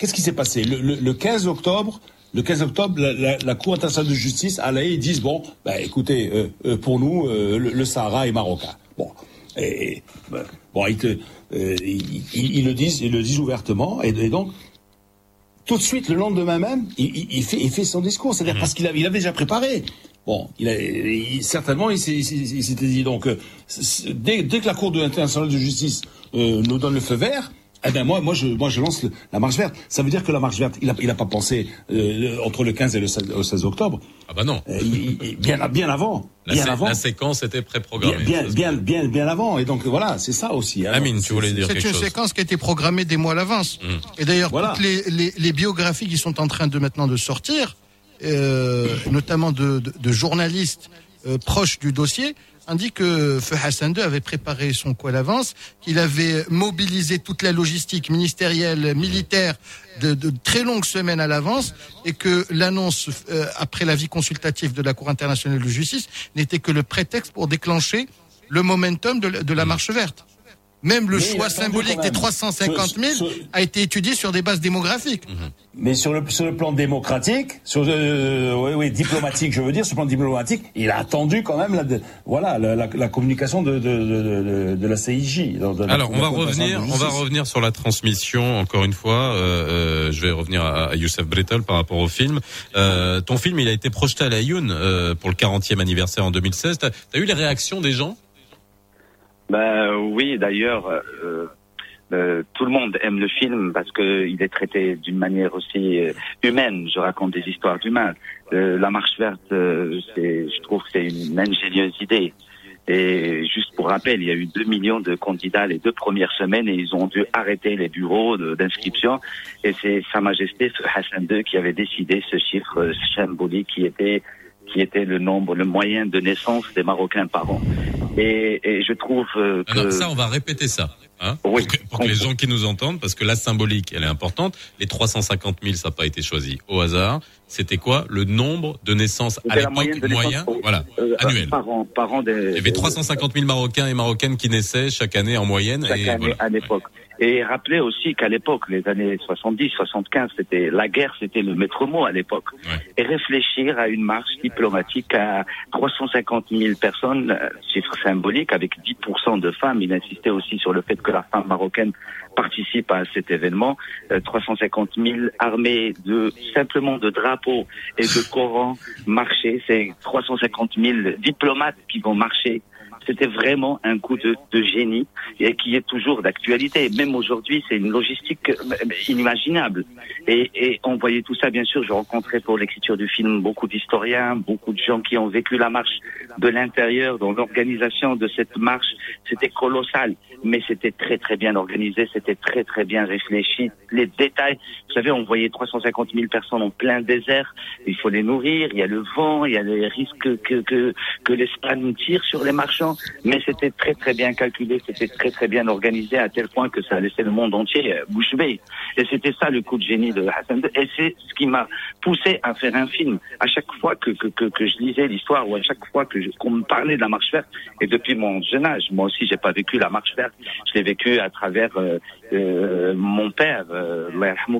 qu'est-ce qui s'est passé? Le 15 octobre. Le 15 octobre, la, la, la Cour internationale de justice Haye, ils disent bon, bah, écoutez, euh, euh, pour nous, euh, le, le Sahara est marocain. Bon, et, et, bah, bon, ils, te, euh, ils, ils- ils le disent, ils le disent ouvertement, et, et donc tout de suite, le lendemain même, il, il- il fait, il fait son discours. C'est-à-dire parce qu'il avait, il avait déjà préparé. Bon, il a, il- certainement, il s'était dit. Donc, euh, dès, dès que la Cour internationale de justice euh, nous donne le feu vert, Eh ben moi, moi je, moi je lance le- la marche verte. Ça veut dire que la marche verte, il a, il a pas pensé euh, le- entre le 15 et le 16, le 16 octobre. Ah bah non. Euh, il- il- bien, bien avant, La, bien sé- avant, la séquence était bien, préprogrammée. bien, c'est- bien, bien, bien avant. Et donc voilà, c'est ça aussi. hein. Amine, tu voulais dire C'est quelque une chose séquence qui a été programmée des mois à l'avance. Mm. Et d'ailleurs, Voilà. toutes les, les, les biographies qui sont en train de maintenant de sortir, euh, notamment de, de, de journalistes euh, proches du dossier, indiquent que Feu Hassan II avait préparé son coup à l'avance, qu'il avait mobilisé toute la logistique ministérielle, militaire, de, de très longues semaines à l'avance, et que l'annonce, euh, après l'avis consultatif de la Cour internationale de justice, n'était que le prétexte pour déclencher le momentum de, la- de la marche verte. Même le Mais choix symbolique des même. 350 000 Ce- ce- a été étudié sur des bases démographiques. Mais sur le, sur le plan démocratique, sur euh, oui, oui, diplomatique, je veux dire, sur le plan diplomatique, il a attendu quand même la, de- voilà, la, la, la communication de, de, de, de, de la CIJ. de- de la- Alors, on la va revenir, on va revenir sur la transmission encore une fois. Euh, euh, je vais revenir à, à Youssef Brettel par rapport au film. Euh, ton film, il a été projeté à la Youn euh, pour le 40e anniversaire en 2016. T'as as eu les réactions des gens? Ben oui, d'ailleurs, euh, euh, tout le monde aime le film parce que il est traité d'une manière aussi euh, humaine. Je raconte des histoires d'humains. Euh, la marche verte, euh, c'est, je trouve que c'est une ingénieuse idée. Et juste pour rappel, il y a eu 2 millions de candidats les deux premières semaines et ils ont dû arrêter les bureaux d'inscription. Et c'est Sa Majesté Hassan II qui avait décidé ce chiffre euh, symbolique qui était qui était le nombre, le moyen de naissance des Marocains par an. Et, et je trouve euh, que... Alors ça, on va répéter ça. Hein, Oui. pour, que, pour que les gens qui nous entendent, parce que la symbolique, elle est importante. Les 350 000, ça n'a pas été choisi au hasard. C'était quoi le nombre de naissances à l'époque moyen, voilà, euh, annuel. Par an, par an des, Il y avait 350 000 Marocains et Marocaines qui naissaient chaque année en moyenne. chaque et année voilà. à l'époque. Et rappelez aussi qu'à l'époque, les années 70, 75, c'était la guerre, c'était le maître mot à l'époque. Et réfléchir à une marche diplomatique à 350 000 personnes, euh, chiffre symbolique, avec 10% de femmes. Il insistait aussi sur le fait que la femme marocaine participe à cet événement. Euh, 350 000 armées de simplement de drapeaux et de Coran marcher. C'est 350 000 diplomates qui vont marcher. C'était vraiment un coup de, de génie et qui est toujours d'actualité. Même aujourd'hui, c'est une logistique euh, inimaginable. Et, et on voyait tout ça, bien sûr. Je rencontrais pour l'écriture du film beaucoup d'historiens, beaucoup de gens qui ont vécu la marche de l'intérieur, dans l'organisation de cette marche. C'était colossal, mais c'était très très bien organisé, c'était très très bien réfléchi. Les détails, vous savez, on voyait 350 000 personnes en plein désert. Il faut les nourrir, il y a le vent, il y a les risques que que que l'Espagne tire sur les marchands, mais c'était très très bien calculé, c'était très très bien organisé à tel point que ça a laissé le monde entier euh, bouche bée. Et c'était ça le coup de génie de Hassan. Et c'est ce qui m'a poussé à faire un film. À chaque fois que que que, que je lisais l'histoire ou à chaque fois que qu'on me parlait de la marche verte, et depuis mon jeune âge, moi aussi j'ai pas vécu la marche verte, je l'ai vécu à travers euh, euh, mon père, euh,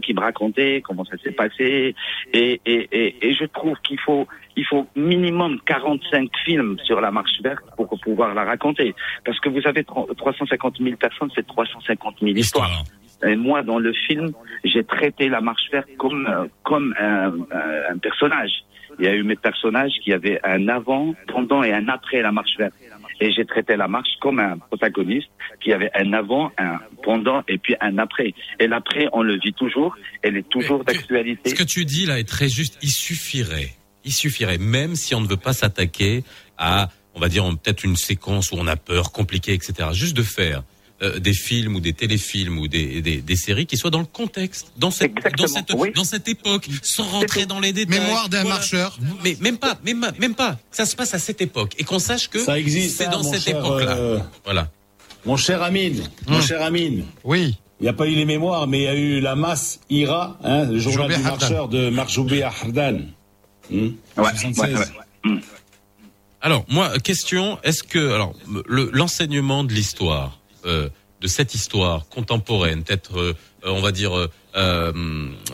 qui me racontait comment ça s'est passé, et, et, et, et je trouve qu'il faut il faut minimum 45 films sur la marche verte pour pouvoir la raconter. Parce que vous avez 3- 350 000 personnes, c'est 350 000 histoires. Et moi, dans le film, j'ai traité la marche verte comme, euh, comme un, un- un personnage. Il y a eu mes personnages qui avaient un avant, pendant et un après la marche verte. Et j'ai traité la marche comme un protagoniste qui avait un avant, un pendant et puis un après. Et l'après, on le vit toujours. Elle est toujours d'actualité. Ce que tu dis là est très juste. Il suffirait, il suffirait, même si on ne veut pas s'attaquer à, on va dire, peut-être une séquence où on a peur, compliquée, etc. Juste de faire euh, des films ou des téléfilms ou des, des, des séries qui soient dans le contexte, dans cette, dans cette, dans cette époque, sans rentrer dans les détails. Mémoire d'un marcheur. Mais même pas, même, pas- même pas. Ça se passe à cette époque et qu'on sache que Ça existe, c'est hein, dans cette époque-là. euh, Voilà. Mon cher Amine, mon cher Amine. Oui. Il n'y a pas eu les mémoires, mais il y a eu la masse IRA, hein, le journal Joubé du Hardan. marcheur de Marjoubé Hardan. En 76. Alors moi, question, est-ce que alors le- l'enseignement de l'histoire, euh, de cette histoire contemporaine, peut-être euh, on va dire euh,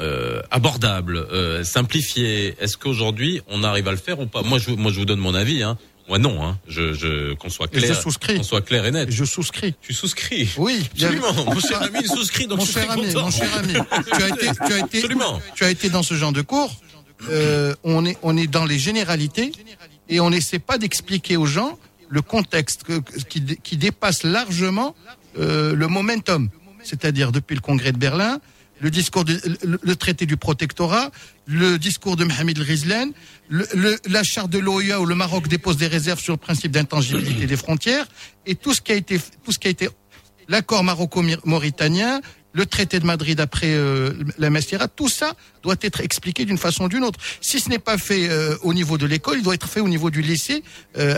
euh, abordable, euh, simplifié, est-ce qu'aujourd'hui on arrive à le faire ou pas? Moi, je moi je vous donne mon avis. Hein. Moi non, hein. je, je qu'on soit clair, souscris. qu'on soit clair et net. Je souscris. Tu souscris Oui, absolument. bien- Mon cher ami, il souscrit, donc mon je cher ami, mon cher ami, tu as été, tu as été, Absolument. tu as été dans ce genre de cours. Euh, on est, on est dans les généralités et on n'essaie pas d'expliquer aux gens le contexte qui, qui dépasse largement euh, le momentum. c'est-à-dire depuis le congrès de Berlin, le discours du- le, traité du protectorat, le discours de Mohamed El-Ghizlan, le, le- la charte de l'OEA où le Maroc dépose des réserves sur le principe d'intangibilité des frontières et tout ce qui a été tout ce qui a été l'accord maroco-mauritanien, le traité de Madrid après euh, la Mestira, tout ça doit être expliqué d'une façon ou d'une autre. Si ce n'est pas fait euh, au niveau de l'école, il doit être fait au niveau du lycée, euh,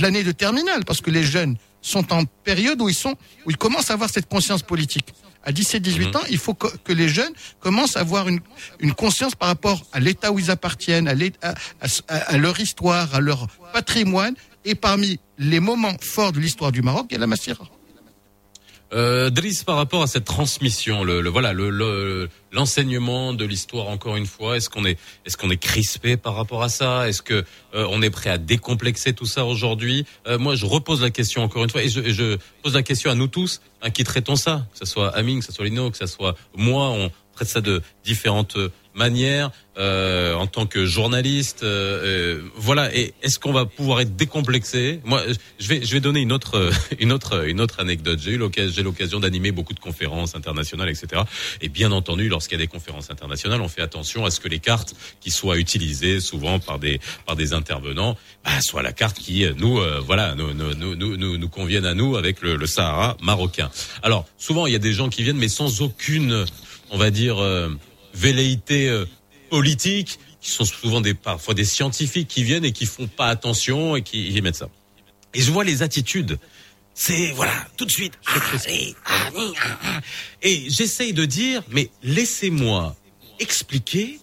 l'année de terminale, parce que les jeunes sont en période où ils sont, où ils commencent à avoir cette conscience politique. À 17-18 ans, il faut que, que les jeunes commencent à avoir une, une conscience par rapport à l'État où ils appartiennent, à, l'État- à, à- à leur histoire, à leur patrimoine. Et parmi les moments forts de l'histoire du Maroc, il y a la Massira. Euh, Driss, par rapport à cette transmission, le, le- voilà, le- le- l'enseignement de l'histoire encore une fois, est-ce qu'on est, est-ce qu'on est crispé par rapport à ça? Est-ce que euh, on est prêt à décomplexer tout ça aujourd'hui? Euh, Moi, je repose la question encore une fois et je, je pose la question à nous tous, hein, qui traitons ça, que ce soit Amine, que ce soit Lino, que ce soit moi, on traite ça de différentes manières euh, en tant que journaliste. euh, euh, voilà. Et est-ce qu'on va pouvoir être décomplexé? Moi, euh, je vais je vais donner une autre euh, une autre une autre anecdote. J'ai eu l'occasion j'ai l'occasion d'animer beaucoup de conférences internationales, etc. Et bien entendu, lorsqu'il y a des conférences internationales, on fait attention à ce que les cartes qui soient utilisées souvent par des par des intervenants bah, soient la carte qui euh, nous euh, voilà nous nous, nous nous nous nous convienne à nous avec le, le Sahara marocain. Alors souvent il y a des gens qui viennent mais sans aucune on va dire euh, velléité euh, politique qui sont souvent des parfois des scientifiques qui viennent et qui font pas attention et qui y mettent ça. Et je vois les attitudes. C'est voilà, tout de suite. Et j'essaye de dire, mais laissez-moi expliquer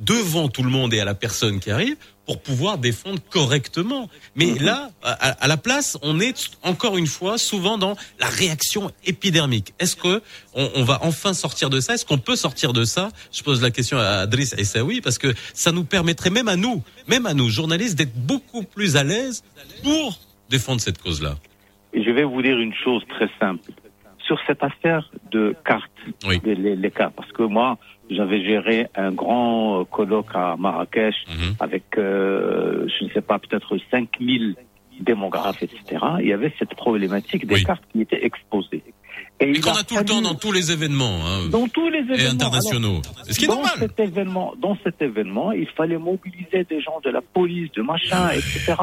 devant tout le monde et à la personne qui arrive pour pouvoir défendre correctement. Mais là, à, à la place, on est encore une fois souvent dans la réaction épidermique. Est-ce que on, on va enfin sortir de ça? Est-ce qu'on peut sortir de ça? Je pose la question à Driss Essaoui parce que ça nous permettrait même à nous, même à nous journalistes, d'être beaucoup plus à l'aise pour défendre cette cause-là. Et je vais vous dire une chose très simple. Sur cette affaire de cartes, les, les- les cartes, parce que moi, j'avais géré un grand colloque à Marrakech Mhm. avec, euh, je ne sais pas, peut-être 5000 démographes, etc. Il y avait cette problématique des cartes qui étaient exposées. Et Et qu'on a a tout le temps dans tous les événements. hein, dans tous les et événements internationaux. Alors, Ce qui est dans normal. Cet événement, dans cet événement, il fallait mobiliser des gens de la police, de machin, etc.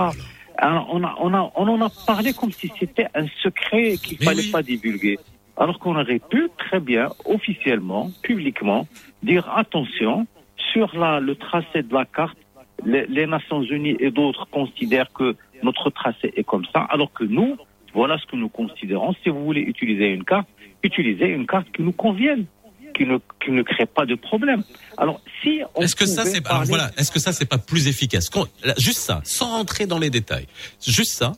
Alors, on, a, on, a, on en a parlé comme si c'était un secret qu'il fallait pas divulguer. Alors qu'on aurait pu très bien, officiellement, publiquement, dire attention, sur la, le tracé de la carte, les, les Nations Unies et d'autres considèrent que notre tracé est comme ça, alors que nous, voilà ce que nous considérons. Si vous voulez utiliser une carte, utilisez une carte qui nous convienne, qui ne, qui ne crée pas de problème. Alors, si on Est-ce que ça c'est parler- voilà, est-ce que ça c'est pas plus efficace? Juste ça, sans rentrer dans les détails. Juste ça.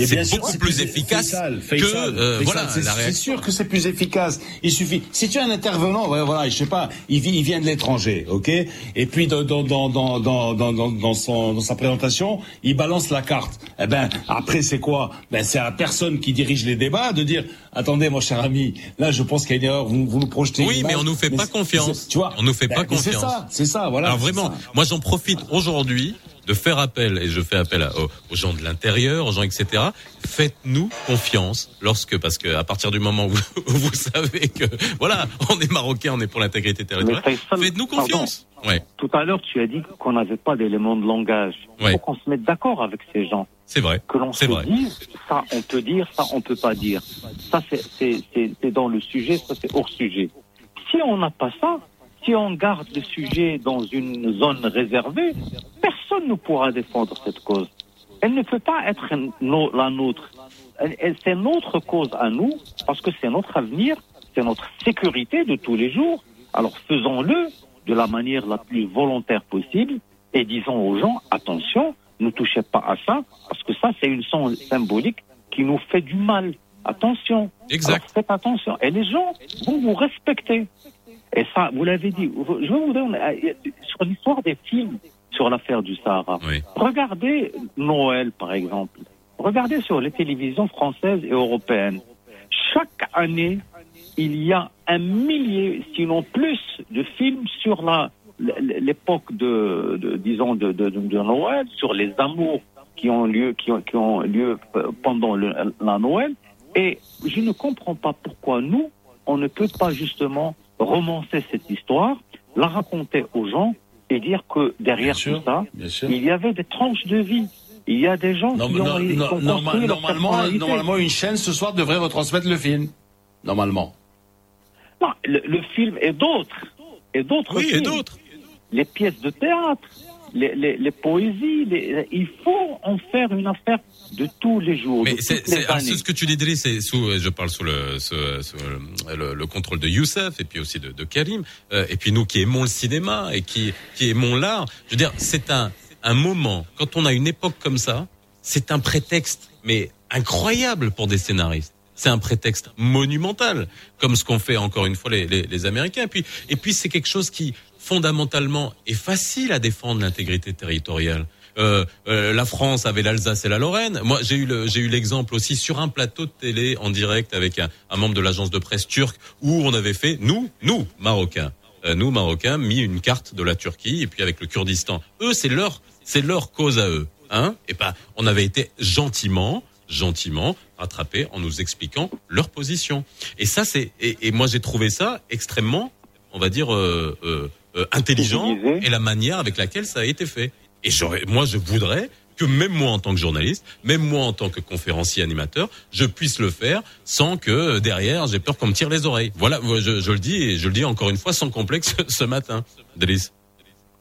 Mais C'est beaucoup c'est plus efficace que euh, voilà c'est- sûr que c'est plus efficace. Il suffit. Si tu as un intervenant, voilà, je sais pas, il, vi- il vient de l'étranger, ok, et puis dans dans dans dans dans dans, son dans sa présentation, il balance la carte. Eh ben après c'est quoi? Ben c'est à la personne qui dirige les débats de dire attendez mon cher ami, là je pense qu'il y a une erreur. Vous, vous nous projetez. Oui, mais on nous fait pas confiance. Tu vois? On nous fait Ben, pas mais C'est confiance. ça, c'est ça, voilà. Alors vraiment, ça. moi j'en profite aujourd'hui de faire appel et je fais appel à- aux, gens de l'intérieur, aux gens etc. Faites-nous confiance lorsque parce que à partir du moment où, où vous savez que voilà, on est marocain, on est pour l'intégrité territoriale. Faites-nous confiance. Ouais, Tout à l'heure, tu as dit qu'on n'avait pas d'éléments de langage. Il Ouais. faut qu'on se mette d'accord avec ces gens. c'est vrai. Que l'on se vrai. dise, ça on peut dire, ça on peut pas dire. Ça c'est dans le sujet, ça c'est hors sujet. Si on n'a pas ça, si on garde le sujet dans une zone réservée, personne ne pourra défendre cette cause. Elle ne peut pas être la nôtre. C'est notre cause à nous, parce que c'est notre avenir, c'est notre sécurité de tous les jours. Alors faisons-le de la manière la plus volontaire possible et disons aux gens, attention, ne touchez pas à ça, parce que ça c'est une symbolique qui nous fait du mal. Attention. Exact. Alors, faites attention. Et les gens vont vous respecter. Et ça, vous l'avez dit. Je vais vous donner euh, sur l'histoire des films sur l'affaire du Sahara. Regardez Noël, par exemple. Regardez sur les télévisions françaises et européennes. Chaque année, il y a un millier, sinon plus, de films sur la l'époque de, de- disons de, de, de Noël, sur les amours qui ont lieu qui ont, qui ont lieu euh, pendant le- la Noël. Et je ne comprends pas pourquoi nous on ne peut pas justement romancer cette histoire, la raconter aux gens et dire que derrière Bien sûr, tout ça, il y avait des tranches de vie. Il y a des gens Non, qui non, ont, qui non, ont normalement, une chaîne ce soir devrait retransmettre le film. Normalement. Non, le, le film et d'autres. Et d'autres Oui, et d'autres. Les pièces de théâtre, les, les, les poésies. les- il faut en faire une affaire de tous les jours. Mais c'est ce que tu dis, Driss, c'est sous, je parle sous le, sous- sous le, le contrôle de Youssef et puis aussi de, de Karim, euh, et puis nous qui aimons le cinéma et qui, qui aimons l'art. Je veux dire, c'est un, un moment, quand on a une époque comme ça, c'est un prétexte, mais incroyable pour des scénaristes. C'est un prétexte monumental, comme ce qu'ont fait encore une fois les, les, les Américains. Et puis, et puis c'est quelque chose qui fondamentalement est facile à défendre l'intégrité territoriale. Euh, euh, la France avait l'Alsace et la Lorraine. Moi, j'ai eu le- j'ai eu l'exemple aussi sur un plateau de télé en direct avec un, un membre de l'agence de presse turque où on avait fait nous, nous Marocains, euh, nous Marocains, mis une carte de la Turquie et puis avec le Kurdistan. Eux, c'est leur c'est leur cause à eux, hein. Et ben, on avait été gentiment gentiment rattrapés en nous expliquant leur position. Et ça, c'est et, et moi j'ai trouvé ça extrêmement, on va dire, euh, euh, euh, intelligent et la manière avec laquelle ça a été fait. Et j'aurais, moi, je voudrais que même moi en tant que journaliste, même moi en tant que conférencier animateur, je puisse le faire sans que derrière j'ai peur qu'on me tire les oreilles. Voilà, je, je le dis et je le dis encore une fois sans complexe ce matin, Delis.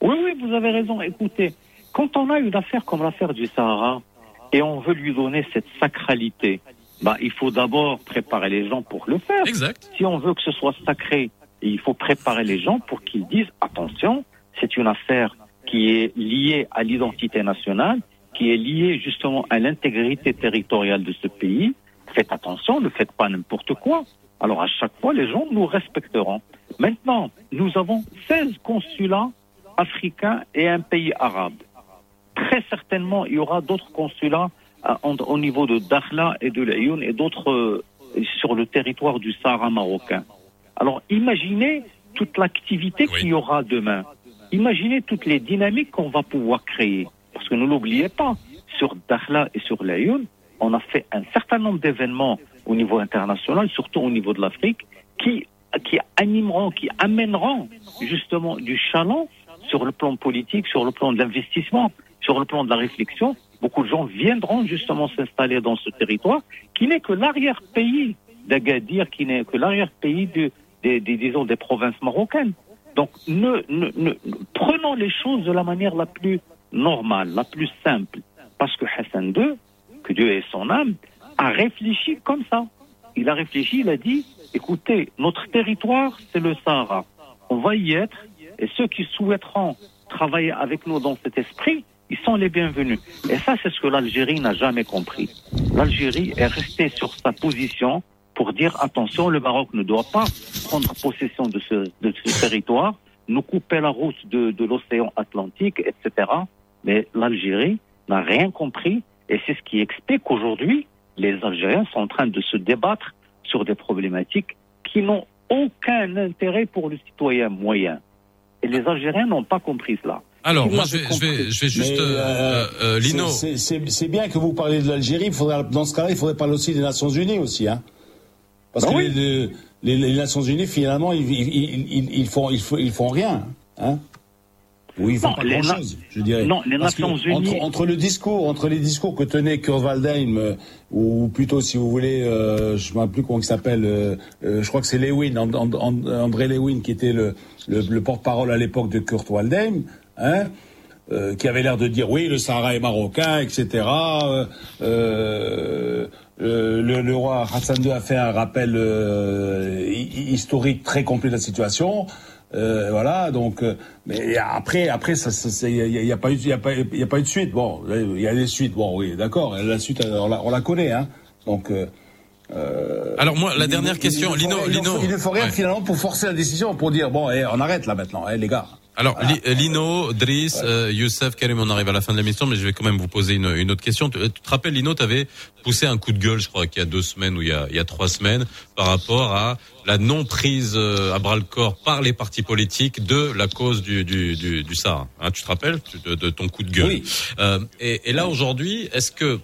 Oui, oui, vous avez raison. Écoutez, quand on a une affaire comme l'affaire du Sahara et on veut lui donner cette sacralité, bah, il faut d'abord préparer les gens pour le faire. Exact. Si on veut que ce soit sacré, il faut préparer les gens pour qu'ils disent attention, c'est une affaire qui est liée à l'identité nationale, qui est liée justement à l'intégrité territoriale de ce pays. Faites attention, ne faites pas n'importe quoi. Alors à chaque fois, les gens nous respecteront. Maintenant, nous avons 16 consulats africains et un pays arabe. Très certainement, il y aura d'autres consulats au niveau de Dakhla et de l'Ayoun et d'autres euh, sur le territoire du Sahara marocain. Alors imaginez toute l'activité qu'il y aura demain. Imaginez toutes les dynamiques qu'on va pouvoir créer. Parce que ne l'oubliez pas, sur Dakhla et sur l'Ayoun, on a fait un certain nombre d'événements au niveau international, surtout au niveau de l'Afrique, qui, qui animeront, qui amèneront justement du chaland sur le plan politique, sur le plan de l'investissement, sur le plan de la réflexion. Beaucoup de gens viendront justement s'installer dans ce territoire, qui n'est que l'arrière-pays d'Agadir, qui n'est que l'arrière-pays de- des, des- disons, des provinces marocaines. Donc, ne, ne- ne- prenons les choses de la manière la plus normale, la plus simple. Parce que Hassan II, que Dieu ait son âme, a réfléchi comme ça. Il a réfléchi, il a dit, écoutez, notre territoire, c'est le Sahara. On va y être, et ceux qui souhaiteront travailler avec nous dans cet esprit, ils sont les bienvenus. Et ça, c'est ce que l'Algérie n'a jamais compris. L'Algérie est restée sur sa position pour dire attention, le Maroc ne doit pas prendre possession de ce, territoire, nous couper la route de l'océan Atlantique, etc. Mais l'Algérie n'a rien compris et c'est ce qui explique qu'aujourd'hui, les Algériens sont en train de se débattre sur des problématiques qui n'ont aucun intérêt pour le citoyen moyen. Et les Algériens n'ont pas compris cela. Alors, moi, je vais, je vais, compris- je vais juste, Mais, euh, euh, euh, Lino. c'est- bien que vous parlez de l'Algérie. Dans ce cas-là, il faudrait parler aussi des Nations Unies aussi, hein. Parce Bah que oui. les, les- les Nations Unies, finalement, ils, ils, ils, ils- ils font, ils, font, ils font rien, hein. Oui, ils font Non, pas les na- grand-chose, je dirais. non, les Parce que Nations Unies- Entre, entre le discours, entre les discours que tenait Kurt Waldheim, euh, ou plutôt, si vous voulez, euh, je ne me rappelle plus comment il s'appelle, euh, euh, je crois que c'est Lewin, And- And- And- André Lewin, qui était le, le, le porte-parole à l'époque de Kurt Waldheim, hein, euh, qui avait l'air de dire oui, le Sahara est marocain, etc. Euh, euh, le, le roi Hassan II a fait un rappel hi- historique très complet de la situation. Voilà, donc, mais après, après, ça, il y, a- pas eu, y a pas, y a pas eu de suite. Bon, il y a des suites. Bon, oui, d'accord. La suite, on la, on la connaît, hein. Donc. euh, Alors moi, la dernière il- question, il ne faut Lino, rien- il faut- Il ne faut rien Ouais. finalement pour forcer la décision, pour dire bon, eh, on arrête là maintenant, eh, les gars. Alors, euh, Lino, Driss, euh, Youssef, Karim, on arrive à la fin de l'émission, mais je vais quand même vous poser une, une autre question. Tu, tu te rappelles, Lino, tu avais poussé un coup de gueule, je crois, qu'il y a deux semaines ou il y a, il y a trois semaines, par rapport à la non prise euh, à bras le corps par les partis politiques de la cause du, du, du, du Sahara. Hein, tu te rappelles de, de ton coup de gueule Oui. Euh, et, et là, aujourd'hui, est-ce que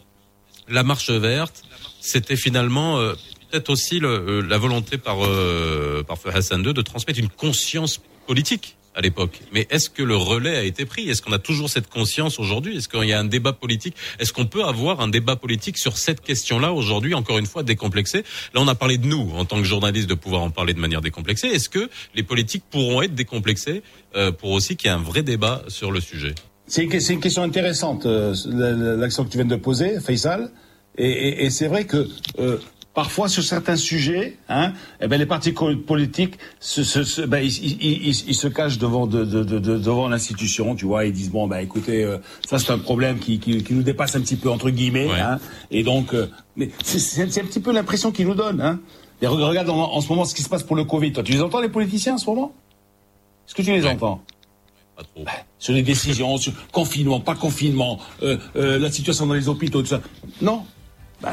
la marche verte, c'était finalement euh, peut-être aussi le, euh, la volonté par euh, par Hassan II de transmettre une conscience politique à l'époque. Mais est-ce que le relais a été pris? Est-ce qu'on a toujours cette conscience aujourd'hui? Est-ce qu'il y a un débat politique? Est-ce qu'on peut avoir un débat politique sur cette question-là aujourd'hui, encore une fois, décomplexé? Là, on a parlé de nous, en tant que journalistes, de pouvoir en parler de manière décomplexée. Est-ce que les politiques pourront être décomplexés euh, pour aussi qu'il y ait un vrai débat sur le sujet? C'est une, une question intéressante, euh, la- la- l'action que tu viens de poser, Faisal. Et, et- et c'est vrai que euh, parfois sur certains sujets, hein, eh ben, les partis politiques se, se, se- ben, ils, ils- ils- ils se cachent devant, de, de- de- de- devant l'institution, tu vois, ils disent bon, ben écoutez, euh, ça c'est un problème qui, qui, qui nous dépasse un petit peu entre guillemets, hein, et donc, euh, mais c'est- c'est c'est un petit peu l'impression qu'ils nous donnent. Hein. Et regarde en, en ce moment ce qui se passe pour le Covid. Toi, tu les entends les politiciens en ce moment? Est-ce que tu les entends? Ben, sur les décisions, sur confinement, pas confinement, euh, euh, la situation dans les hôpitaux, tout ça. Non.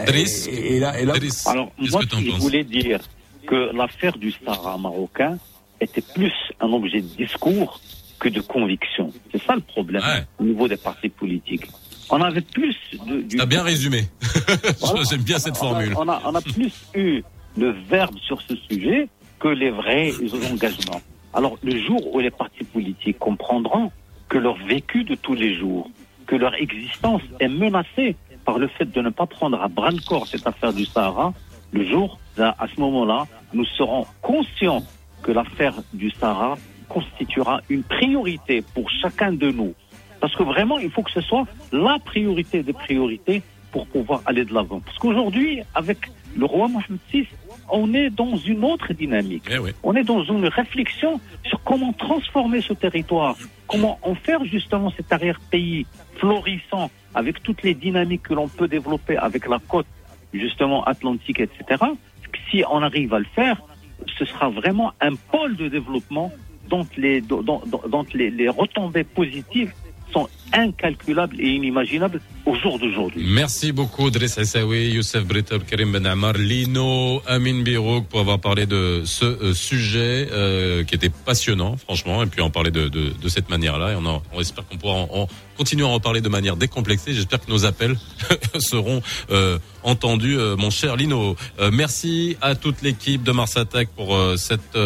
Driss. et, et là, et là, Alors, moi, je voulais dire que l'affaire du Sahara marocain était plus un objet de discours que de conviction. C'est ça le problème au niveau des partis politiques. On avait plus de. Du... T'as bien résumé. J'aime bien cette On a- formule. On a, on a plus eu le verbe sur ce sujet que les vrais engagements. Alors, le jour où les partis politiques comprendront que leur vécu de tous les jours, que leur existence est menacée par le fait de ne pas prendre à bras le corps cette affaire du Sahara, le jour, là, à ce moment-là, nous serons conscients que l'affaire du Sahara constituera une priorité pour chacun de nous. Parce que vraiment, il faut que ce soit la priorité des priorités pour pouvoir aller de l'avant. Parce qu'aujourd'hui, avec le roi Mohamed VI, on est dans une autre dynamique. On est dans une réflexion sur comment transformer ce territoire, comment en faire justement cet arrière-pays florissant avec toutes les dynamiques que l'on peut développer avec la côte justement atlantique, etc. Si on arrive à le faire, ce sera vraiment un pôle de développement dont les, dont, dont- les retombées positives sont incalculables et inimaginables au jour d'aujourd'hui. Merci beaucoup Driss Essaoui, Youssef Britab, Karim Ben Ammar, Lino, Amin Birouk pour avoir parlé de ce euh, sujet euh, qui était passionnant franchement et puis en parler de, de, de cette manière-là et on, en- on espère qu'on pourra en, en continuer à en parler de manière décomplexée. J'espère que nos appels seront euh, entendus, euh, mon cher Lino. Euh, merci à toute l'équipe de Mars Attack pour cette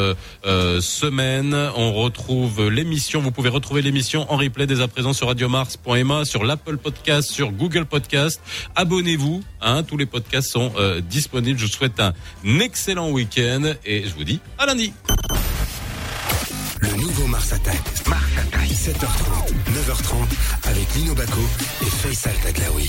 semaine. On retrouve l'émission. Vous pouvez retrouver l'émission en replay dès à présent sur radiomars.ma, sur l'Apple Podcast, sur Google Podcast. Abonnez-vous. Hein, tous les podcasts sont euh, disponibles. Je vous souhaite un excellent week-end et je vous dis à lundi. Le nouveau Mars Attack. Mars Attack. 7h30, 9h30 avec Lino Baco et Faisal Taglaoui.